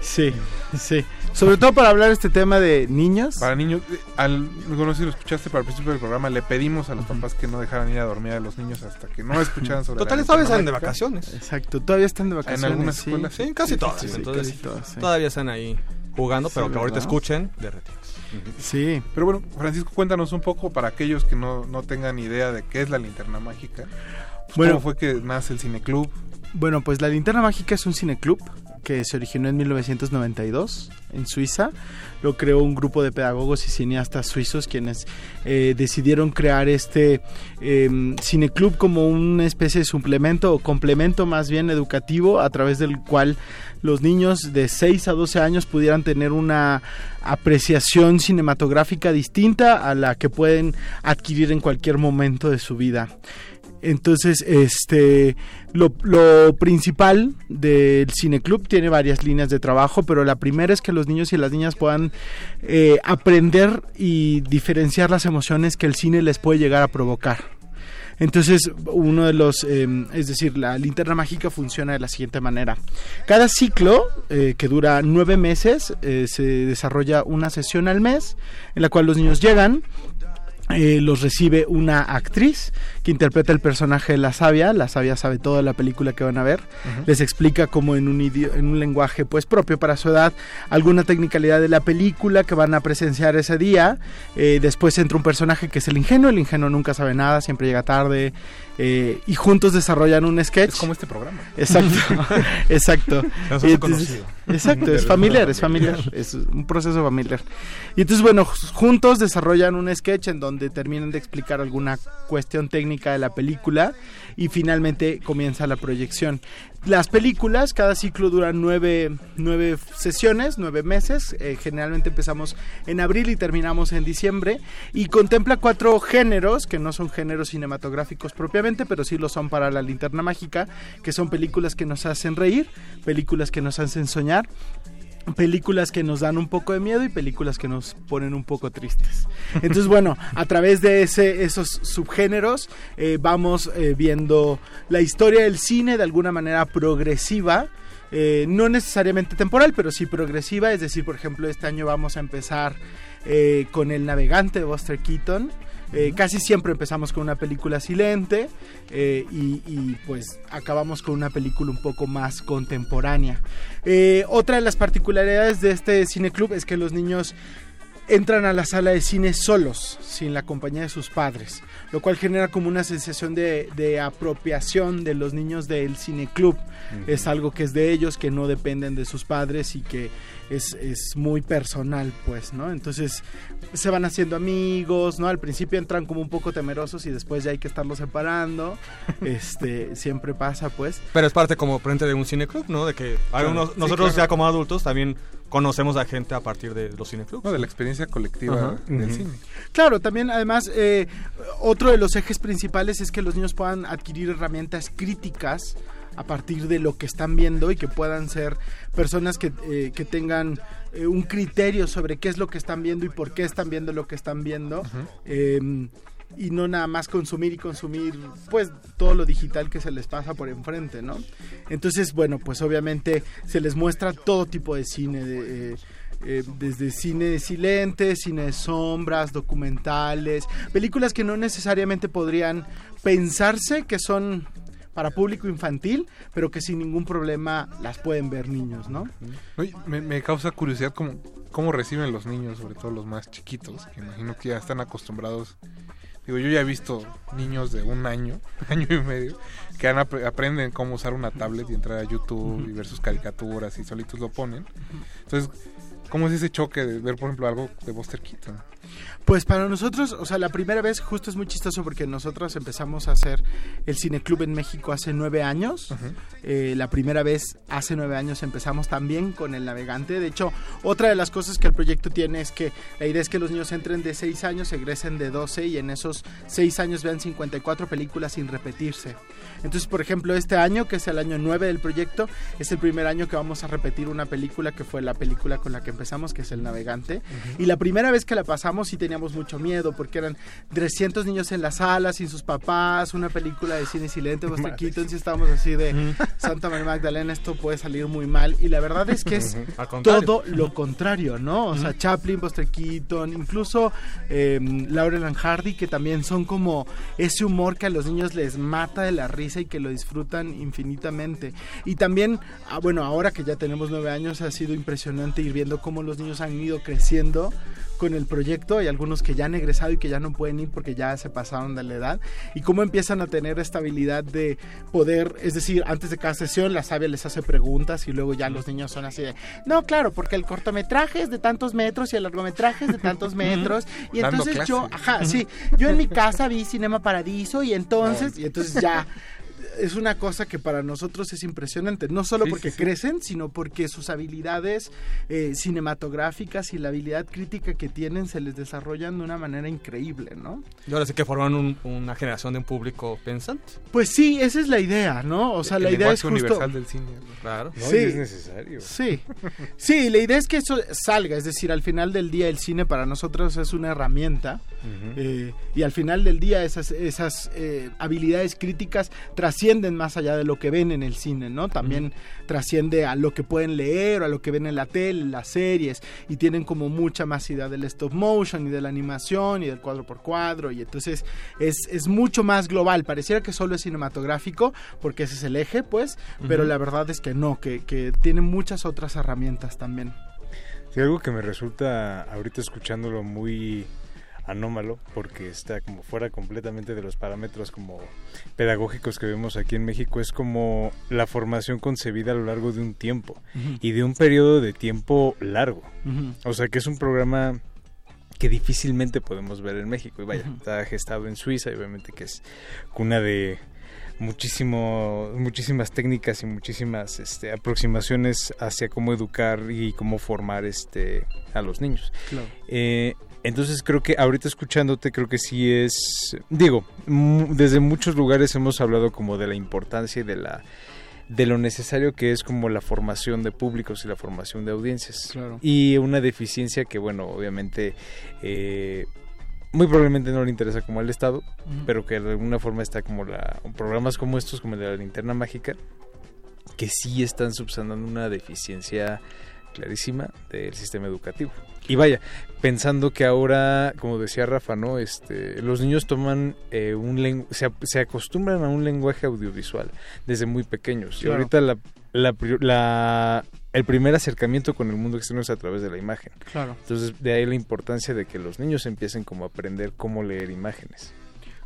Sí, sí. Sobre todo para hablar de este tema de niños. Para niños, eh, al, no sé si lo escuchaste para el principio del programa, le pedimos a los papás que no dejaran ir a dormir a los niños hasta que no escucharan sobre Total, la todavía están de vacaciones. Exacto, todavía están de vacaciones. En algunas sí. escuelas, Sí, casi todas. Sí, sí, entonces, casi todas, sí. Todavía están ahí jugando, pero que ahorita escuchen de retiros. Sí. Pero bueno, Francisco, cuéntanos un poco para aquellos que no, no tengan idea de qué es la linterna mágica. Pues, Bueno. ¿Cómo fue que nace el cineclub? Bueno, pues La Linterna Mágica es un cineclub que se originó en 1992 en Suiza. Lo creó un grupo de pedagogos y cineastas suizos quienes eh, decidieron crear este eh, cineclub como una especie de suplemento o complemento más bien educativo a través del cual los niños de 6 a 12 años pudieran tener una apreciación cinematográfica distinta a la que pueden adquirir en cualquier momento de su vida. Entonces, este, lo, principal del cineclub tiene varias líneas de trabajo, pero la primera es que los niños y las niñas puedan eh, aprender y diferenciar las emociones que el cine les puede llegar a provocar. Entonces, uno de los, eh, es decir, la linterna mágica funciona de la siguiente manera. Cada ciclo, eh, que dura nueve meses, eh, se desarrolla una sesión al mes, en la cual los niños llegan, eh, los recibe una actriz que interpreta el personaje de la sabia. La sabia sabe toda la película que van a ver. Les explica como en un, en un lenguaje pues propio para su edad alguna tecnicalidad de la película que van a presenciar ese día. Eh, después entra un personaje que es el ingenuo. El ingenuo nunca sabe nada, siempre llega tarde. Eh, y juntos desarrollan un sketch. Es como este programa. Exacto, exacto. Entonces- exacto, es familiar, es familiar, es un proceso familiar. Y entonces, bueno, ju- juntos desarrollan un sketch en donde terminan de explicar alguna cuestión técnica de la película y finalmente comienza la proyección. Las películas, cada ciclo dura nueve, nueve sesiones, nueve meses. eh, generalmente empezamos en abril y terminamos en diciembre. Y contempla cuatro géneros, que no son géneros cinematográficos propiamente, pero sí lo son para la linterna mágica, que son películas que nos hacen reír, películas que nos hacen soñar, películas que nos dan un poco de miedo y películas que nos ponen un poco tristes. Entonces, bueno, a través de ese, esos subgéneros eh, vamos eh, viendo la historia del cine de alguna manera progresiva. eh, no necesariamente temporal, pero sí progresiva. Es decir, por ejemplo, este año vamos a empezar con El Navegante de Buster Keaton. Eh, casi siempre empezamos con una película silente eh, y, y, pues acabamos con una película un poco más contemporánea. Eh, otra de las particularidades de este cineclub es que los niños entran a la sala de cine solos, sin la compañía de sus padres, lo cual genera como una sensación de, de apropiación de los niños del cineclub. Es algo que es de ellos, que no dependen de sus padres y que es, es muy personal, pues, ¿no? Entonces se van haciendo amigos, ¿no? Al principio entran como un poco temerosos y después ya hay que estarlos separando. este, siempre pasa, pues. Pero es parte como frente de un cineclub, ¿no? De que nosotros claro. ya como adultos también conocemos a gente a partir de los cineclubs. No, de la experiencia colectiva Ajá. del cine. Claro, también además eh, otro de los ejes principales es que los niños puedan adquirir herramientas críticas a partir de lo que están viendo y que puedan ser personas que, eh, que tengan eh, un criterio sobre qué es lo que están viendo y por qué están viendo lo que están viendo. Eh, y no nada más consumir y consumir pues todo lo digital que se les pasa por enfrente, ¿no? Entonces, bueno, pues obviamente se les muestra todo tipo de cine, de, eh, eh, desde cine silente, cine de sombras, documentales, películas que no necesariamente podrían pensarse que son para público infantil, pero que sin ningún problema las pueden ver niños, ¿no? Oye, me, me causa curiosidad cómo, cómo reciben los niños, sobre todo los más chiquitos, que imagino que ya están acostumbrados. Digo, yo ya he visto niños de un año, año y medio, que han ap- aprenden cómo usar una tablet y entrar a YouTube y ver sus caricaturas y solitos lo ponen. Entonces, ¿cómo es ese choque de ver, por ejemplo, algo de Buster Keaton? Pues para nosotros, o sea, la primera vez justo es muy chistoso porque nosotros empezamos a hacer el cineclub en México hace nueve años. Eh, la primera vez hace nueve años empezamos también con el navegante. De hecho, otra de las cosas que el proyecto tiene es que la idea es que los niños entren de seis años, egresen de 12 y en esos seis años vean 54 películas sin repetirse. Entonces, por ejemplo, este año, que es el año 9 del proyecto, es el primer año que vamos a repetir una película que fue la película con la que empezamos, que es El Navegante. Y la primera vez que la pasamos sí teníamos mucho miedo porque eran 300 niños en la sala sin sus papás, una película de cine silente. Keaton, sí estábamos así de Santa María Magdalena, esto puede salir muy mal y la verdad es que es Al contrario. todo lo contrario, ¿no? O sea, Chaplin, Buster Keaton, incluso eh, Laurel and Hardy, que también son como ese humor que a los niños les mata de la risa y que lo disfrutan infinitamente. Y también, ah, bueno, ahora que ya tenemos nueve años, ha sido impresionante ir viendo cómo los niños han ido creciendo con el proyecto. Hay algunos que ya han egresado y que ya no pueden ir porque ya se pasaron de la edad. Y cómo empiezan a tener esta habilidad de poder, es decir, antes de cada sesión la sabia les hace preguntas y luego ya los niños son así de, no, claro, porque el cortometraje es de tantos metros y el largometraje es de tantos metros. Y entonces yo, ajá, sí, yo en mi casa vi Cinema Paradiso y entonces, y entonces ya es una cosa que para nosotros es impresionante, no solo Sí, porque sí, sí. crecen, sino porque sus habilidades eh, cinematográficas y la habilidad crítica que tienen se les desarrollan de una manera increíble, ¿no? Y ahora sí que forman un- una generación de un público pensante. Pues sí, esa es la idea, ¿no? O sea, El la idea es justo... universal del cine. Claro. No, Sí. y es necesario. Sí, sí, la idea es que eso salga, es decir, al final del día el cine para nosotros es una herramienta Ujú. eh, y al final del día esas, esas eh, habilidades críticas trascienden más allá de lo que ven en el cine, ¿no? También trasciende a lo que pueden leer o a lo que ven en la tele, en las series y tienen como mucha más idea del stop motion y de la animación y del cuadro por cuadro y entonces es, es mucho más global, pareciera que solo es cinematográfico porque ese es el eje, pues, pero la verdad es que no, que, que tiene muchas otras herramientas también. Sí, algo que me resulta ahorita escuchándolo muy anómalo porque está como fuera completamente de los parámetros como pedagógicos que vemos aquí en México. Es como la formación concebida a lo largo de un tiempo y de un periodo de tiempo largo. O sea que es un programa que difícilmente podemos ver en México. Y vaya, está gestado en Suiza y obviamente que es cuna de muchísimo muchísimas técnicas y muchísimas este, aproximaciones hacia cómo educar y cómo formar este a los niños. Claro. Eh, entonces creo que ahorita escuchándote creo que sí es digo desde muchos lugares hemos hablado como de la importancia y de la de lo necesario que es como la formación de públicos y la formación de audiencias Claro. y una deficiencia que bueno obviamente eh, muy probablemente no le interesa como al Estado, pero que de alguna forma está como la programas como estos, como el de la linterna mágica, que sí están subsanando una deficiencia clarísima del sistema educativo. Y vaya, pensando que ahora, como decía Rafa, ¿no? Este, los niños toman eh, un lengu- se, acostumbran a un lenguaje audiovisual desde muy pequeños. Y ahorita la, la la- el primer acercamiento con el mundo externo es a través de la imagen. Claro. Entonces, de ahí la importancia de que los niños empiecen como a aprender cómo leer imágenes.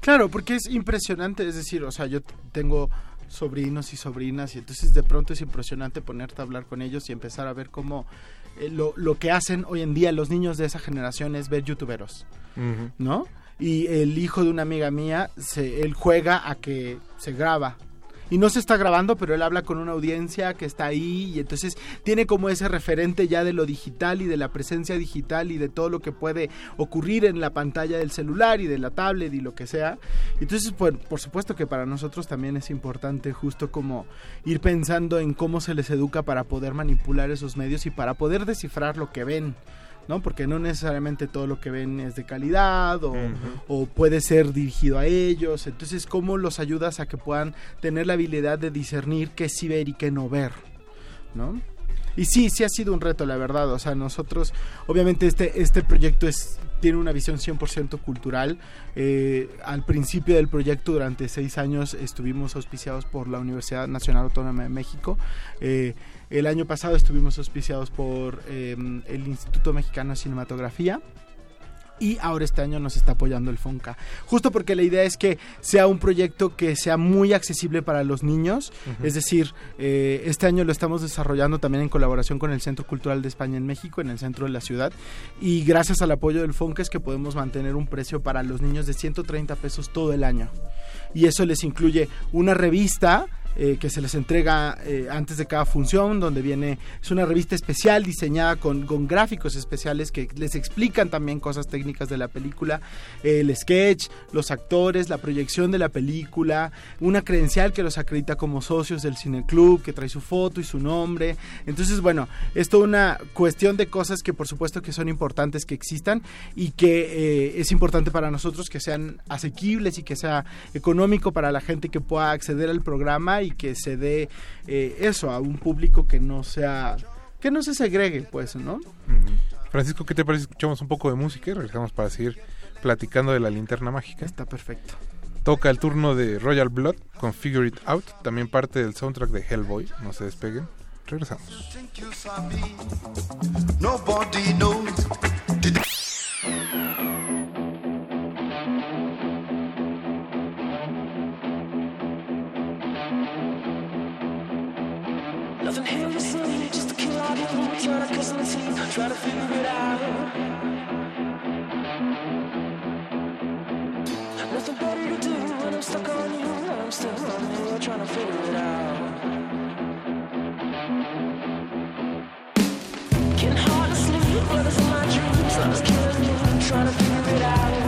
Claro, porque es impresionante, es decir, o sea, yo tengo sobrinos y sobrinas y entonces de pronto es impresionante ponerte a hablar con ellos y empezar a ver cómo eh, lo, lo que hacen hoy en día los niños de esa generación es ver youtuberos, ¿no? Y el hijo de una amiga mía, se, él juega a que se graba. Y no se está grabando, pero él habla con una audiencia que está ahí y entonces tiene como ese referente ya de lo digital y de la presencia digital y de todo lo que puede ocurrir en la pantalla del celular y de la tablet y lo que sea. Entonces, por, por supuesto que para nosotros también es importante justo como ir pensando en cómo se les educa para poder manipular esos medios y para poder descifrar lo que ven. ¿No? Porque no necesariamente todo lo que ven es de calidad o, o puede ser dirigido a ellos. Entonces, ¿cómo los ayudas a que puedan tener la habilidad de discernir qué sí ver y qué no ver? ¿No? Y sí, sí ha sido un reto, la verdad. O sea, nosotros, obviamente este, este proyecto es, tiene una visión 100% cultural. Eh, al principio del proyecto, durante seis años, estuvimos auspiciados por la Universidad Nacional Autónoma de México. Eh, el año pasado estuvimos auspiciados por eh, el Instituto Mexicano de Cinematografía y ahora este año nos está apoyando el FONCA. Justo porque la idea es que sea un proyecto que sea muy accesible para los niños. Es decir, eh, este año lo estamos desarrollando también en colaboración con el Centro Cultural de España en México, en el centro de la ciudad. Y gracias al apoyo del FONCA es que podemos mantener un precio para los niños de 130 pesos todo el año. Y eso les incluye una revista eh, que se les entrega eh, antes de cada función, donde viene, es una revista especial diseñada con, con gráficos especiales que les explican también cosas técnicas de la película, el sketch, los actores, la proyección de la película, una credencial que los acredita como socios del cineclub, que trae su foto y su nombre. Entonces, bueno, es toda una cuestión de cosas que por supuesto que son importantes que existan y que eh, es importante para nosotros que sean asequibles y que sea económico para la gente que pueda acceder al programa y que se dé eh, eso a un público que no sea que no se segregue pues no Francisco, ¿qué te parece? Escuchamos un poco de música y regresamos para seguir platicando de la linterna mágica. Está perfecto. Toca el turno de Royal Blood con Figure It Out, también parte del soundtrack de Hellboy. No se despeguen. Regresamos. Nothing here to see, just to kill. Trying to cuss on the team, trying to figure it out. Nothing better to do when I'm stuck on you. I'm still running, trying to figure it out. Can hardly sleep, but it's in my dreams. I'm just killing me, trying to figure it out.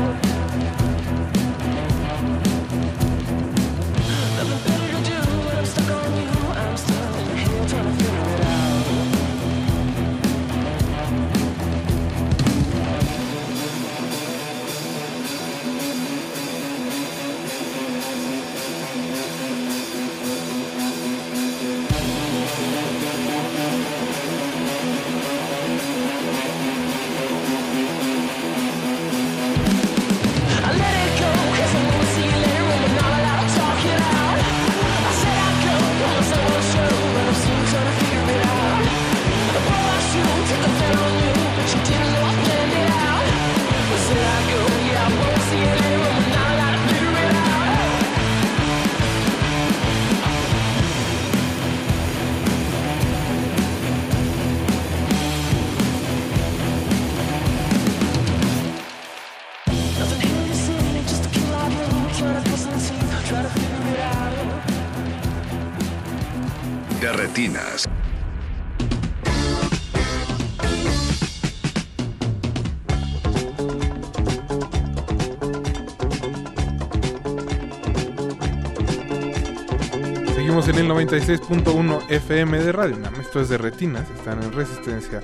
Seguimos en el 96.1 FM de Radio. Esto es de Retinas, están en resistencia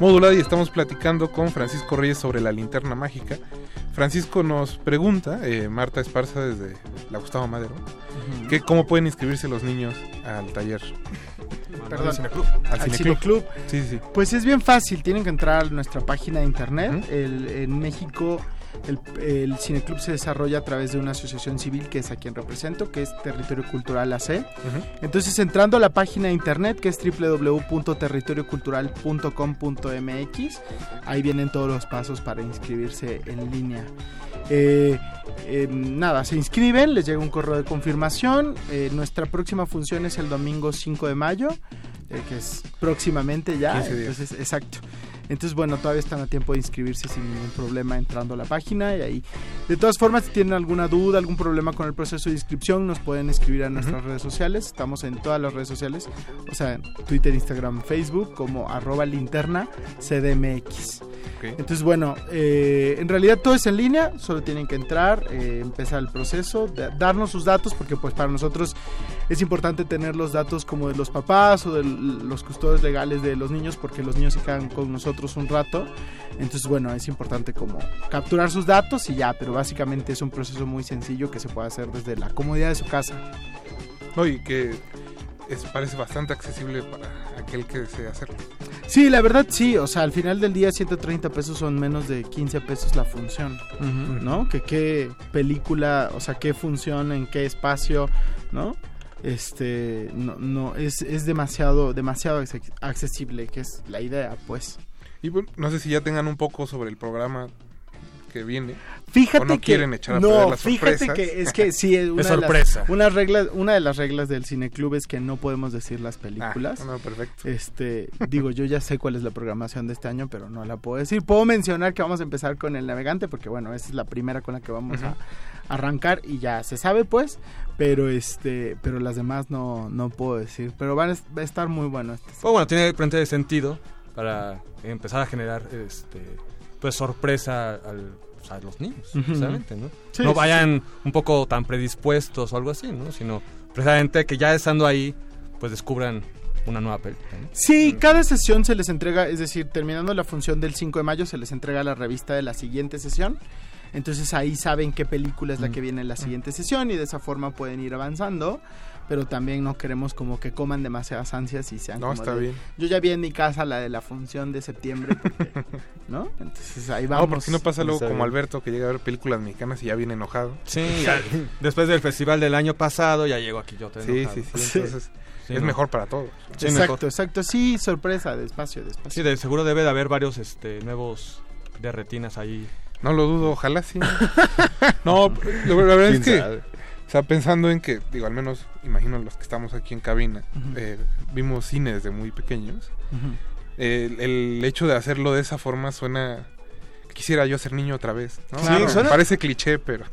modulada y estamos platicando con Francisco Reyes sobre la linterna mágica. Francisco nos pregunta, eh, Marta Esparza desde la Gustavo Madero, que cómo pueden inscribirse los niños al taller. Perdón, Al cineclub. al cineclub. Sí, sí. Pues es bien fácil, tienen que entrar a nuestra página de internet. El- en México el, el cineclub se desarrolla a través de una asociación civil que es a quien represento, que es Territorio Cultural AC. Entonces entrando a la página de internet que es www.territoriocultural.com.mx, ahí vienen todos los pasos para inscribirse en línea. Eh, eh, nada, se inscriben, les llega un correo de confirmación. Eh, nuestra próxima función es el domingo 5 de mayo, eh, que es próximamente ya. 15 días. Entonces, exacto. Entonces, bueno, todavía están a tiempo de inscribirse sin ningún problema entrando a la página y ahí. De todas formas, si tienen alguna duda, algún problema con el proceso de inscripción, nos pueden escribir a nuestras redes sociales. Estamos en todas las redes sociales, o sea, Twitter, Instagram, Facebook, como arroba linterna CDMX. Entonces, bueno, eh, en realidad todo es en línea, solo tienen que entrar, eh, empezar el proceso, da- darnos sus datos, porque pues para nosotros es importante tener los datos como de los papás o de los custodios legales de los niños, porque los niños se quedan con nosotros un rato. Entonces, bueno, es importante como capturar sus datos y ya, pero básicamente es un proceso muy sencillo que se puede hacer desde la comodidad de su casa. No, y que es, parece bastante accesible para aquel que desea hacerlo. Sí, la verdad sí, o sea, al final del día 130 pesos son menos de 15 pesos la función, ¿no? Que qué película, o sea, qué función, en qué espacio, ¿no? Este, no, no, es, es demasiado, demasiado acce- accesible, que es la idea, pues. Y bueno, no sé si ya tengan un poco sobre el programa que viene. Fíjate o no que quieren echar a no, perder las fíjate sorpresas. que es que sí es una Es de las- sorpresa. una regla, una de las reglas del cineclub es que no podemos decir las películas. Ah, no, perfecto. Este, digo, yo ya sé cuál es la programación de este año, pero no la puedo decir. Puedo mencionar que vamos a empezar con El Navegante, porque bueno, esa es la primera con la que vamos a arrancar y ya se sabe pues, pero este, pero las demás no, no puedo decir. Pero van a, va a estar muy bueno este. Pues bueno, tiene frente de sentido para empezar a generar este pues sorpresa al, pues, a los niños, Ujú. precisamente, ¿no? Sí, no sí, vayan un poco tan predispuestos o algo así, ¿no? Sino precisamente que ya estando ahí, pues descubran una nueva película. ¿no? Sí, cada sesión se les entrega, es decir, terminando la función del 5 de mayo, se les entrega la revista de la siguiente sesión. Entonces ahí saben qué película es la que viene en la siguiente sesión y de esa forma pueden ir avanzando. Pero también no queremos como que coman demasiadas ansias y sean No, como está de, bien. Yo ya vi en mi casa la de la función de septiembre, porque- ¿no? Entonces ahí No, vamos. porque no pasa luego como. Alberto que llega a ver películas mexicanas y ya viene enojado. Sí, ya, después del festival del año pasado ya llegó aquí yo. te Sí, sí, sí, entonces es mejor para todos. Sí, exacto, mejor. exacto. Sí, sorpresa, despacio, despacio. Sí, de seguro debe de haber varios este, nuevos de retinas ahí. No lo dudo, ojalá sí. No, la, verdad es ¿Quién que, o sea, pensando en que, digo, al menos imagino los que estamos aquí en cabina, eh, vimos cine desde muy pequeños. El, el hecho de hacerlo de esa forma suena... Quisiera yo ser niño otra vez. ¿no? Sí, Claro, suena- Parece cliché, pero...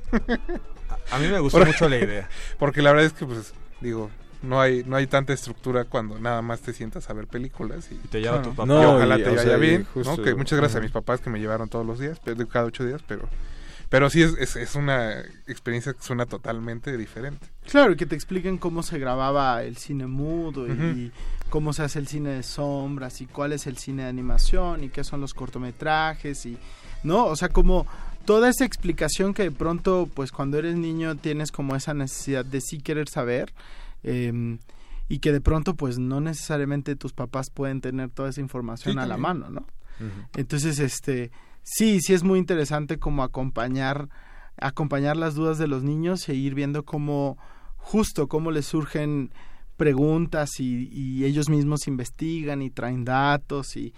A mí me gustó mucho la idea. Porque la verdad es que, pues, digo, no hay no hay tanta estructura cuando nada más te sientas a ver películas y, te lleva tu papá. y No, ojalá y, te o vaya sea, bien, justo- ¿no? Que muchas gracias a mis papás que me llevaron todos los días, pero- cada ocho días, pero pero sí es, es, es una experiencia que suena totalmente diferente. Claro, y que te expliquen cómo se grababa el cine mudo y cómo se hace el cine de sombras y cuál es el cine de animación y qué son los cortometrajes y no, o sea, como toda esa explicación que de pronto pues cuando eres niño tienes como esa necesidad de sí querer saber em, y que de pronto pues no necesariamente tus papás pueden tener toda esa información Sí, a la mano, ¿no? Entonces, este, sí, sí es muy interesante como acompañar, acompañar las dudas de los niños e ir viendo cómo, justo cómo les surgen preguntas y, y ellos mismos investigan y traen datos y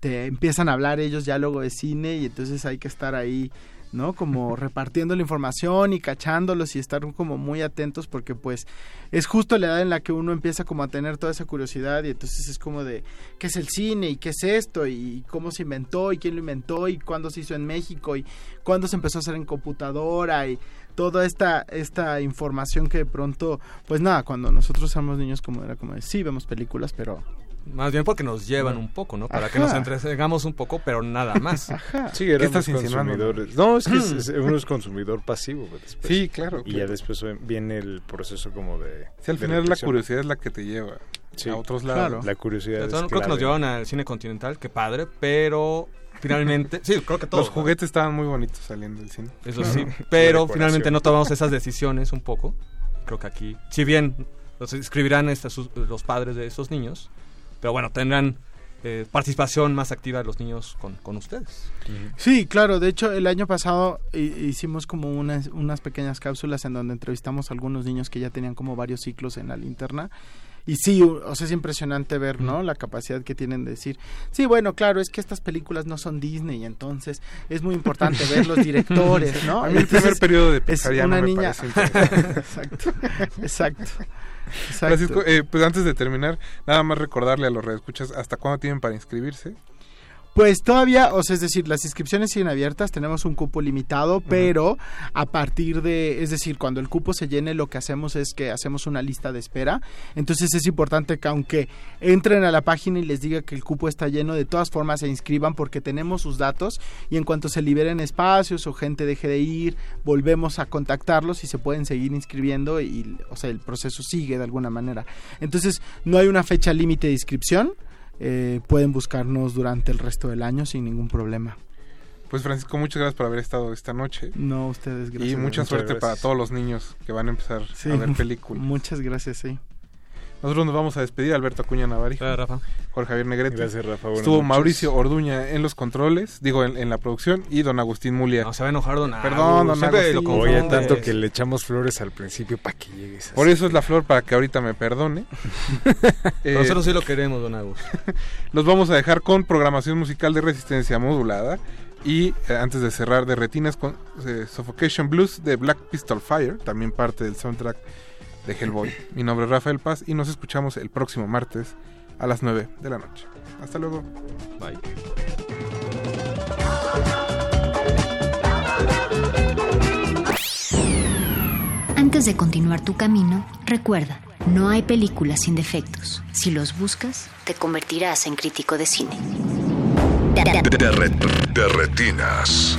te empiezan a hablar ellos ya luego de cine y entonces hay que estar ahí, ¿no? Como repartiendo la información y cachándolos y estar como muy atentos porque pues es justo la edad en la que uno empieza como a tener toda esa curiosidad y entonces es como de qué es el cine y qué es esto y cómo se inventó y quién lo inventó y cuándo se hizo en México y cuándo se empezó a hacer en computadora y toda esta esta información que de pronto pues nada cuando nosotros éramos niños como era como de sí vemos películas pero Más bien porque nos llevan un poco, ¿no? Para que nos entretengamos un poco, pero nada más. Ajá. Sí, ¿Qué éramos consumidores. No, es que es- es- uno es consumidor pasivo. pues, después. Sí, claro, Y claro. ya después viene el proceso como de. Si al de final la curiosidad es la que te lleva Sí. a otros lados. La curiosidad. Entonces, es creo que nos llevaron al cine continental, qué padre, pero finalmente, sí, creo que todos. Los juguetes estaban muy bonitos saliendo del cine. Eso sí, pero finalmente no tomamos esas decisiones un poco. Creo que aquí, si bien los escribirán estas, sus- los padres de esos niños, pero bueno, tendrán eh, participación más activa de los niños con, con ustedes. Sí, claro. De hecho, el año pasado hi- hicimos como unas, unas pequeñas cápsulas en donde entrevistamos a algunos niños que ya tenían como varios ciclos en la linterna. Y sí, o sea, es impresionante ver, ¿no? La capacidad que tienen de decir, sí, bueno, claro, es que estas películas no son Disney, entonces es muy importante ver los directores, ¿no? A mí el Entonces, primer periodo de es Pixar ya una niña. exacto, exacto. exacto. Francisco, eh, pues antes de terminar, nada más recordarle a los redescuchas hasta cuándo tienen para inscribirse. Pues todavía, o sea, es decir, las inscripciones siguen abiertas, tenemos un cupo limitado, pero a partir de, es decir, cuando el cupo se llene, lo que hacemos es que hacemos una lista de espera. Entonces es importante que aunque entren a la página y les diga que el cupo está lleno, de todas formas se inscriban porque tenemos sus datos y en cuanto se liberen espacios o gente deje de ir, volvemos a contactarlos y se pueden seguir inscribiendo y, o sea, el proceso sigue de alguna manera. Entonces no hay una fecha límite de inscripción. Eh, pueden buscarnos durante el resto del año sin ningún problema. Pues Francisco, muchas gracias por haber estado esta noche. No, ustedes, gracias. Y mucha suerte gracias. para todos los niños que van a empezar Sí, a ver películas. Muchas gracias, sí. Nosotros nos vamos a despedir, Alberto Acuña Navarro, Rafa. Jorge Javier Negrete. Gracias, Rafa, buenas Estuvo noches. Mauricio Orduña en los controles, digo, en, en la producción, y don Agustín Mulia. No se va a enojar don Perdón, don siempre lo Agustín. Oye, tanto que le echamos flores al principio para que llegues. Por eso es la flor, para que ahorita me perdone. Eh, Nosotros sí lo queremos, don Agus. Los vamos a dejar con programación musical de resistencia modulada. Y eh, antes de cerrar de retinas con eh, Suffocation Blues de Black Pistol Fire, también parte del soundtrack de Hellboy. Mi nombre es Rafael Paz y nos escuchamos el próximo martes a las 9 de la noche. Hasta luego. Bye. Antes de continuar tu camino, recuerda, no hay películas sin defectos. Si los buscas, te convertirás en crítico de cine. De, de retinas.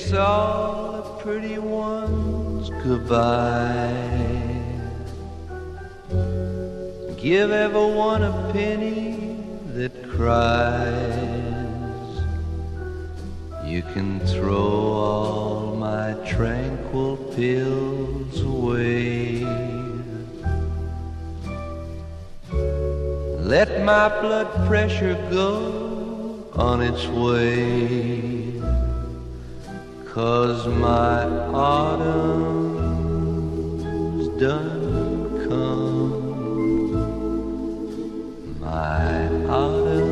Kiss all the pretty ones goodbye. Give everyone a penny that cries. You can throw all my tranquil pills away. Let my blood pressure go on its way. Cause my autumn's done come. My autumn's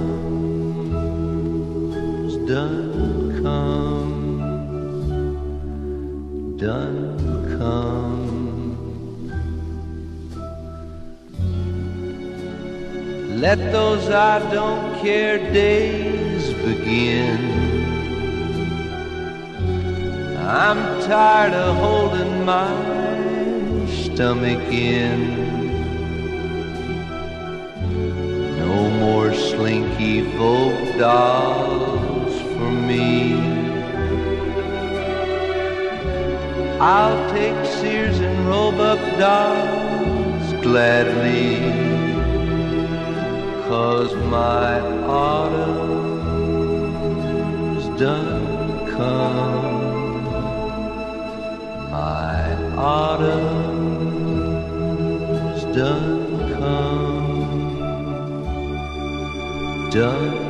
done come. Done come. Let those I don't care days begin. I'm tired of holding my stomach in. No more slinky folk dolls for me. I'll take Sears and Roebuck dolls gladly. Cause my autumn's done come. My autumn's done come, done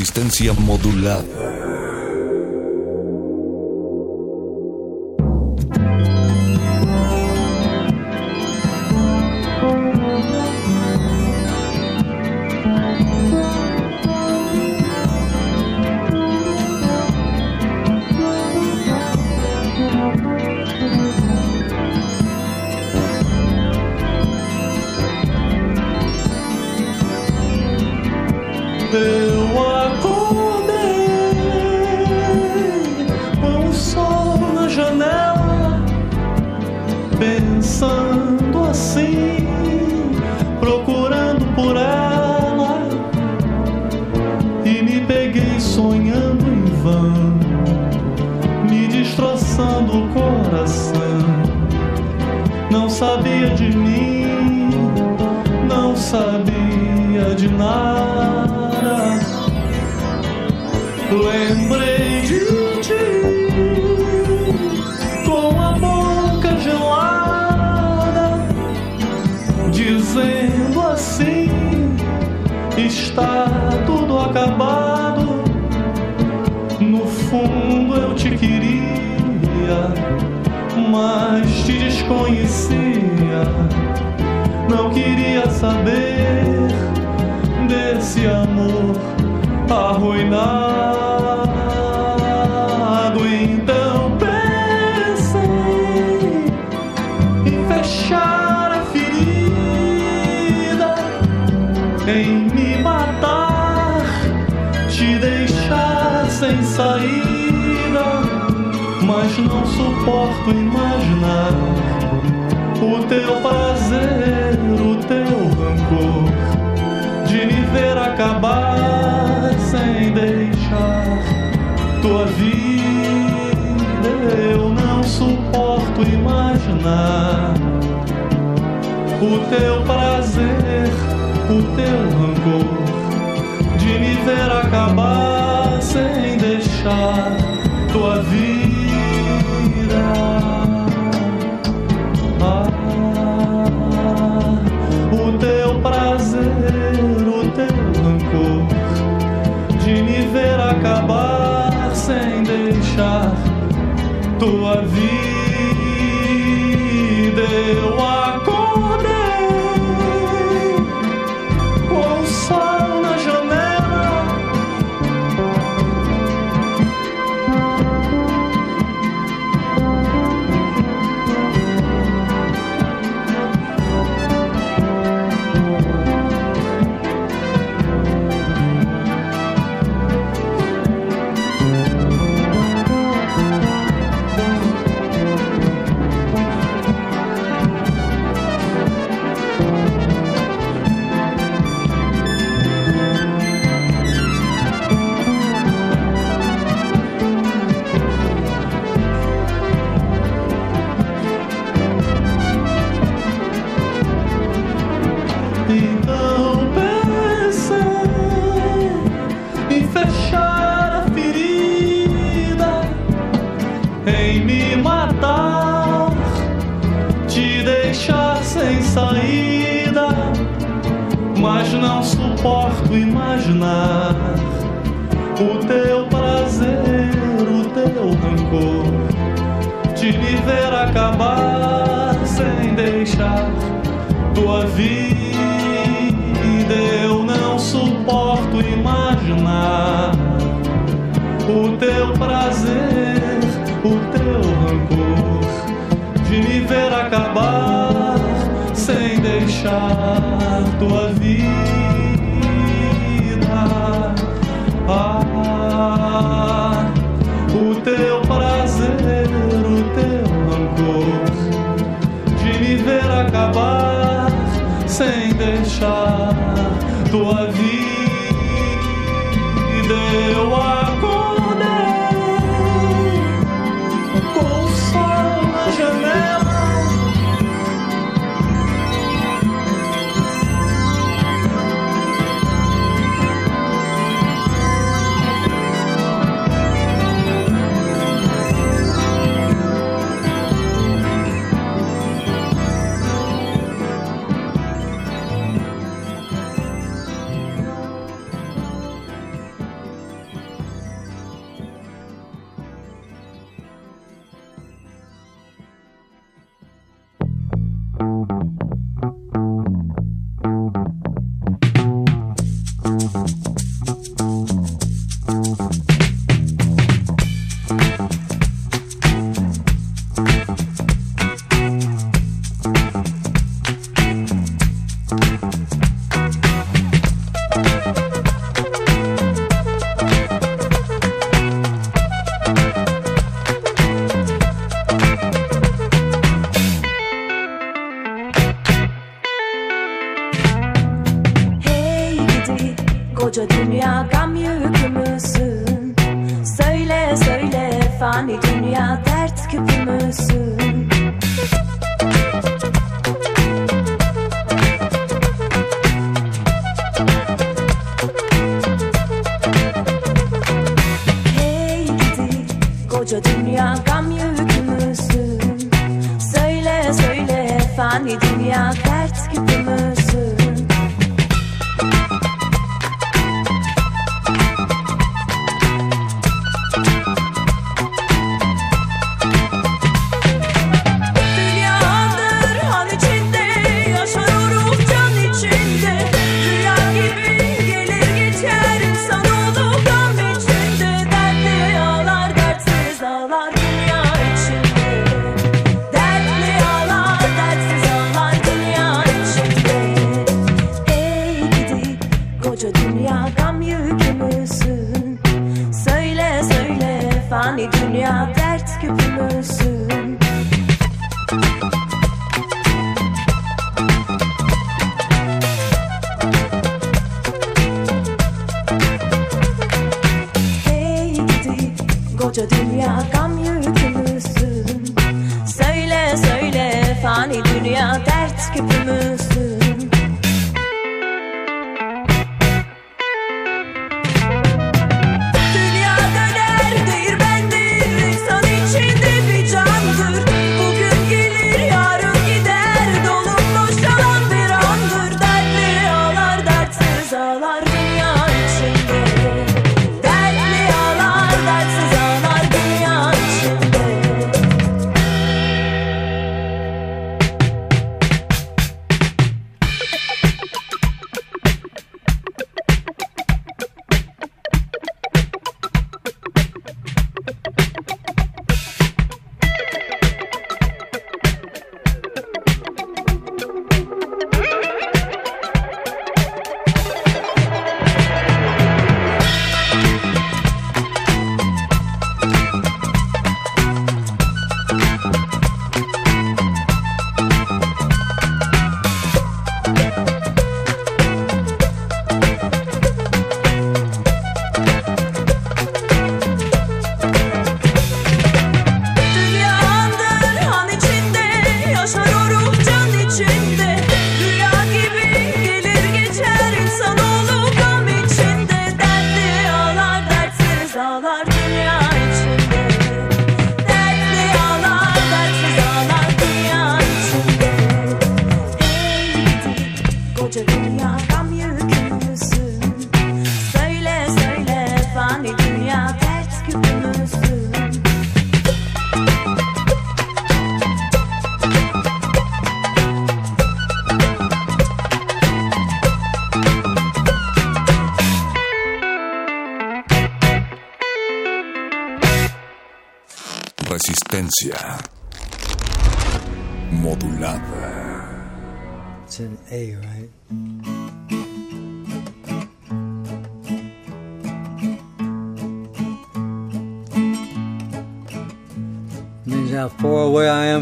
Resistencia modulada.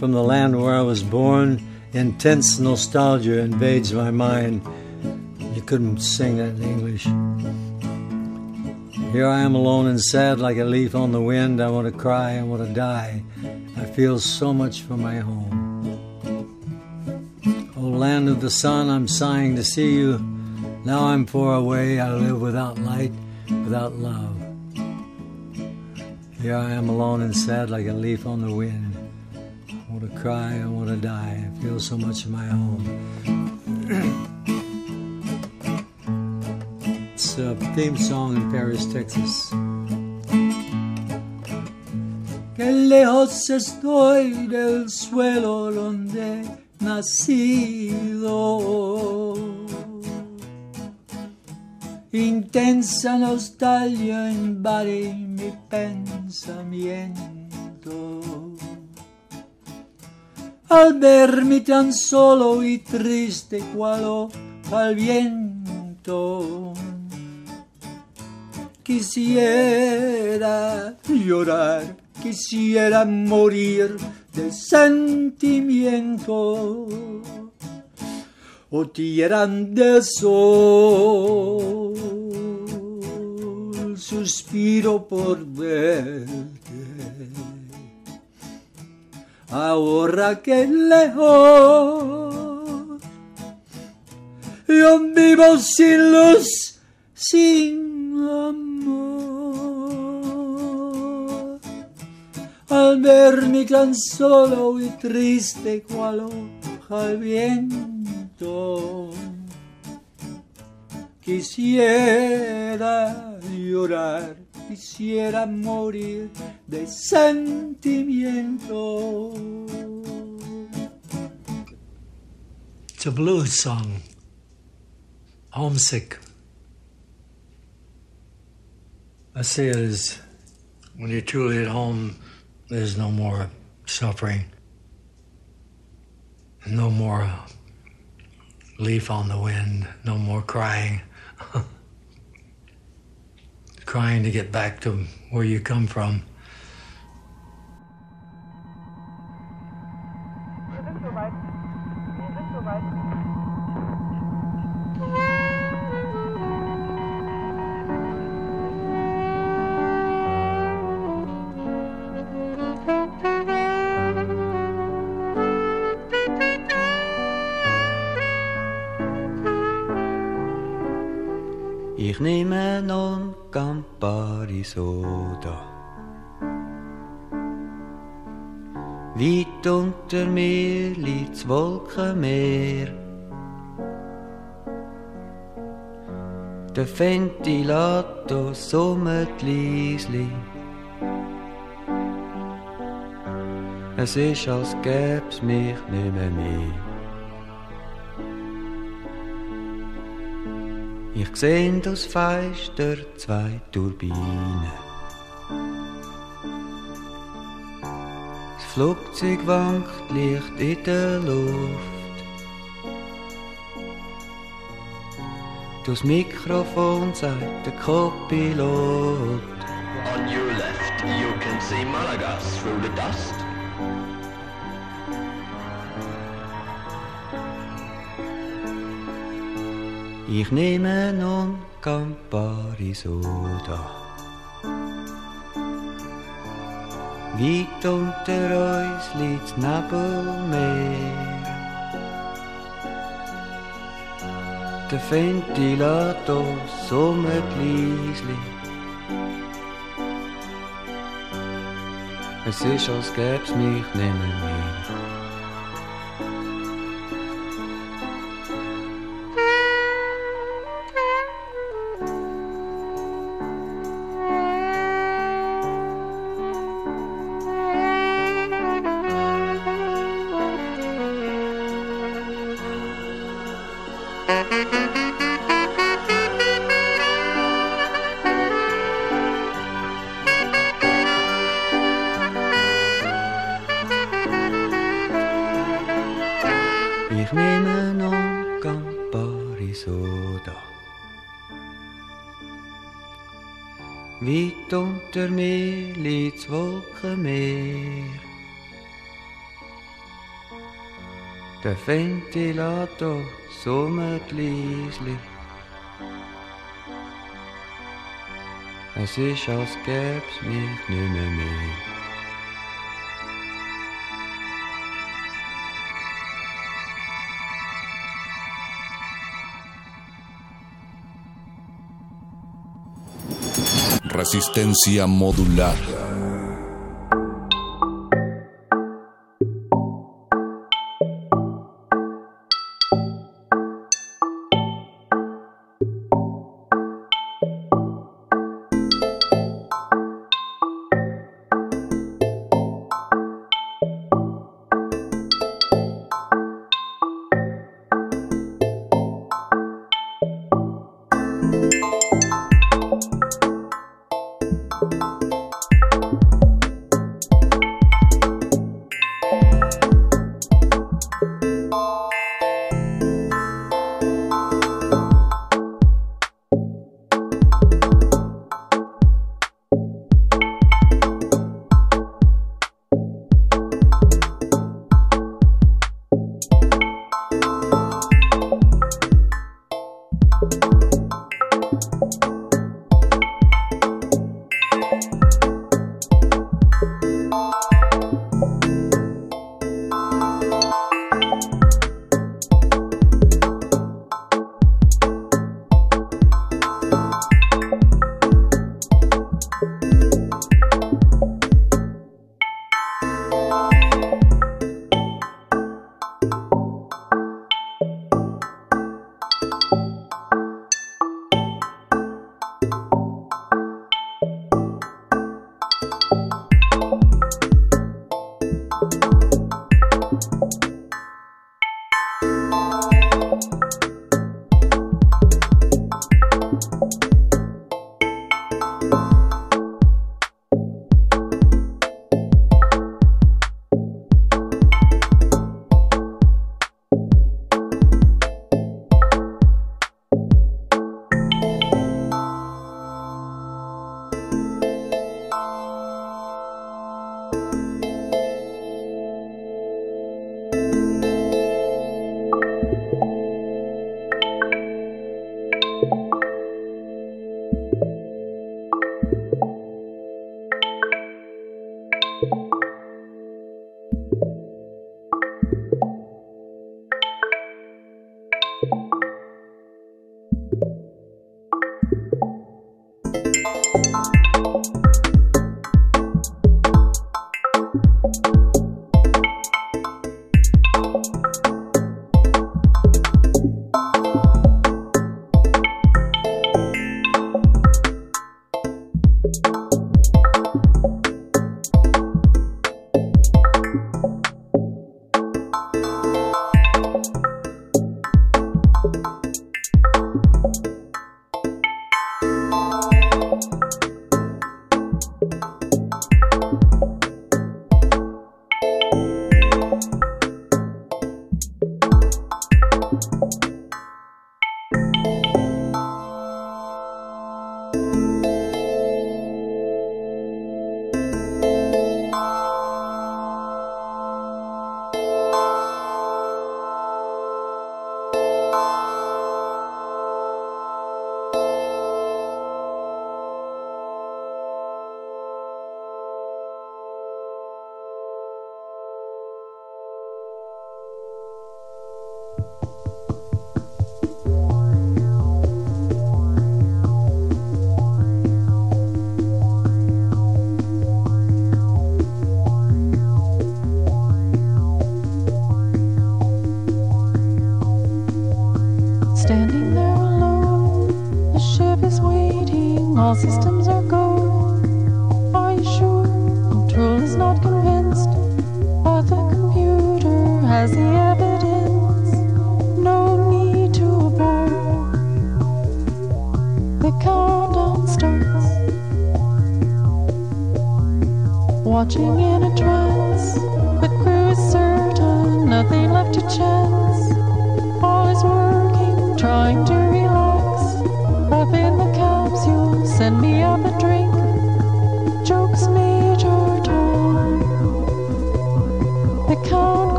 From the land where I was born. Intense nostalgia invades my mind. You couldn't sing that in English. Here I am alone and sad like a leaf on the wind. I want to cry, I want to die. I feel so much for my home. O land of the sun, I'm sighing to see you. Now I'm far away, I live without light, without love. Here I am alone and sad like a leaf on the wind. I want to cry, I want to die. I feel so much of my home. it's a theme song in Paris, Texas. Que lejos estoy del suelo donde nacido. Intensa nostalgia invade mi pensamiento. Al vermi tan solo y triste cual al viento. Quisiera llorar, quisiera morir de sentimiento. o tiran de sol. Suspiro por verte. Ahora que lejos yo vivo sin luz, sin amor. Al verme tan solo y triste cual hoja al viento, quisiera llorar, quisiera morir de sentimiento. It's a blues song. Homesick. I say it is when you're truly at home, there's no more suffering, no more uh, leaf on the wind, no more crying. crying to get back to where you come from. Soda. Weit unter mir liegt's Wolkenmeer. Der Ventilator summt leisli. Es ist, als gäb's mich nicht mehr Ich seh das Fenster zwei Turbinen. Das Flugzeug wankt leicht in der Luft. Das Mikrofon sagt der Co-Pilot. On your left, you can see Malaga through the dust. Ich nehme nun Campari Soda. Weit unter uns liegt Nebelmeer. Der Ventilator summt leisli. Es ist, als gäb's mich nimmer mehr. Weit unter mir liegt's Wolkenmeer. Der Ventilator summt leisli. Es ist, als gäb's mich nimmer mehr. Resistencia modular.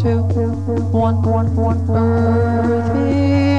Two, one, one, one. Earth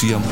Resistencia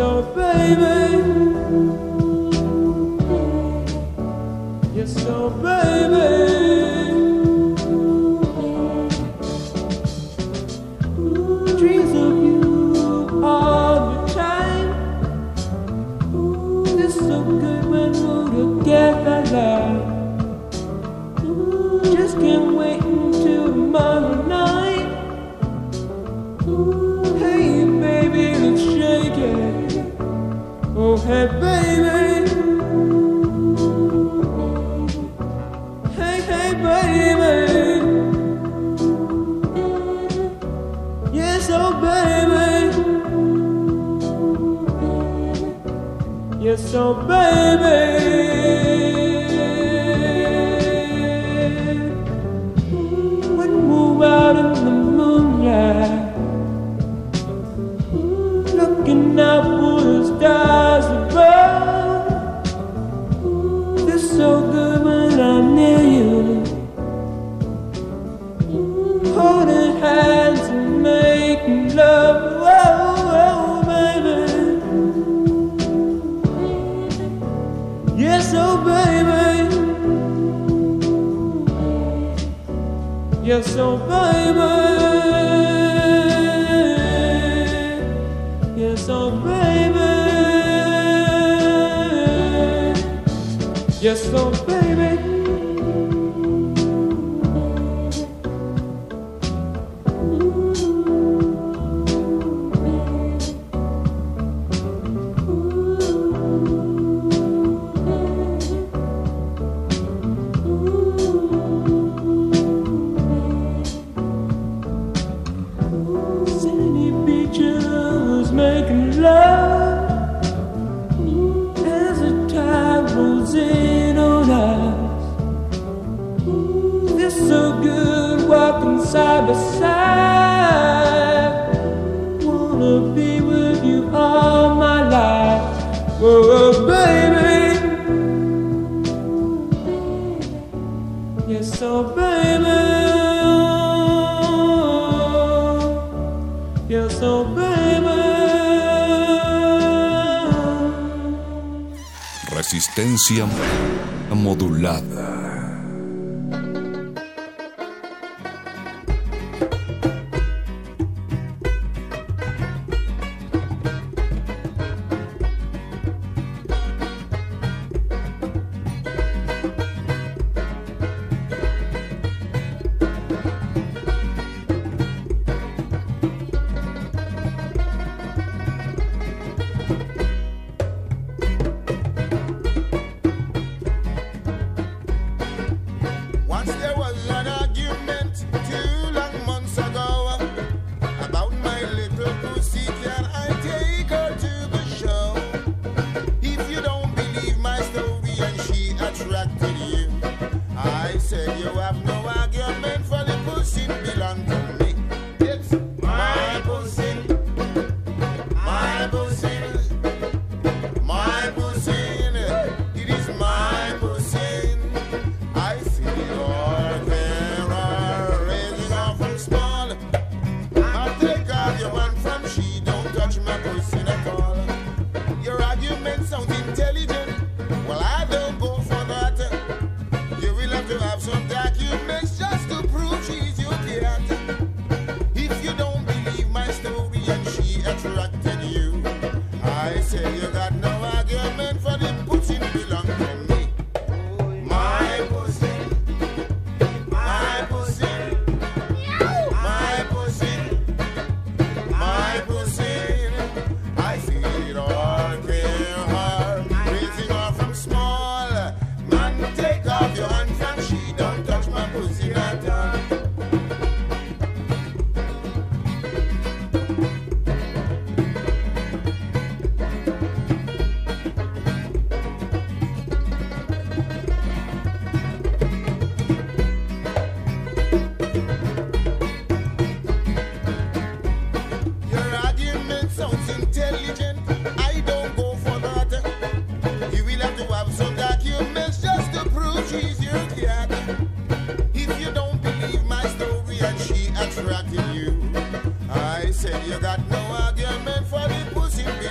Yes,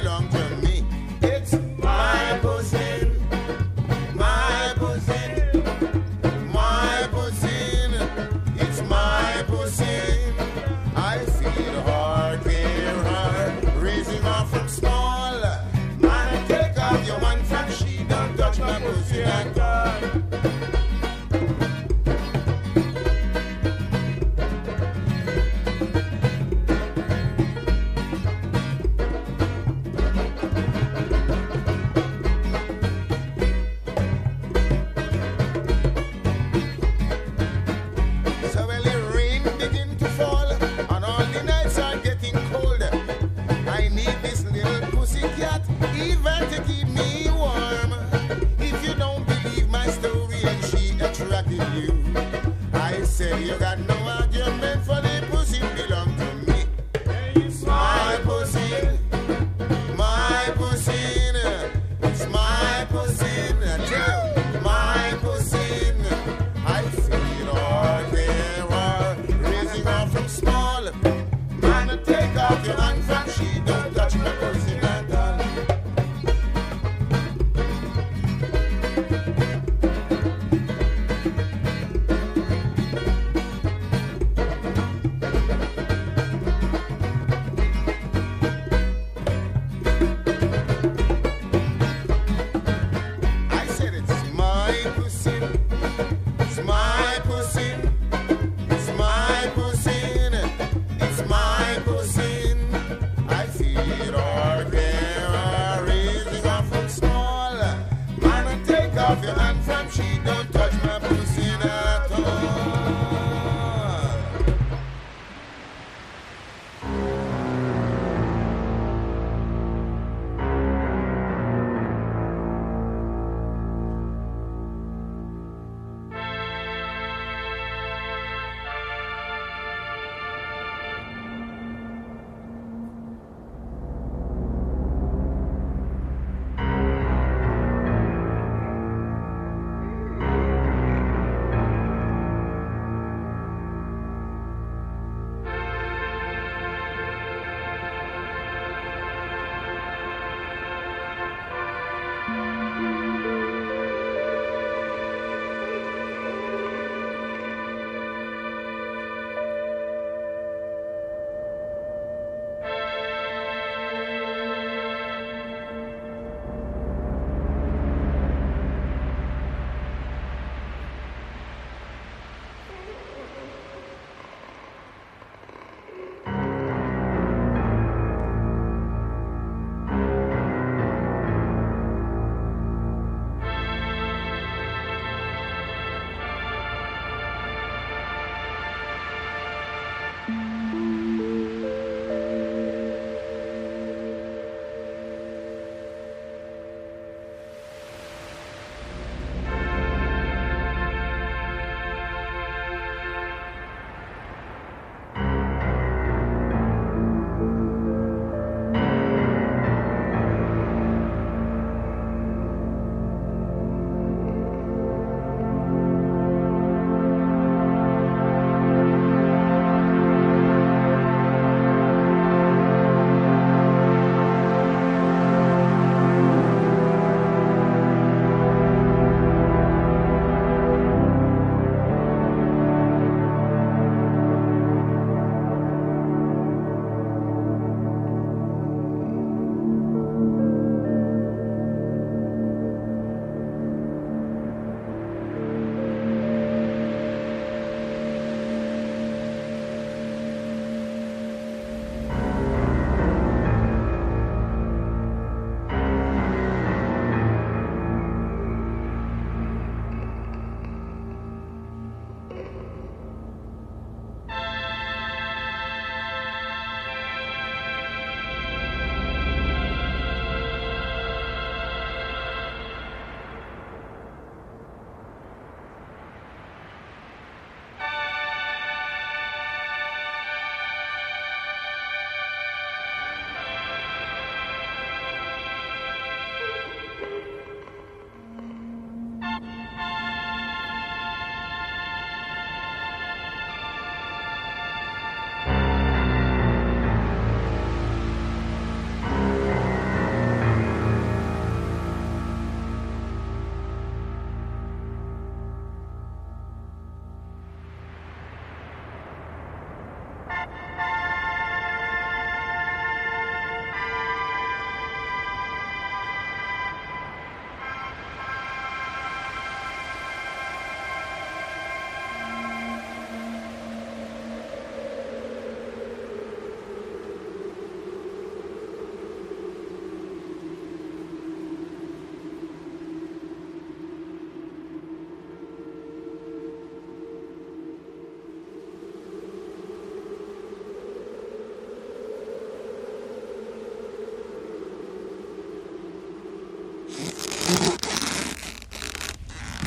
long term.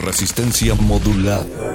Resistencia modulada.